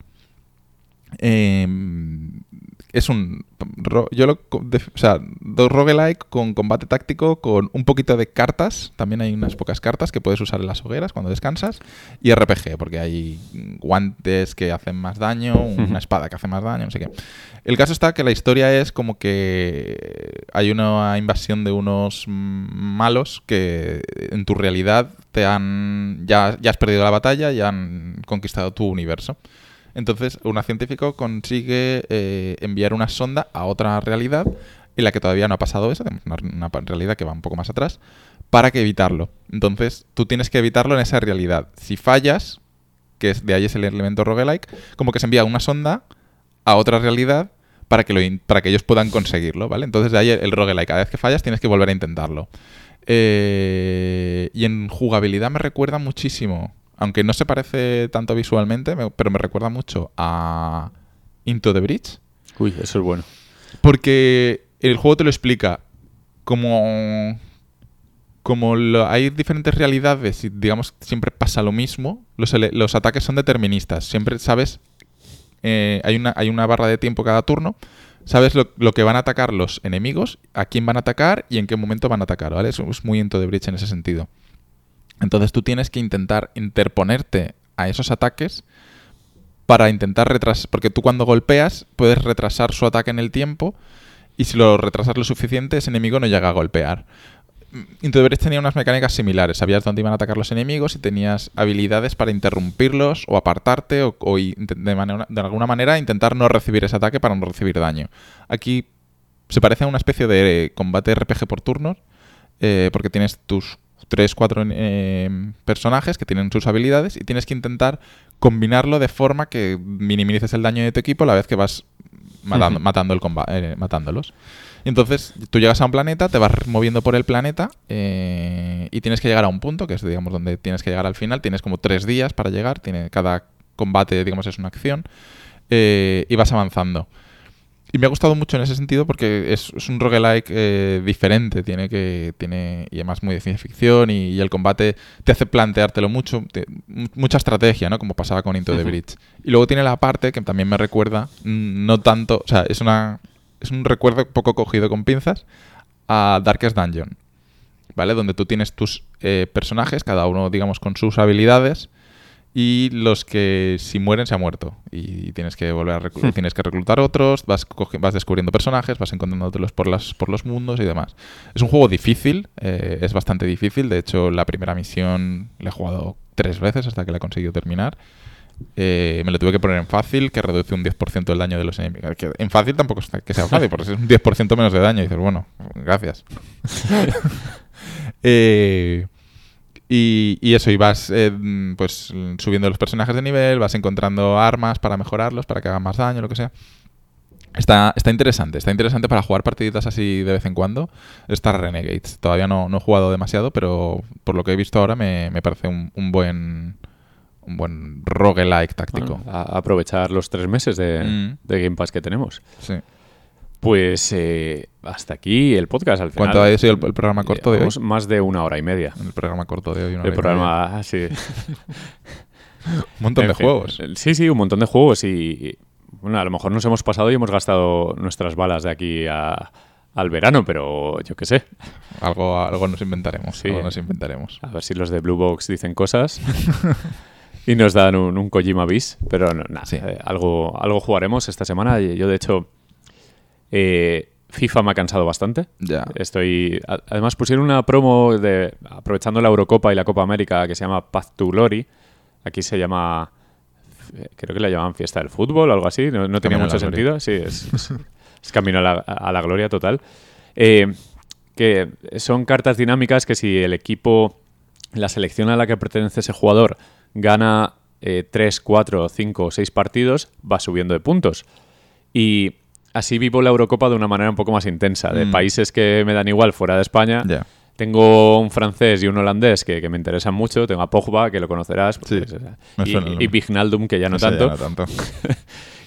Eh, es un. Yo lo. o sea, dos roguelike con combate táctico, con un poquito de cartas. También hay unas pocas cartas que puedes usar en las hogueras cuando descansas. Y RPG, porque hay guantes que hacen más daño, una espada que hace más daño, no sé qué. El caso está que la historia es como que hay una invasión de unos malos que en tu realidad te han ya, ya has perdido la batalla y han conquistado tu universo. Entonces, un científico consigue eh, enviar una sonda a otra realidad en la que todavía no ha pasado eso, una, una realidad que va un poco más atrás, para que evitarlo. Entonces, tú tienes que evitarlo en esa realidad. Si fallas, que es, de ahí es el elemento roguelike, como que se envía una sonda a otra realidad para que, ellos puedan conseguirlo, ¿vale? Entonces de ahí el, el roguelike. Cada vez que fallas tienes que volver a intentarlo. Eh, y en jugabilidad me recuerda muchísimo, aunque no se parece tanto visualmente, me- pero me recuerda mucho a Into the Bridge. Uy, eso es bueno. Porque el juego te lo explica como. Como lo- hay diferentes realidades y digamos siempre pasa lo mismo, los, ataques son deterministas. Siempre sabes. eh, hay, una, hay una barra de tiempo cada turno. Sabes lo, lo que van a atacar los enemigos, a quién van a atacar y en qué momento van a atacar, ¿vale? Eso es muy into the breach en ese sentido. Entonces tú tienes que intentar interponerte a esos ataques para intentar retrasar. Porque tú cuando golpeas puedes retrasar su ataque en el tiempo y si lo retrasas lo suficiente, ese enemigo no llega a golpear. Into the Breach tenía unas mecánicas similares. Sabías dónde iban a atacar los enemigos y tenías habilidades para interrumpirlos o apartarte o, de, manera- de alguna manera intentar no recibir ese ataque para no recibir daño. Aquí se parece a una especie de combate RPG por turnos eh, porque tienes tus 3, 4 personajes que tienen sus habilidades y tienes que intentar combinarlo de forma que minimices el daño de tu equipo a la vez que vas matando, matando el eh, matándolos. Y entonces tú llegas a un planeta, te vas moviendo por el planeta eh, y tienes que llegar a un punto, que es digamos donde tienes que llegar al final. Tienes como tres días para llegar, tiene, cada combate digamos es una acción eh, y vas avanzando. Y me ha gustado mucho en ese sentido porque es, es un roguelike eh, diferente, tiene que tiene y además muy de ciencia ficción y, y el combate te hace planteártelo mucho, te- mucha estrategia, ¿no? Como pasaba con Into the. Bridge. Y luego tiene la parte que también me recuerda, mm, no tanto, o sea, es una es un recuerdo poco cogido con pinzas a Darkest Dungeon, ¿vale? Donde tú tienes tus eh, personajes, cada uno, digamos, con sus habilidades y los que si mueren se ha muerto y tienes que volver a reclu- Hmm. tienes que reclutar otros, vas vas descubriendo personajes, vas encontrándotelos por las por los mundos y demás. Es un juego difícil, eh, es bastante difícil. De hecho, la primera misión la he jugado tres veces hasta que la he conseguido terminar. Eh, me lo tuve que poner en fácil, que reduce un 10% el daño de los enemigos. Que en fácil tampoco es que sea fácil, porque es un 10% menos de daño. Y dices, bueno, gracias. Eh, y, y eso, y vas eh, pues subiendo los personajes de nivel, vas encontrando armas para mejorarlos, para que hagan más daño, lo que sea. Está, está interesante, está interesante para jugar partiditas así de vez en cuando. Está Renegades. Todavía no, no he jugado demasiado, pero por lo que he visto ahora me, me parece un, un buen un buen roguelike táctico. Bueno, a- aprovechar los tres meses de, Mm. de Game Pass que tenemos. Sí. Pues eh, hasta aquí el podcast al final. ¿Cuánto ha sido el, el programa corto de hoy? Más de una hora y media. El programa corto de hoy. una El hora y programa, sí. media. Un montón En de fin, juegos. Sí, sí, un montón de juegos y, bueno, a lo mejor nos hemos pasado y hemos gastado nuestras balas de aquí a- al verano, pero yo qué sé. Algo, algo nos inventaremos. Sí. Algo nos inventaremos. A ver si los de Blue Box dicen cosas y nos dan un, un Kojima bis, pero no, nada, Sí. eh, algo, algo jugaremos esta semana. Y Yo, de hecho, eh, FIFA me ha cansado bastante. Estoy. Además, pusieron una promo de aprovechando la Eurocopa y la Copa América que se llama Path to Glory. Aquí se llama. eh, Creo que la llaman Fiesta del Fútbol o algo así. No, no tenía mucho sentido. Sí, es, es- es camino a la, a la gloria total. Eh, que son cartas dinámicas que si el equipo, la selección a la que pertenece ese jugador, gana 3, 4, 5 o 6 partidos, va subiendo de puntos. Y así vivo la Eurocopa de una manera un poco más intensa. De Mm. países que me dan igual fuera de España. Tengo un francés y un holandés que, que me interesan mucho. Tengo a Pogba, que lo conocerás. Sí, pues, y. Vignaldum, que ya no ya tanto. no tanto.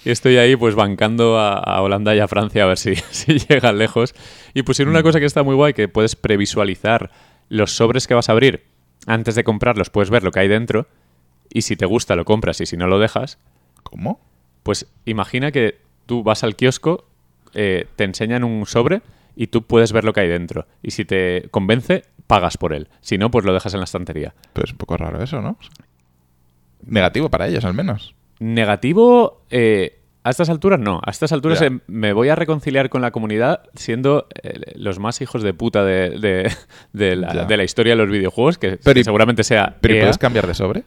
Y estoy ahí pues bancando a, a Holanda y a Francia a ver si, si llegan lejos. Y pusieron Mm. una cosa que está muy guay, que puedes previsualizar los sobres que vas a abrir. Antes de comprarlos puedes ver lo que hay dentro. Y si te gusta lo compras y si no lo dejas, ¿Cómo? pues imagina que tú vas al kiosco, eh, te enseñan un sobre y tú puedes ver lo que hay dentro. Y si te convence, pagas por él. Si no, pues lo dejas en la estantería. Pero es un poco raro eso, ¿no? Negativo para ellos, al menos. Negativo, eh, a estas alturas no. A estas alturas eh, me voy a reconciliar con la comunidad siendo eh, los más hijos de puta de, de- de la, de la historia de los videojuegos, que, Pero que y- seguramente sea Pero ¿y EA. puedes cambiar de sobre?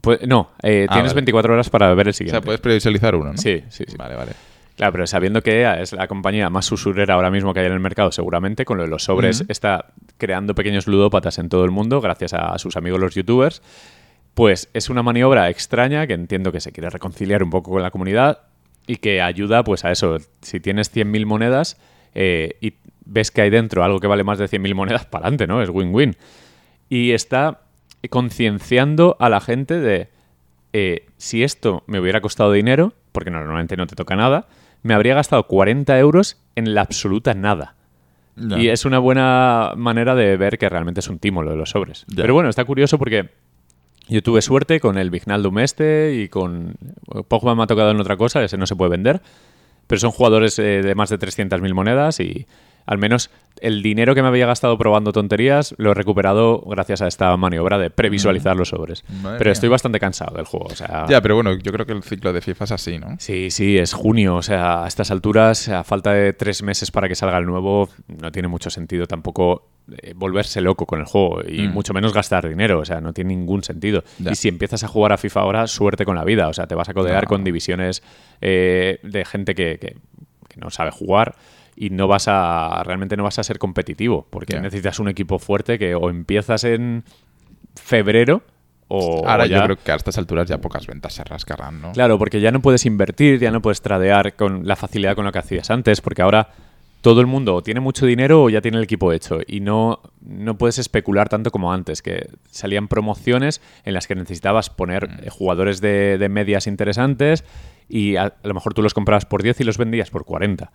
Pu- no, eh, Ah, tienes vale. 24 horas para ver el O siguiente. sea, puedes previsualizar uno, ¿no? Sí, sí, sí. Vale, vale. Claro, pero sabiendo que EA es la compañía más usurera ahora mismo que hay en el mercado, seguramente con lo de los sobres está creando pequeños ludópatas en todo el mundo gracias a sus amigos los youtubers, pues es una maniobra extraña que entiendo que se quiere reconciliar un poco con la comunidad y que ayuda pues a eso. Si tienes 100.000 monedas eh, y ves que hay dentro algo que vale más de 100.000 monedas, para adelante, ¿no? Es win-win. Y está concienciando a la gente de eh, si esto me hubiera costado dinero, porque normalmente no te toca nada, me habría gastado 40 euros en la absoluta nada. Y es una buena manera de ver que realmente es un timo lo de los sobres. Pero bueno, está curioso porque yo tuve suerte con el Vignaldum este y con... Pogba me ha tocado en otra cosa, ese no se puede vender. Pero son jugadores eh, de más de 300.000 monedas y al menos el dinero que me había gastado probando tonterías lo he recuperado gracias a esta maniobra de previsualizar los sobres. Madre Pero mía. estoy bastante cansado del juego. O sea, Ya, pero bueno, yo creo que el ciclo de FIFA es así, ¿no? Sí, sí, es junio. O sea, a estas alturas, a falta de tres meses para que salga el nuevo, no tiene mucho sentido tampoco eh, volverse loco con el juego y Mm. mucho menos gastar dinero. O sea, no tiene ningún sentido. Ya. Y si empiezas a jugar a FIFA ahora, suerte con la vida. O sea, te vas a codear No. con divisiones eh, de gente que, que- que no sabe jugar y no vas a realmente no vas a ser competitivo porque necesitas un equipo fuerte que o empiezas en febrero o Ahora o yo creo que a estas alturas ya pocas ventas se rascarán, ¿no? Claro, porque ya no puedes invertir, ya no puedes tradear con la facilidad con la que hacías antes, porque ahora todo el mundo o tiene mucho dinero o ya tiene el equipo hecho y no, no puedes especular tanto como antes, que salían promociones en las que necesitabas poner Mm. jugadores de, de medias interesantes y a, a lo mejor tú los comprabas por 10 y los vendías por 40.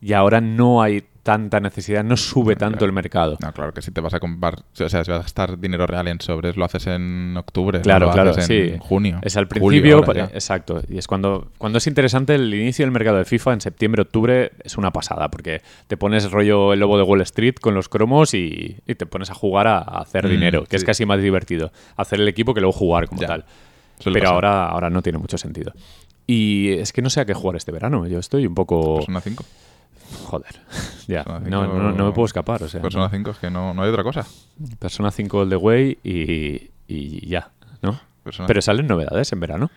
Y ahora no hay tanta necesidad, no sube tanto claro. el mercado. No, claro que si te vas a comprar, o sea, si vas a gastar dinero real en sobres, lo haces en octubre, Claro, lo claro, haces sí. en junio. Es al principio, exacto. Y es cuando, cuando es interesante el inicio del mercado de FIFA en septiembre, octubre, es una pasada, porque te pones rollo el lobo de Wall Street con los cromos y, y te pones a jugar a, a hacer Mm, dinero, que es casi más divertido. Hacer el equipo que luego jugar como Ya. tal. Suele pero pasar. ahora, ahora no tiene mucho sentido. Y es que no sé a qué jugar este verano. Yo estoy un poco... Persona 5. Joder. ya. No, 5 no, no me puedo escapar. O sea, Persona 5 es que no, no hay otra cosa. Persona 5 All the Way y, y ya, ¿no? Persona- Pero salen novedades en verano.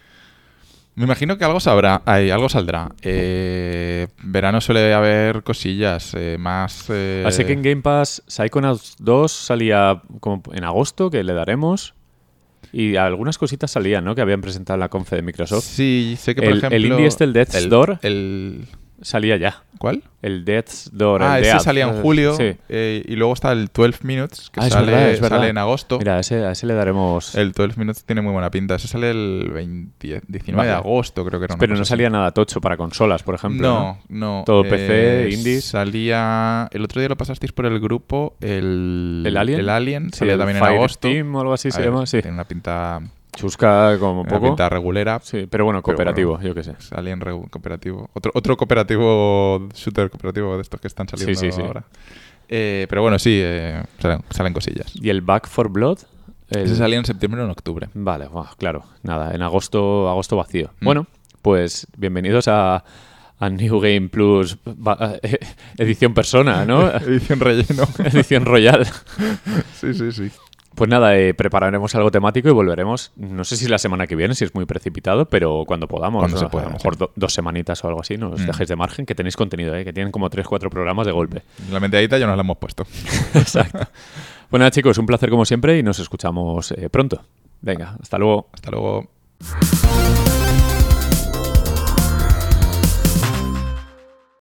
Me imagino que algo sabrá, ay, algo saldrá. Eh, verano suele haber cosillas eh, más. eh, Así que en Game Pass Psychonauts 2 salía como en agosto, que le daremos. Y algunas cositas salían, ¿no? Que habían presentado en la confe de Microsoft. Sí, sé que por El- ejemplo. el indie este, el Death's el- Door. El, Salía ya. ¿Cuál? El Death's Door. ah, el ese Death, salía en julio. Sí. eh, y luego está el 12 Minutes, que Ah, sale, verdad, sale en agosto. Mira, a ese, a ese le daremos... El 12 Minutes tiene muy buena pinta. Ese sale el 20 19 de agosto, creo que era una Pero no así. salía nada tocho para consolas, por ejemplo. No, no. Todo PC, eh, indies. Salía. El otro día lo pasasteis por el grupo. El, ¿El Alien? El Alien Sí, salía el también en agosto. Team o algo así A se ver, llama, sí. Tiene una pinta, Chusca como una poco. pinta regulera. Sí, pero bueno, Pero cooperativo, bueno. yo qué sé. Alien cooperativo. Otro, otro cooperativo, shooter cooperativo de estos que están saliendo Sí, sí, sí. ahora. Eh, pero bueno, sí, eh, salen, salen cosillas. ¿Y el Back for Blood? El- Ese salía en septiembre o en octubre. Vale, buah, claro, nada, en agosto, agosto vacío. Mm. Bueno, pues bienvenidos a, a New Game Plus va- eh, edición persona, ¿no? Edición relleno. edición royal. sí, sí, sí. Pues nada, eh, prepararemos algo temático y volveremos, no sé si la semana que viene, si es muy precipitado, pero cuando podamos, Cuando ¿no? se pueda, a lo mejor do- dos semanitas o algo así, no os Mm. dejéis de margen, que tenéis contenido, ¿eh? que tienen como 3-4 programas de golpe. La mentadita ya nos la hemos puesto. Exacto. Nada, chicos, un placer como siempre y nos escuchamos eh, pronto. Venga, hasta luego. Hasta luego.